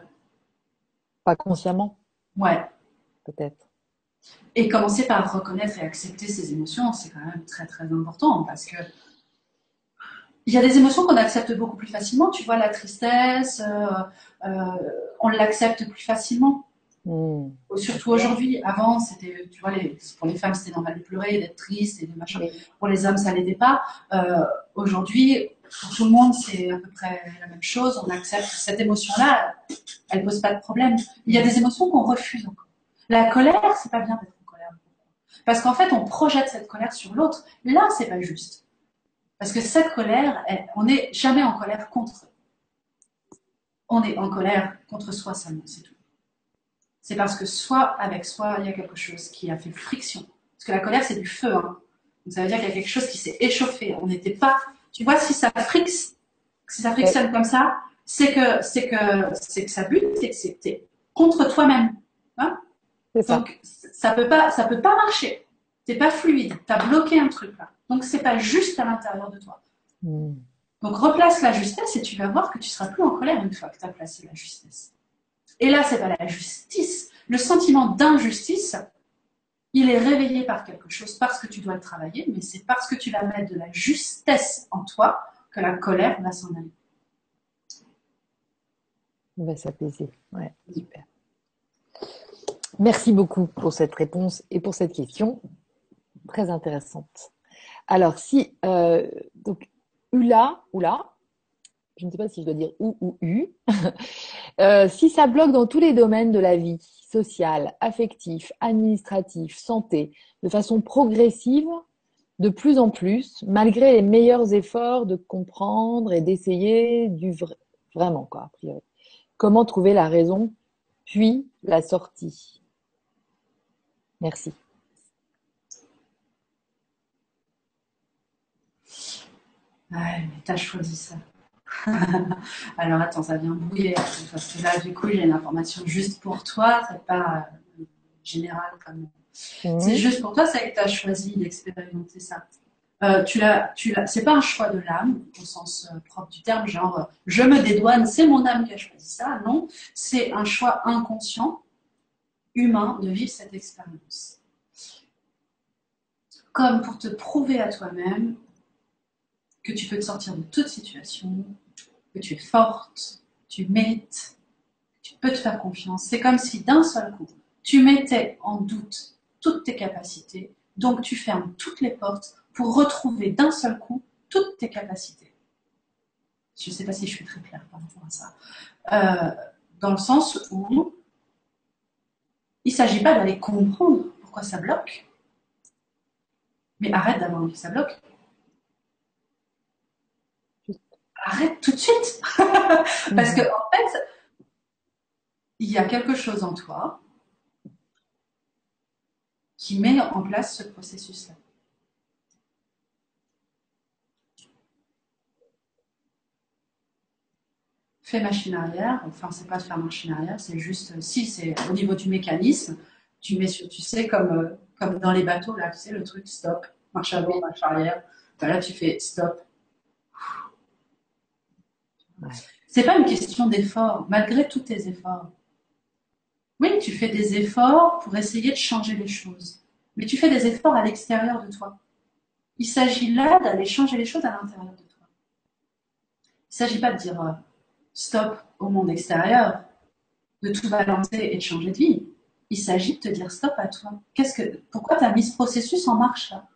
Pas consciemment. Ouais. Peut-être. Et commencer par reconnaître et accepter ses émotions, c'est quand même très très important parce que il y a des émotions qu'on accepte beaucoup plus facilement. Tu vois, la tristesse, euh, euh, on l'accepte plus facilement. Hmm. Surtout aujourd'hui. Avant, c'était, tu vois, les, pour les femmes, c'était normal de pleurer, d'être triste et de machin. Pour les hommes, ça l'était pas. aujourd'hui, pour tout le monde, c'est à peu près la même chose. On accepte cette émotion-là, elle pose pas de problème. Il y a des émotions qu'on refuse encore. La colère, c'est pas bien d'être en colère. Parce qu'en fait, on projette cette colère sur l'autre. Là, c'est pas juste. Parce que cette colère, on n'est jamais en colère contre eux. On est en colère contre soi seulement, c'est tout. C'est parce que soit avec soi, il y a quelque chose qui a fait friction. Parce que la colère, c'est du feu. Hein. Donc ça veut dire qu'il y a quelque chose qui s'est échauffé. On n'était pas tu vois, si ça frixe, si ça frictionne comme ça, c'est que, c'est que, c'est que ça bute, c'est que c'est contre toi-même. Ça. Donc, ça peut pas, ça peut pas marcher. C'est pas fluide. Tu as bloqué un truc là. Donc, c'est pas juste à l'intérieur de toi. Hmm. Donc, replace la justesse et tu vas voir que tu seras plus en colère une fois que tu as placé la justesse. Et là, c'est pas la justice. Le sentiment d'injustice, il est réveillé par quelque chose parce que tu dois le travailler, mais c'est parce que tu vas mettre de la justesse en toi que la colère va s'en aller. On va s'apaiser. Ouais, super. Merci beaucoup pour cette réponse et pour cette question très intéressante. Alors, si euh, donc Ula, Ula, je ne sais pas si je dois dire ou ou u, euh, si ça bloque dans tous les domaines de la vie, social, affectif, administratif, santé, de façon progressive, de plus en plus, malgré les meilleurs efforts de comprendre et d'essayer du vraiment quoi, a priori. Comment trouver la raison, puis la sortie? Merci. Ouais, mais t'as choisi ça. Alors attends, ça vient bouiller. Parce que là, du coup, j'ai une information juste pour toi. C'est pas euh, général comme. C'est juste pour toi, c'est que tu as choisi d'expérimenter ça. Euh, tu l'as, tu l'as, c'est pas un choix de l'âme au sens euh, propre du terme, genre je me dédouane, c'est mon âme qui a choisi ça. Non, c'est un choix inconscient, humain, de vivre cette expérience. Comme pour te prouver à toi-même que tu peux te sortir de toute situation, que tu es forte, tu mérites, tu peux te faire confiance. C'est comme si d'un seul coup, tu mettais en doute toutes tes capacités, donc tu fermes toutes les portes pour retrouver d'un seul coup toutes tes capacités. Je ne sais pas si je suis très claire par rapport à ça. Euh, dans le sens où il ne s'agit pas d'aller comprendre pourquoi ça bloque, mais arrête d'avoir envie que ça bloque. arrête tout de suite. Parce que, fait, il y a quelque chose en toi qui met en place ce processus-là. Fais machine arrière, enfin c'est pas de faire machine arrière, c'est juste, si c'est au niveau du mécanisme, tu mets sur, tu sais, comme, euh, comme dans les bateaux, là, tu sais, le truc stop, marche avant, marche arrière, ben là tu fais stop. C'est pas une question d'effort, malgré tous tes efforts. Oui, tu fais des efforts pour essayer de changer les choses, mais tu fais des efforts à l'extérieur de toi. Il s'agit là d'aller changer les choses à l'intérieur de toi. Il ne s'agit pas de dire euh, stop au monde extérieur, de tout balancer et de changer de vie. Il s'agit de te dire stop à toi. Qu'est-ce que, pourquoi tu as mis ce processus en marche là?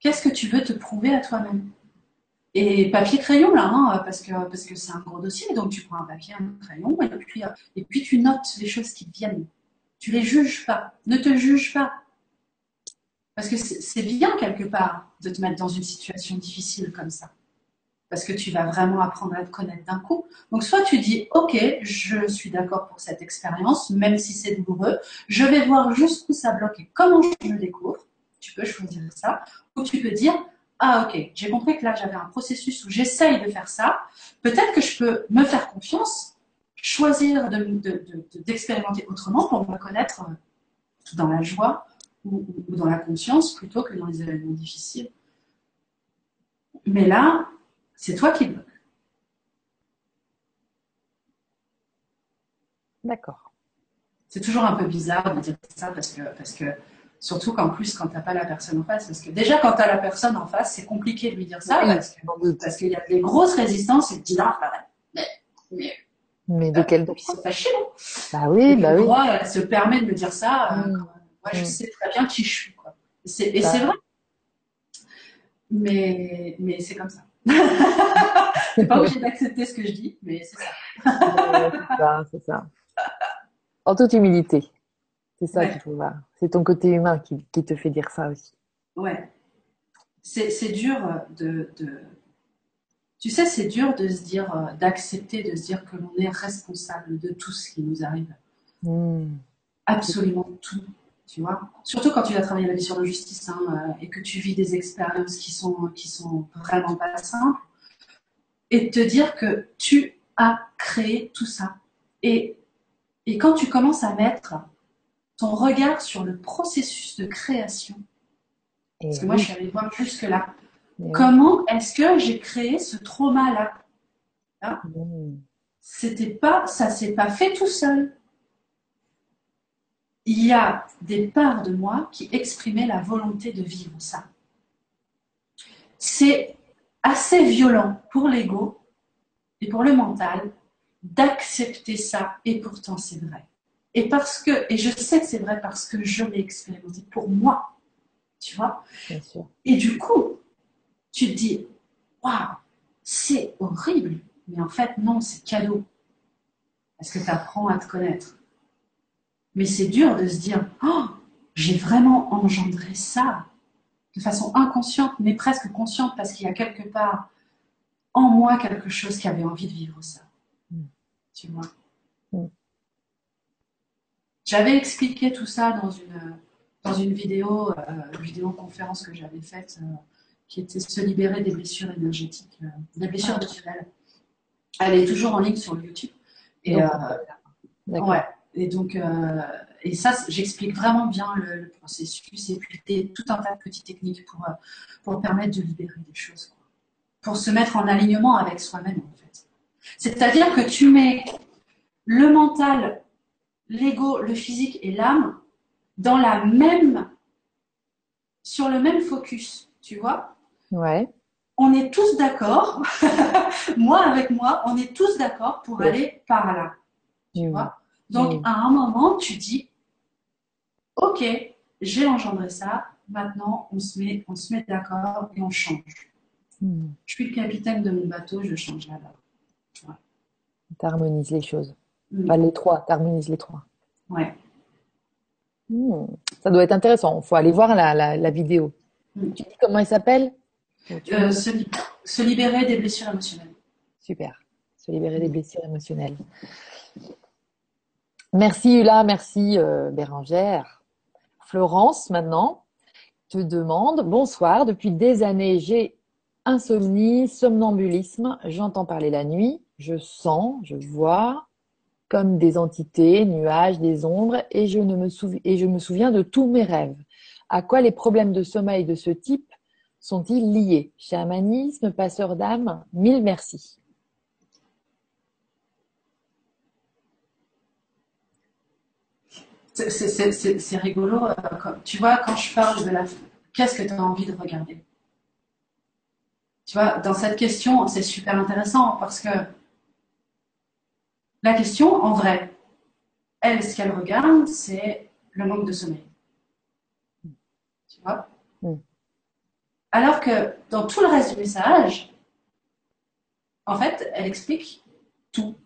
Qu'est-ce que tu veux te prouver à toi-même? Et papier crayon là, hein, parce que c'est un gros dossier, donc tu prends un papier, un crayon, et puis et puis tu notes les choses qui viennent. Tu les juges pas, ne te juge pas, parce que c'est bien quelque part de te mettre dans une situation difficile comme ça, parce que tu vas vraiment apprendre à te connaître d'un coup. Donc soit tu dis ok, je suis d'accord pour cette expérience, même si c'est douloureux, je vais voir jusqu'où ça bloque et comment je le découvre. Tu peux choisir ça, ou tu peux dire ah ok, j'ai compris que là j'avais un processus où j'essaye de faire ça, peut-être que je peux me faire confiance, choisir d'expérimenter autrement pour me connaître euh, dans la joie ou, dans la conscience plutôt que dans les événements difficiles. Mais là, c'est toi qui le veux. D'accord. C'est toujours un peu bizarre de dire ça parce que, parce que Surtout qu'en plus, quand tu n'as pas la personne en face, parce que déjà, quand tu as la personne en face, c'est compliqué de lui dire ça, parce, qu'il y a des grosses résistances et tu dis, non, mais, mais, mais de quel droit C'est fâché, non Bah oui, bah le oui. droit elle se permet de me dire ça. Euh, mm. moi, je mm. sais très bien qui je suis, quoi. Et bah. c'est vrai. Mais, mais c'est comme ça. c'est pas obligé d'accepter ce que je dis, mais c'est ça. c'est ça, c'est ça. En toute humilité. C'est ça qu'il faut voir. C'est ton côté humain qui, te fait dire ça aussi. Ouais. C'est dur de, Tu sais, c'est dur de se dire, euh, d'accepter, de se dire que l'on est responsable de tout ce qui nous arrive. Hmm. Absolument tout. Tu vois Surtout quand tu vas travailler la mission de justice hein, euh, et que tu vis des expériences qui sont, qui sont vraiment pas simples. Et te dire que tu as créé tout ça. Et, et quand tu commences à mettre ton regard sur le processus de création. Parce que moi, je suis allée voir jusque-là. Comment est-ce que j'ai créé ce trauma-là? Hein C'était pas, ça s'est pas fait tout seul. Il y a des parts de moi qui exprimaient la volonté de vivre ça. C'est assez violent pour l'ego et pour le mental d'accepter ça, et pourtant c'est vrai. Et parce que, et je sais que c'est vrai parce que je l'ai expérimenté pour moi, tu vois. Bien sûr. Et du coup, tu te dis, waouh, c'est horrible. Mais en fait, non, c'est cadeau. Parce que tu apprends à te connaître. Mais c'est dur de se dire, oh, j'ai vraiment engendré ça de façon inconsciente, mais presque consciente, parce qu'il y a quelque part en moi quelque chose qui avait envie de vivre ça. Mm. Tu vois. Mm. J'avais expliqué tout ça dans une, dans une vidéo, euh, vidéo conférence que j'avais faite, euh, qui était se libérer des blessures énergétiques, euh, des blessures ah. émotionnelles. Elle est toujours en ligne sur YouTube. Et, ouais. Et donc, et ça, j'explique vraiment bien le, processus et puis tout un tas de petites techniques pour, pour permettre de libérer des choses, pour se mettre en alignement avec soi-même en fait. C'est-à-dire que tu mets le mental l'ego, le physique et l'âme dans la même, sur le même focus, tu vois? Ouais. On est tous d'accord, moi avec moi, on est tous d'accord pour aller par là. Tu vois? Donc, à un moment, tu dis, ok, j'ai engendré ça, maintenant, on se met, on se met d'accord et on change. Hmm. Je suis le capitaine de mon bateau, je change là-bas. Ouais. Tu harmonises les choses. Pas les trois, tu harmonises les trois. Ouais. Hmm. Ça doit être intéressant. Il faut aller voir la, la, vidéo. Tu dis comment elle s'appelle? Euh, se libérer des blessures émotionnelles. Super. Se libérer des blessures émotionnelles. Merci Hula, merci euh, Bérangère. Florence, maintenant, te demande Bonsoir, depuis des années, j'ai insomnie, somnambulisme, j'entends parler la nuit, je sens, je vois comme des entités, nuages, des ombres, et je, ne me, et je me souviens de tous mes rêves. À quoi les problèmes de sommeil de ce type sont-ils liés? Chamanisme, passeur d'âme, mille merci. C'est rigolo. Euh, tu vois, quand je parle de la... Qu'est-ce que tu as envie de regarder? Tu vois, dans cette question, c'est super intéressant parce que la question, en vrai, elle, ce qu'elle regarde, c'est le manque de sommeil. Tu vois? Mm. Alors que dans tout le reste du message, en fait, elle explique tout.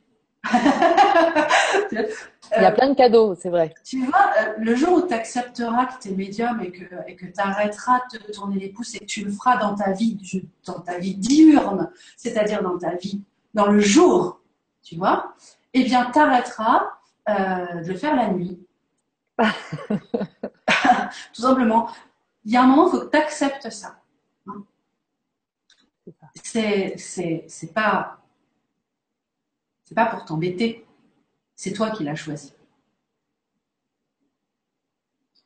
Il y a plein de cadeaux, c'est vrai. Tu vois, euh, le jour où tu accepteras que tu es médium et que tu arrêteras de te tourner les pouces et que tu le feras dans ta vie, dans ta vie diurne, c'est-à-dire dans ta vie, dans le jour, tu vois, eh bien, tu arrêteras euh, de le faire la nuit. Tout simplement. Il y a un moment, il faut que tu acceptes ça. Hein. C'est, c'est pas, pas pour t'embêter. C'est toi qui l'as choisi.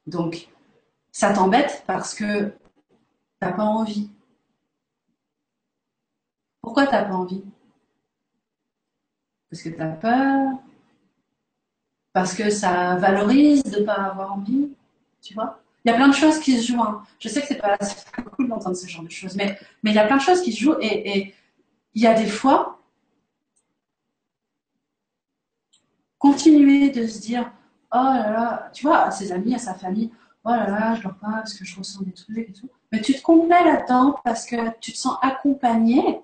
Donc, ça t'embête parce que t'as pas envie. Pourquoi t'as pas envie? Parce que tu as peur? Parce que ça valorise de pas avoir envie Tu vois? Il y a plein de choses qui se jouent. Hein. Je sais que c'est pas, pas cool d'entendre ce genre de choses, mais, mais il y a plein de choses qui se jouent et il y a des fois continuer de se dire oh là là, tu vois, à ses amis, à sa famille, oh là là, je dors pas parce que je ressens des trucs et tout. Mais tu te complais là-dedans parce que tu te sens accompagné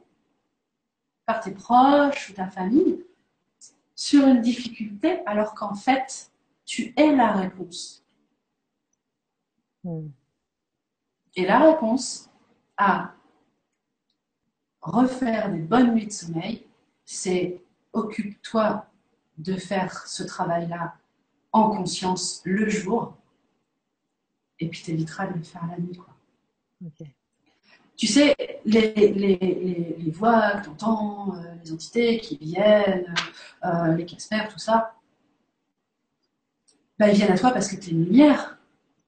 par tes proches ou ta famille sur une difficulté alors qu'en fait, tu es la réponse. Hmm. Et la réponse à refaire des bonnes nuits de sommeil, c'est occupe-toi de faire ce travail-là en conscience le jour, et puis tu éviteras de le faire la nuit. Quoi. Tu sais, les, les, voix que tu entends, euh, les entités qui viennent, euh, les Casper, tout ça, bah, ils viennent à toi parce que tu es une lumière.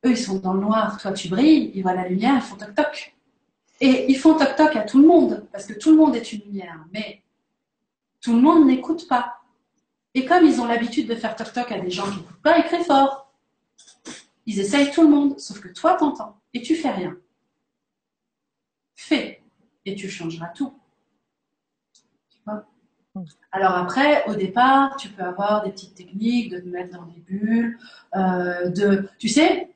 Eux, ils sont dans le noir, toi, tu brilles, ils voient la lumière, ils font toc-toc. Et ils font toc-toc à tout le monde, parce que tout le monde est une lumière. Mais tout le monde n'écoute pas. Et comme ils ont l'habitude de faire toc-toc à des gens qui n'écoutent pas, ils crient fort. Ils essayent tout le monde, sauf que toi, t'entends et tu fais rien. Fais et tu changeras tout. Alors après, au départ, tu peux avoir des petites techniques de te mettre dans des bulles, euh, de, tu sais,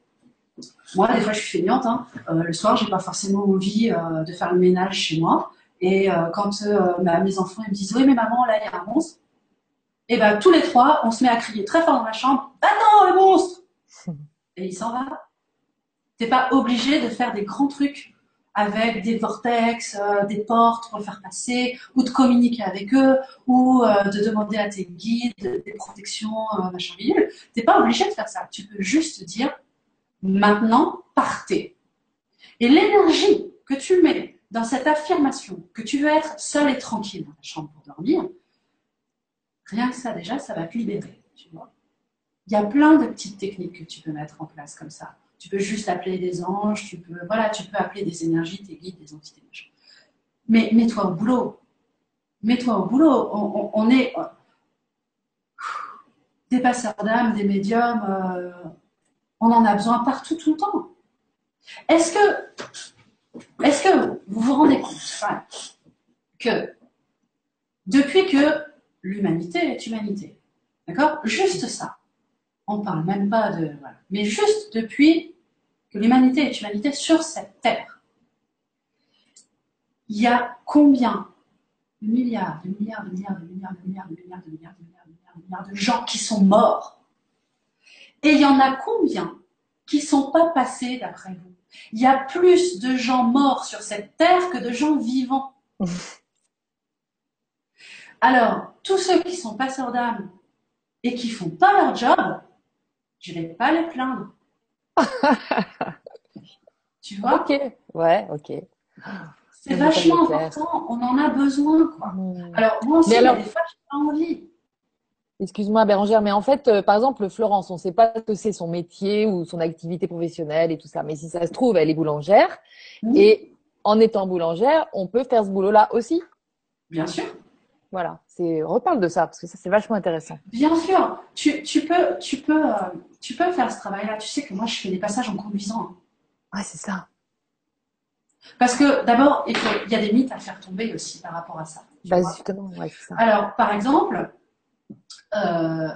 moi des fois je suis feignante. Hein. Euh, le soir, j'ai pas forcément envie euh, de faire le ménage chez moi. Et quand mes enfants me disent oui mais maman là il y a un monstre, et ben tous les trois, on se met à crier très fort dans la chambre, attends le monstre Et il s'en va. T'es pas obligé de faire des grands trucs avec des vortex, euh, des portes pour le faire passer, ou de communiquer avec eux, ou euh, de demander à tes guides des protections, euh, machin bidule. T'es pas obligé de faire ça. Tu peux juste dire, maintenant, partez. Et l'énergie que tu mets dans cette affirmation que tu veux être seul et tranquille dans ta chambre pour dormir, Rien que ça, déjà, ça va te libérer, tu vois. Il y a plein de petites techniques que tu peux mettre en place comme ça. Tu peux juste appeler des anges, tu peux, voilà, tu peux appeler des énergies, tes guides, des entités. Mais mets-toi au boulot. Mets-toi au boulot. On, est euh, des passeurs d'âme, des médiums. Euh, on en a besoin partout, tout le temps. Est-ce que, est-ce que vous vous rendez compte que depuis que l'humanité est humanité. D'accord? Juste ça. On ne parle même pas de. Mais juste depuis que l'humanité est humanité sur cette terre, il y a combien de milliards, de milliards, de milliards, de milliards, de milliards, de milliards, de milliards, de milliards, de milliards, de milliards de gens qui sont morts? Et il y en a combien qui sont pas passés d'après vous? Il y a plus de gens morts sur cette terre que de gens vivants. Alors, tous ceux qui sont passeurs d'âme et qui font pas leur job, je vais pas les plaindre. tu vois? Ok, ouais, ok. C'est vachement important, on en a besoin. Quoi. Hmm. Alors, moi aussi, alors... des fois, j'ai pas envie. Excuse-moi Bérangère, mais en fait, euh, par exemple, Florence, on ne sait pas ce que c'est son métier ou son activité professionnelle et tout ça. Mais si ça se trouve, elle est boulangère. Et en étant boulangère, on peut faire ce boulot-là aussi. Bien sûr. Voilà, c'est reparle de ça parce que ça c'est vachement intéressant. Bien sûr, tu, tu peux, tu peux, euh, tu peux faire ce travail-là. Tu sais que moi, je fais des passages en conduisant. Hein. Ouais, c'est ça. Parce que d'abord, il, y a des mythes à faire tomber aussi par rapport à ça. Bah, justement, ouais, ça. Alors, par exemple, euh,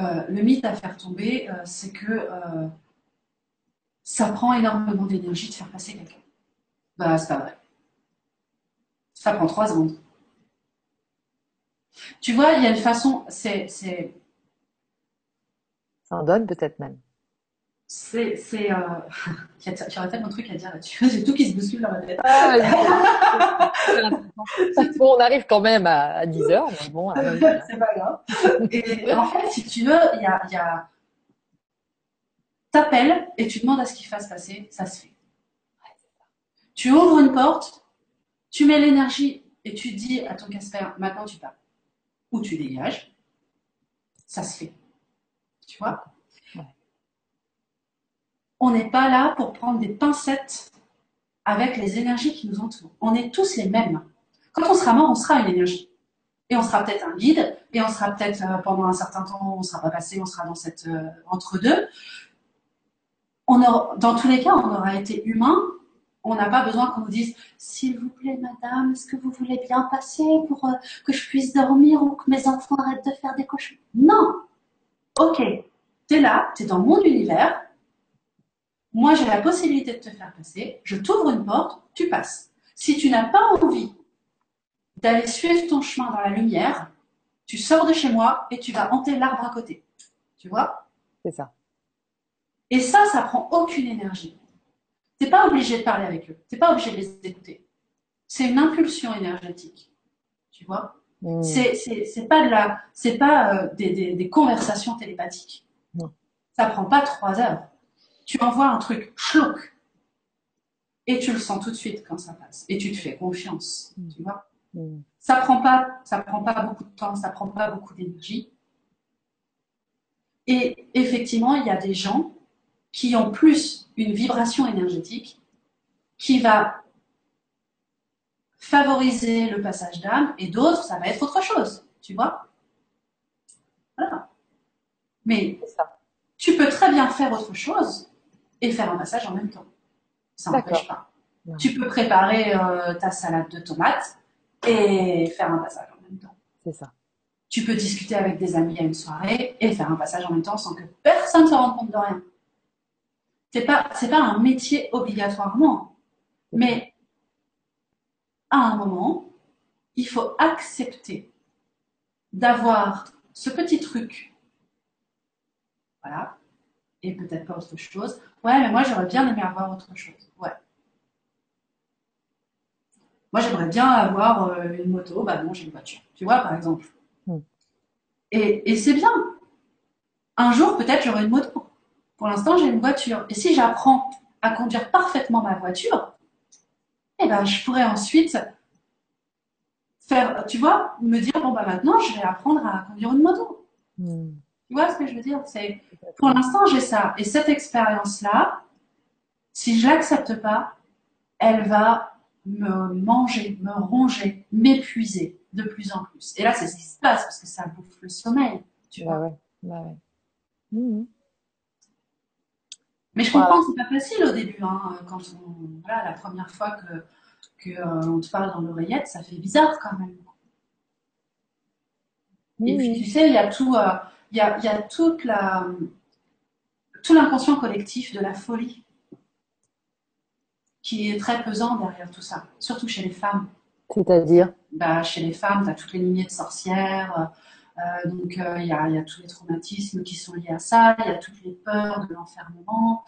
euh, le mythe à faire tomber, c'est que ça prend énormément d'énergie de faire passer quelqu'un. Bah, c'est pas vrai. Ça prend trois secondes. Tu vois, il y a une façon, c'est. Ça en donne peut-être même. C'est. c'est euh... J'aurais tellement de trucs à dire là-dessus. J'ai tout qui se bouscule dans ma tête. Ah, bon, on arrive quand même à, 10 heures, mais bon. c'est pas grave. Et en fait, si tu veux, il y a. Y a... T'appelles et tu demandes à ce qu'il fasse passer, ça se fait. Tu ouvres une porte, tu mets l'énergie et tu dis à ton Casper, maintenant tu pars. Ou tu dégages, ça se fait. Tu vois? On n'est pas là pour prendre des pincettes avec les énergies qui nous entourent. On est tous les mêmes. Quand on sera mort, on sera une énergie. Et on sera peut-être un guide, et on sera peut-être euh, pendant un certain temps, on ne sera pas passé, on sera dans cette euh, entre-deux. dans tous les cas, on aura été humain. On n'a pas besoin qu'on nous dise S'il vous plaît, madame, est-ce que vous voulez bien passer pour euh, que je puisse dormir ou que mes enfants arrêtent de faire des cochons? Non Ok, tu es là, tu es dans mon univers, moi, j'ai la possibilité de te faire passer. Je t'ouvre une porte, tu passes. Si tu n'as pas envie d'aller suivre ton chemin dans la lumière, tu sors de chez moi et tu vas hanter l'arbre à côté. Tu vois? C'est ça. Et ça, ça prend aucune énergie. Tu n'es pas obligé de parler avec eux. Tu n'es pas obligé de les écouter. C'est une impulsion énergétique. Tu vois? Mmh. C'est pas de la, pas euh, des, des, conversations télépathiques. Non. Ça prend pas trois heures tu envoies un truc schlouk et tu le sens tout de suite quand ça passe et tu te fais confiance, mm. tu vois? Mm. Ça prend pas, ça prend pas beaucoup de temps, ça prend pas beaucoup d'énergie. Et effectivement, il y a des gens qui ont plus une vibration énergétique qui va favoriser le passage d'âme et d'autres, ça va être autre chose, tu vois? Voilà. Mais tu peux très bien faire autre chose et faire un passage en même temps. Ça n'empêche pas. Tu peux préparer euh, ta salade de tomates et faire un passage en même temps. C'est ça. Tu peux discuter avec des amis à une soirée et faire un passage en même temps sans que personne se rende compte de rien. C'est pas, c'est pas un métier obligatoirement, mais à un moment, il faut accepter d'avoir ce petit truc, voilà, et peut-être pas autre chose. Ouais, mais moi j'aurais bien aimé avoir autre chose. Ouais. Moi j'aimerais bien avoir euh, une moto, bah non, j'ai une voiture. Tu vois, par exemple. Hmm. Et, et c'est bien. Un jour, peut-être j'aurai une moto. Pour l'instant, j'ai une voiture. Et si j'apprends à conduire parfaitement ma voiture, eh ben, je pourrais ensuite faire, tu vois, me dire, bon, bah maintenant, je vais apprendre à conduire une moto. Hmm. Tu vois ce que je veux dire? C'est pour l'instant j'ai ça et cette expérience là, si je l'accepte pas, elle va me manger, me ronger, m'épuiser de plus en plus. Et là c'est ce qui se passe parce que ça bouffe le sommeil. Tu vois ouais, ouais. Mmh. Mais je comprends que c'est pas facile au début hein, quand on voilà la première fois que que euh, on te parle dans l'oreillette, ça fait bizarre quand même. Et puis tu sais, il y a tout. Euh, il y a, toute la, tout l'inconscient collectif de la folie qui est très pesant derrière tout ça, surtout chez les femmes. C'est-à-dire? Bah, Chez les femmes, tu as toutes les lignées de sorcières, Euh, donc, euh, il y, a, y, a, tous les traumatismes qui sont liés à ça, il y a toutes les peurs de l'enfermement,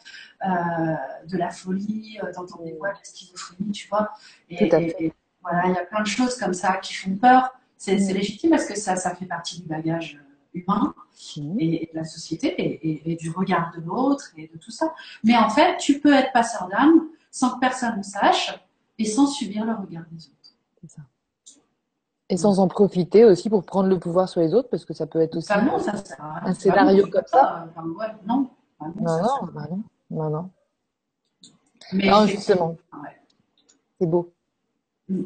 euh, de la folie, d'entendre des voix, de la schizophrénie, tu vois. Et, et, voilà, il y a plein de choses comme ça qui font peur. C'est légitime parce que ça, ça fait partie du bagage humain mm. et, de la société et, et du regard de l'autre et de tout ça. Mais en fait, tu peux être passeur d'âme sans que personne ne sache et sans subir le regard des autres. C'est ça. Et sans en profiter aussi pour prendre le pouvoir sur les autres, parce que ça peut être aussi bah non, ça un scénario comme ça. Ouais, non. Bah non, non, non, non, non, non. Mais non, justement. Ouais. C'est beau. Mm.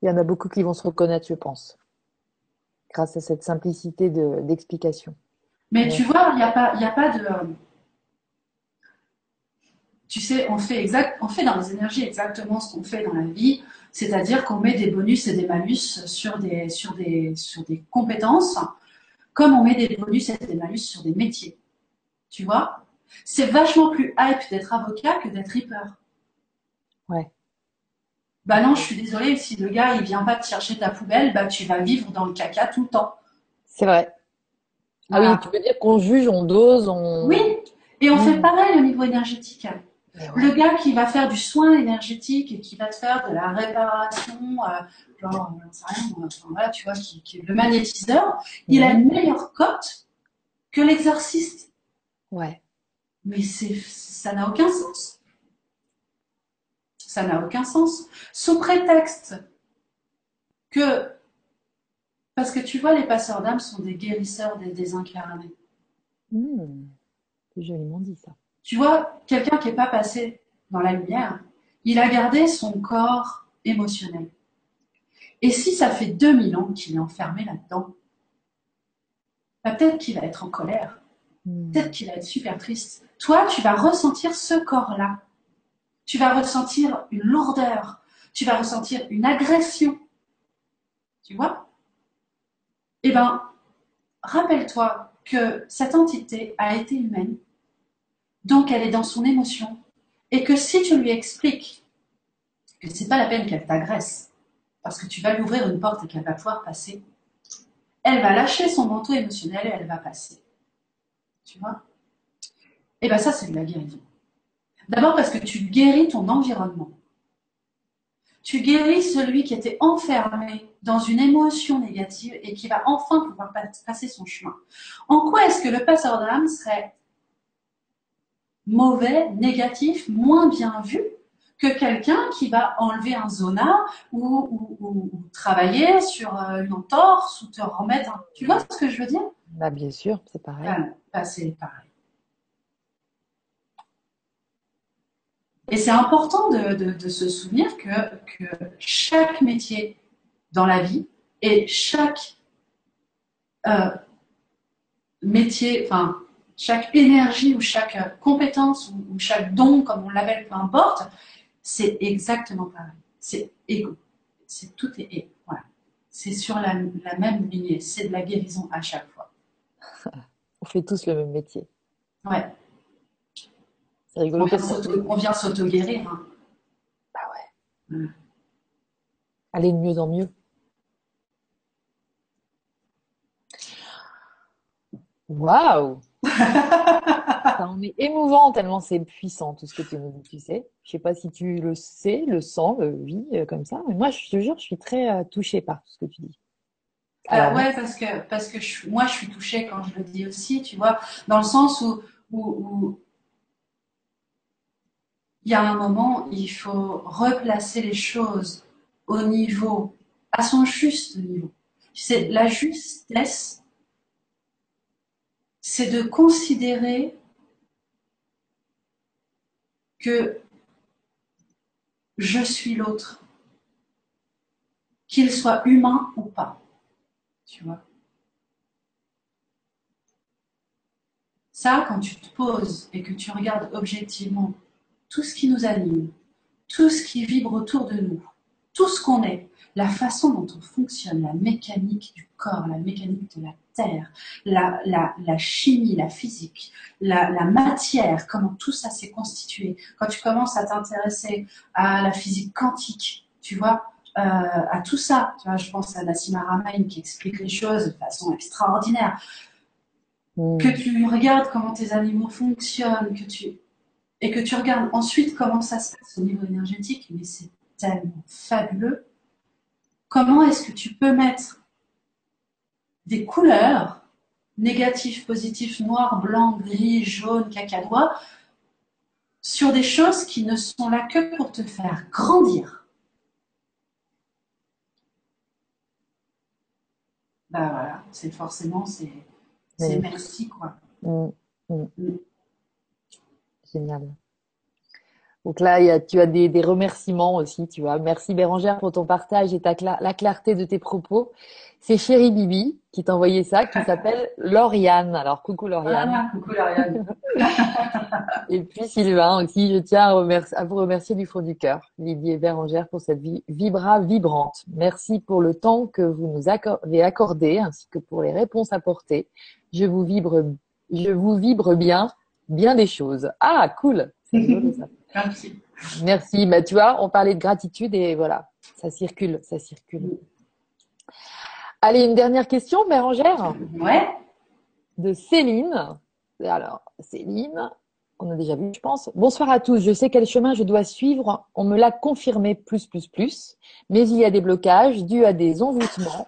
Il y en a beaucoup qui vont se reconnaître, je pense, grâce à cette simplicité d'explication. Mais ouais. tu vois, il n'y a, pas, a pas de. Tu sais, on fait, exact, on fait dans les énergies exactement ce qu'on fait dans la vie, c'est-à-dire qu'on met des bonus et des malus sur des, sur, des, sur des compétences, comme on met des bonus et des malus sur des métiers. Tu vois? C'est vachement plus hype d'être avocat que d'être reaper. Ouais. Bah non, je suis désolée, si le gars il vient pas te chercher ta poubelle, bah tu vas vivre dans le caca tout le temps. C'est vrai. Ah oui, tu veux dire qu'on juge, on dose, on. Oui, et on mmh. fait pareil au niveau énergétique. Le gars qui va faire du soin énergétique et qui va te faire de la réparation, euh, genre, rien, enfin, voilà, tu vois, qui, qui est le magnétiseur, il a une meilleure cote que l'exorciste. Ouais. Mais c'est, ça n'a aucun sens. Ça n'a aucun sens. Sous prétexte que, parce que tu vois, les passeurs d'âme sont des guérisseurs des désincarnés. Mmh. C'est joliment dit ça. Tu vois, quelqu'un qui n'est pas passé dans la lumière, il a gardé son corps émotionnel. Et si ça fait 2000 ans qu'il est enfermé là-dedans, bah, peut-être qu'il va être en colère, mmh. peut-être qu'il va être super triste. Toi, tu vas ressentir ce corps-là. Tu vas ressentir une lourdeur, tu vas ressentir une agression. Tu vois? Eh bien, rappelle-toi que cette entité a été humaine, donc elle est dans son émotion. Et que si tu lui expliques que c'est pas la peine qu'elle t'agresse, parce que tu vas lui ouvrir une porte et qu'elle va pouvoir passer, elle va lâcher son manteau émotionnel et elle va passer. Tu vois? Et eh bien ça, c'est de la guérison. D'abord parce que tu guéris ton environnement. Tu guéris celui qui était enfermé dans une émotion négative et qui va enfin pouvoir passer son chemin. En quoi est-ce que le passeur d'âme serait mauvais, négatif, moins bien vu que quelqu'un qui va enlever un zona ou, ou, ou, travailler sur euh, une entorse ou te remettre un... Tu vois ce que je veux dire? Bah, Bien sûr, c'est pareil. Ah, bah, c'est pareil. Et c'est important de, de, de, se souvenir que, que chaque métier dans la vie et chaque euh, métier, enfin, chaque énergie ou chaque compétence ou, chaque don, comme on l'appelle, peu importe, c'est exactement pareil. C'est égo. C'est tout est égo. Voilà. C'est sur la, la, même lignée. C'est de la guérison à chaque fois. on fait tous le même métier. Ouais. C'est rigolo. On vient s'auto-guérir. Hein. Bah ouais. ouais. Aller de mieux en mieux. Waouh en est émouvant tellement c'est puissant tout ce que tu nous dis, tu sais. Je sais pas si tu le sais, le sens, le vis euh, comme ça. Mais moi, je te jure, je suis très euh, touchée par tout ce que tu dis. Alors, ouais, parce que parce que je, moi, je suis touchée quand je le dis aussi, tu vois, dans le sens où, où, où il y a un moment, il faut replacer les choses au niveau, à son juste niveau. Tu sais, la justesse, c'est de considérer que je suis l'autre, qu'il soit humain ou pas. Tu vois Ça, quand tu te poses et que tu regardes objectivement tout ce qui nous anime, tout ce qui vibre autour de nous, tout ce qu'on est, la façon dont on fonctionne, la mécanique du corps, la mécanique de la terre, la, la, la chimie, la physique, la, la, matière, comment tout ça s'est constitué. Quand tu commences à t'intéresser à la physique quantique, tu vois, à tout ça. Tu vois, je pense à Nassima Ramain qui explique les choses de façon extraordinaire. Mm. Que tu regardes comment tes animaux fonctionnent, que tu et que tu regardes ensuite comment ça se passe au niveau énergétique, mais c'est tellement fabuleux. Comment est-ce que tu peux mettre des couleurs négatifs, positifs, noir, blanc, gris, jaune, cacadois, sur des choses qui ne sont là que pour te faire grandir? Bah voilà, c'est forcément, c'est merci quoi. Mm, mm. Mm. Génial. Donc là, tu as des, remerciements aussi, tu vois. Merci Bérangère pour ton partage et ta, la clarté de tes propos. C'est Chérie Bibi qui t'a envoyé ça, qui s'appelle Lauriane. Alors coucou Lauriane. Ah, coucou Lauriane. et puis Sylvain aussi, je tiens à, vous remercier du fond du cœur, Lydie et Bérangère, pour cette vie vibra vibrante. Merci pour le temps que vous nous avez accordé, ainsi que pour les réponses apportées. Je vous vibre, je vous vibre bien, bien des choses. Ah, cool. C'est ça. Merci. Merci. Bah, tu vois, on parlait de gratitude et voilà, ça circule, ça circule. Allez, une dernière question, Bérangère. Ouais. De Céline. Alors, Céline, on a déjà vu, je pense. Bonsoir à tous. Je sais quel chemin je dois suivre. On me l'a confirmé plus, plus, plus. Mais il y a des blocages dus à des envoûtements.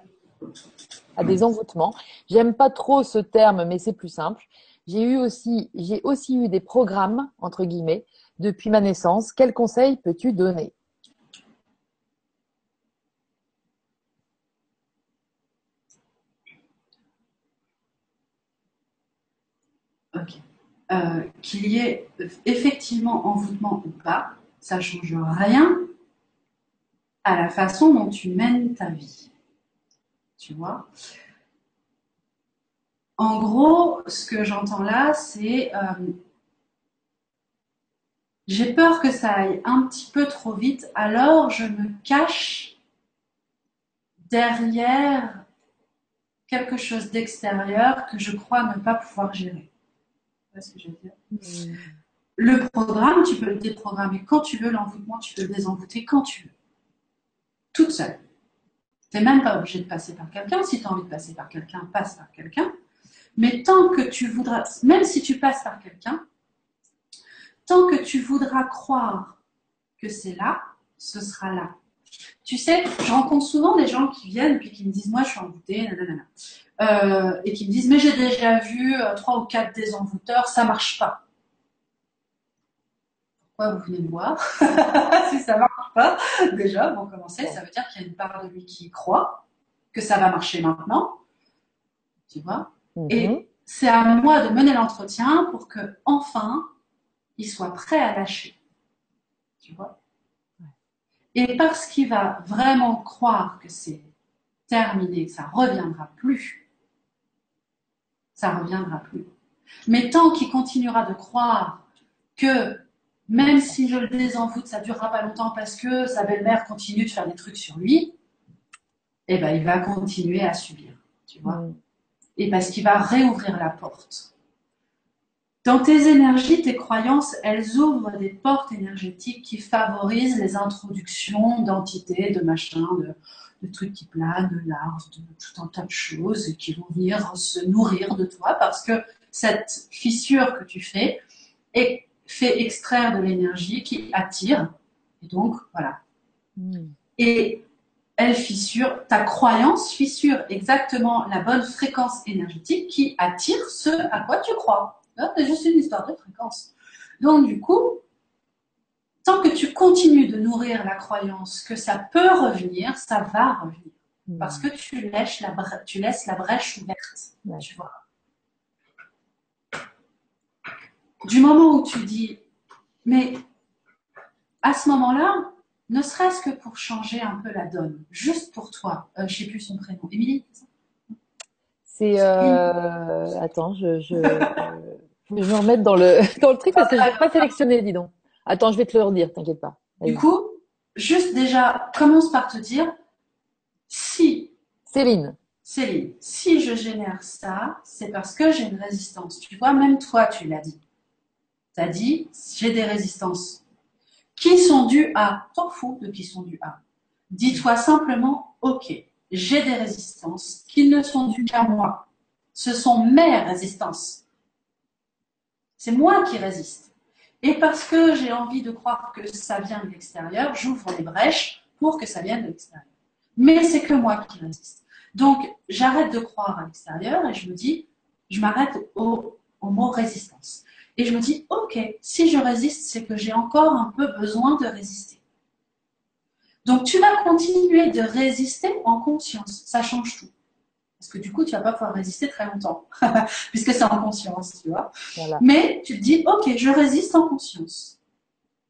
À des envoûtements. J'aime pas trop ce terme, mais c'est plus simple. J'ai eu aussi, j'ai aussi eu des programmes, entre guillemets, depuis ma naissance. Quels conseils peux-tu donner? Ok. Euh, qu'il y ait effectivement envoûtement ou pas, ça ne change rien à la façon dont tu mènes ta vie. Tu vois? En gros, ce que j'entends là, c'est euh, j'ai peur que ça aille un petit peu trop vite, alors je me cache derrière quelque chose d'extérieur que je crois ne pas pouvoir gérer. ce que je veux dire? Mm. Le programme, tu peux le déprogrammer quand tu veux, l'envoûtement, tu peux le désenvoûter quand tu veux. Toute seule. Tu n'es même pas obligé de passer par quelqu'un. Si tu as envie de passer par quelqu'un, passe par quelqu'un. Mais tant que tu voudras, même si tu passes par quelqu'un, Tant que tu voudras croire que c'est là, ce sera là. Tu sais, je rencontre souvent des gens qui viennent et qui me disent Moi, je suis envoûtée, euh, et qui me disent Mais j'ai déjà vu euh, trois ou quatre désenvoûteurs, ça marche pas. Pourquoi vous venez me voir Si ça marche pas, déjà, pour commencer, ça veut dire qu'il y a une part de lui qui croit que ça va marcher maintenant. Tu vois Et mhm. c'est à moi de mener l'entretien pour que, enfin, il soit prêt à lâcher. Tu vois? Et parce qu'il va vraiment croire que c'est terminé, que ça ne reviendra plus, ça ne reviendra plus. Mais tant qu'il continuera de croire que même si je le désenvoûte, ça ne durera pas longtemps parce que sa belle-mère continue de faire des trucs sur lui, eh ben, il va continuer à subir, tu vois? Mm. Et parce qu'il va réouvrir la porte. Dans tes énergies, tes croyances, elles ouvrent des portes énergétiques qui favorisent les introductions d'entités, de machins, de, trucs qui planent, de larves, de tout un tas de choses qui vont venir se nourrir de toi parce que cette fissure que tu fais est, fait extraire de l'énergie qui attire. Et donc, voilà. Hmm. Et elle fissure, ta croyance fissure exactement la bonne fréquence énergétique qui attire ce à quoi tu crois. C'est juste une histoire de fréquence. Donc, du coup, tant que tu continues de nourrir la croyance que ça peut revenir, ça va revenir. Hmm. Parce que tu laisses la, tu laisses la brèche ouverte. Tu vois. Du moment où tu dis, mais à ce moment-là, ne serait-ce que pour changer un peu la donne, juste pour toi, euh, je ne sais plus son prénom, Émilie C'est. Euh... Attends, je. je... je vais me remettre dans le, dans le truc parce que je n'ai pas sélectionné, dis donc. Attends, je vais te le redire, t'inquiète pas. Du coup, juste déjà, commence par te dire si. Céline. Céline, si je génère ça, c'est parce que j'ai une résistance. Tu vois, même toi, tu l'as dit. Tu as dit, j'ai des résistances. Qui sont dues à T'en fous de qui sont dues à. Dis-toi simplement, ok, j'ai des résistances qui ne sont dues qu'à moi. Ce sont mes résistances. C'est moi qui résiste. Et parce que j'ai envie de croire que ça vient de l'extérieur, j'ouvre les brèches pour que ça vienne de l'extérieur. Mais c'est que moi qui résiste. Donc, j'arrête de croire à l'extérieur et je me dis, je m'arrête au, au mot résistance. Et je me dis, ok, si je résiste, c'est que j'ai encore un peu besoin de résister. Donc, tu vas continuer de résister en conscience. Ça change tout. Parce que du coup, tu vas pas pouvoir résister très longtemps, puisque c'est en conscience, tu vois. Mais tu te dis, ok, je résiste en conscience.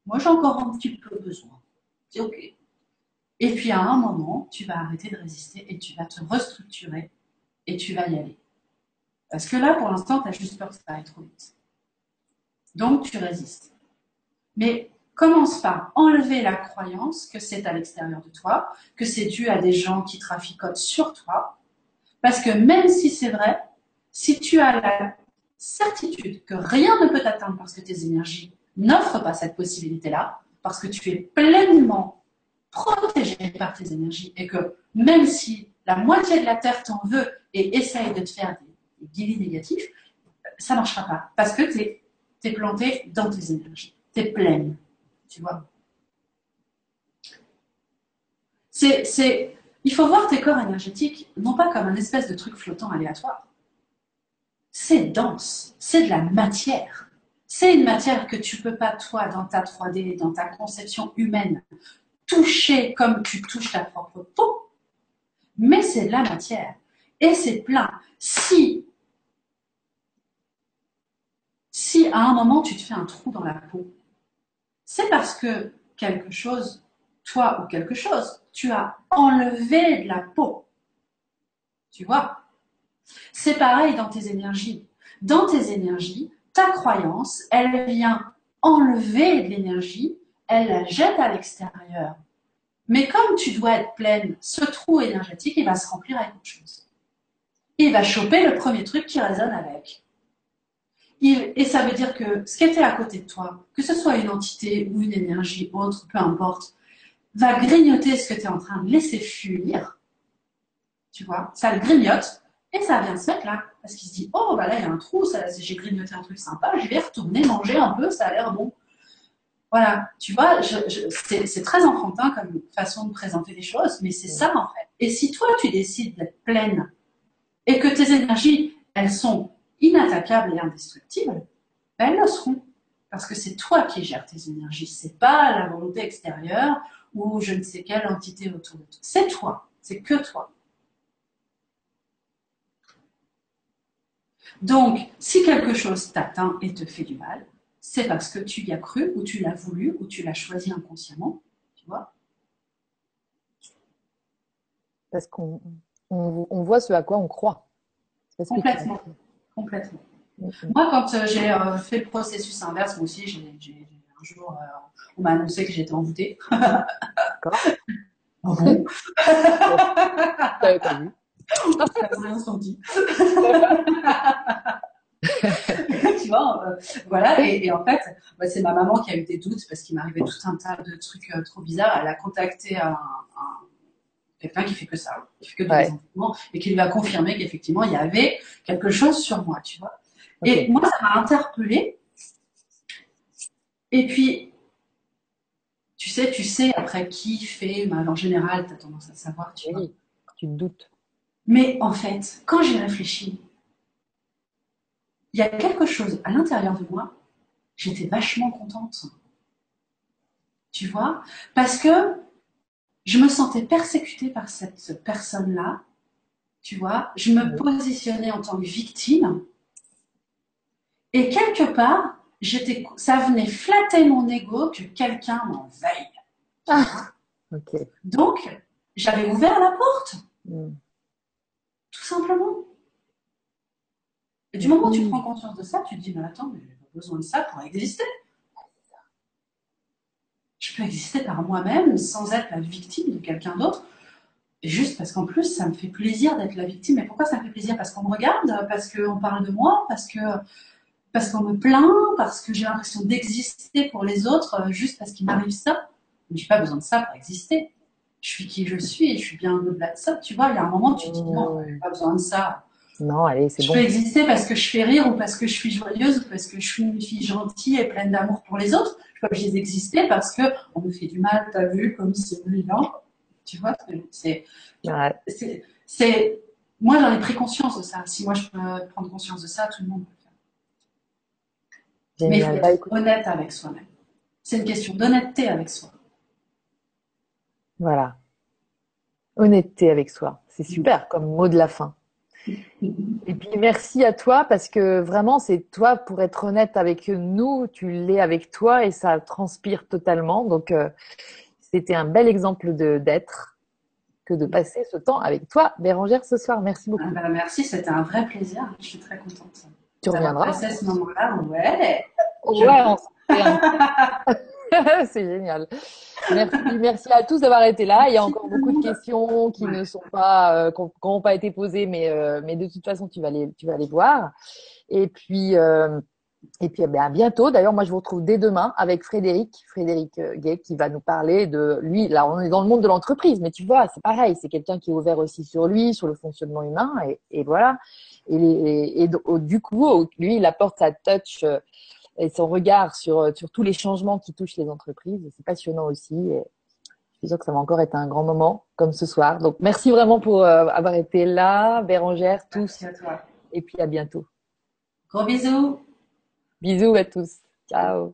Moi, j'ai encore un petit peu besoin. C'est ok. Et puis à un moment, tu vas arrêter de résister et tu vas te restructurer et tu vas y aller. Parce que là, pour l'instant, tu as juste peur que ça aille trop vite. Donc, tu résistes. Mais commence par enlever la croyance que c'est à l'extérieur de toi, que c'est dû à des gens qui traficotent sur toi, parce que même si c'est vrai, si tu as la certitude que rien ne peut t'atteindre parce que tes énergies n'offrent pas cette possibilité-là, parce que tu es pleinement protégé par tes énergies et que même si la moitié de la Terre t'en veut et essaye de te faire des, guillis négatifs, ça ne marchera pas parce que tu es, planté dans tes énergies. Tu es pleine, tu vois? C'est il faut voir tes corps énergétiques non pas comme un espèce de truc flottant aléatoire. C'est dense, c'est de la matière. C'est une matière que tu peux pas, toi, dans ta 3D, dans ta conception humaine, toucher comme tu touches ta propre peau. Mais c'est de la matière. Et c'est plein. Si, si à un moment tu te fais un trou dans la peau, c'est parce que quelque chose, toi ou quelque chose, tu as enlevé de la peau. Tu vois? C'est pareil dans tes énergies. Dans tes énergies, ta croyance, elle vient enlever de l'énergie, elle la jette à l'extérieur. Mais comme tu dois être pleine, ce trou énergétique, il va se remplir avec autre chose. Il va choper le premier truc qui résonne avec. et ça veut dire que ce qui était à côté de toi, que ce soit une entité ou une énergie autre, peu importe, va grignoter ce que tu es en train de laisser fuir. Tu vois, ça le grignote et ça vient se mettre là. Parce qu'il se dit, oh, bah là, il y a un trou, j'ai grignoté un truc sympa, je vais retourner manger un peu, ça a l'air bon. Voilà, tu vois, c'est très enfantin comme façon de présenter les choses, mais c'est ça en fait. Et si toi, tu décides d'être pleine et que tes énergies, elles sont inattaquables et indestructibles, ben, elles le seront. Parce que c'est toi qui gères tes énergies, c'est pas la volonté extérieure ou je ne sais quelle entité autour de toi. C'est toi, c'est que toi. Donc, si quelque chose t'atteint et te fait du mal, c'est parce que tu y as cru, ou tu l'as voulu, ou tu l'as choisi inconsciemment, tu vois Parce qu'on on, voit ce à quoi on croit. Complètement. Complètement. Moi, quand euh, j'ai euh, fait le processus inverse, moi aussi, j'ai un jour, euh, on m'a annoncé que j'étais envoûtée. D'accord. Oh bon? T'avais pas vu? Rien senti. tu vois, euh, voilà. Et, en fait, c'est ma maman qui a eu des doutes parce qu'il m'arrivait tout un tas de trucs euh, trop bizarres. Elle a contacté un, quelqu'un qui fait que ça, qui fait que des et qui lui a confirmé qu'effectivement il y avait quelque chose sur moi, tu vois. Et moi, ça m'a interpellée. Et puis, tu sais, tu sais après qui fait, en général, tu as tendance à savoir, tu oui, Tu te doutes. Mais en fait, quand j'ai réfléchi, il y a quelque chose à l'intérieur de moi, j'étais vachement contente. Tu vois? Parce que je me sentais persécutée par cette personne-là. Tu vois? Je me positionnais en tant que victime. Et quelque part, j'étais, ça venait flatter mon ego que quelqu'un m'en veille. Ah, Donc, j'avais ouvert la porte. Hmm. Tout simplement. Et du moment où tu hmm. prends conscience de ça, tu te dis, mais attends, mais j'ai pas besoin de ça pour exister. Je peux exister par moi-même sans être la victime de quelqu'un d'autre. Juste parce qu'en plus, ça me fait plaisir d'être la victime. Et pourquoi ça me fait plaisir? Parce qu'on me regarde, parce qu'on parle de moi, parce que parce qu'on me plaint, parce que j'ai l'impression d'exister pour les autres, euh, juste parce qu'il m'arrive ça. Mais j'ai pas besoin de ça pour exister. je suis qui je suis et je suis bien au-delà de ça. Tu vois, il y a un moment, tu te dis non, Mmh. pas besoin de ça. Non, allez, c'est Je bon. peux exister parce que je fais rire ou parce que je suis joyeuse ou parce que je suis une fille gentille et pleine d'amour pour les autres. Je peux pas obligée d'exister parce que on me fait du mal, t'as vu, comme c'est brillant. Tu vois, c'est, Ouais. c'est, moi j'en ai pris conscience de ça. Si moi je peux prendre conscience de ça, tout le monde peut Mais il faut. Bah, être écoute, honnête avec soi-même. C'est une question d'honnêteté avec soi. voilà. Honnêteté avec soi. C'est super comme mot de la fin. Et puis merci à toi parce que vraiment c'est toi pour être honnête avec nous, tu l'es avec toi et ça transpire totalement. Donc euh, c'était un bel exemple d'être que de passer ce temps avec toi, Bérangère, ce soir. Merci beaucoup. Ah bah, merci, c'était un vrai plaisir. Je suis très contente. Tu reviendras. passé ce moment-là. Ouais. On. C'est génial. Merci, merci à tous d'avoir été là. Il y a encore beaucoup de questions qui ne sont pas, euh, qui n'ont pas été posées, mais, euh, mais de toute façon, tu vas les, tu vas les voir. Et puis, euh, et puis, eh à bientôt. D'ailleurs, moi, je vous retrouve dès demain avec Frédéric, Frédéric Gay, qui va nous parler de lui. Là, on est dans le monde de l'entreprise, mais tu vois, c'est pareil. C'est quelqu'un qui est ouvert aussi sur lui, sur le fonctionnement humain, et, et voilà. Et, et du coup, lui, il apporte sa touch. euh, et son regard sur, sur tous les changements qui touchent les entreprises. C'est passionnant aussi. Et je suis sûre que ça va encore être un grand moment comme ce soir. Donc, merci vraiment pour euh, avoir été là, Bérangère, tous. Et puis à bientôt. Gros bisous. Bisous à tous. Ciao.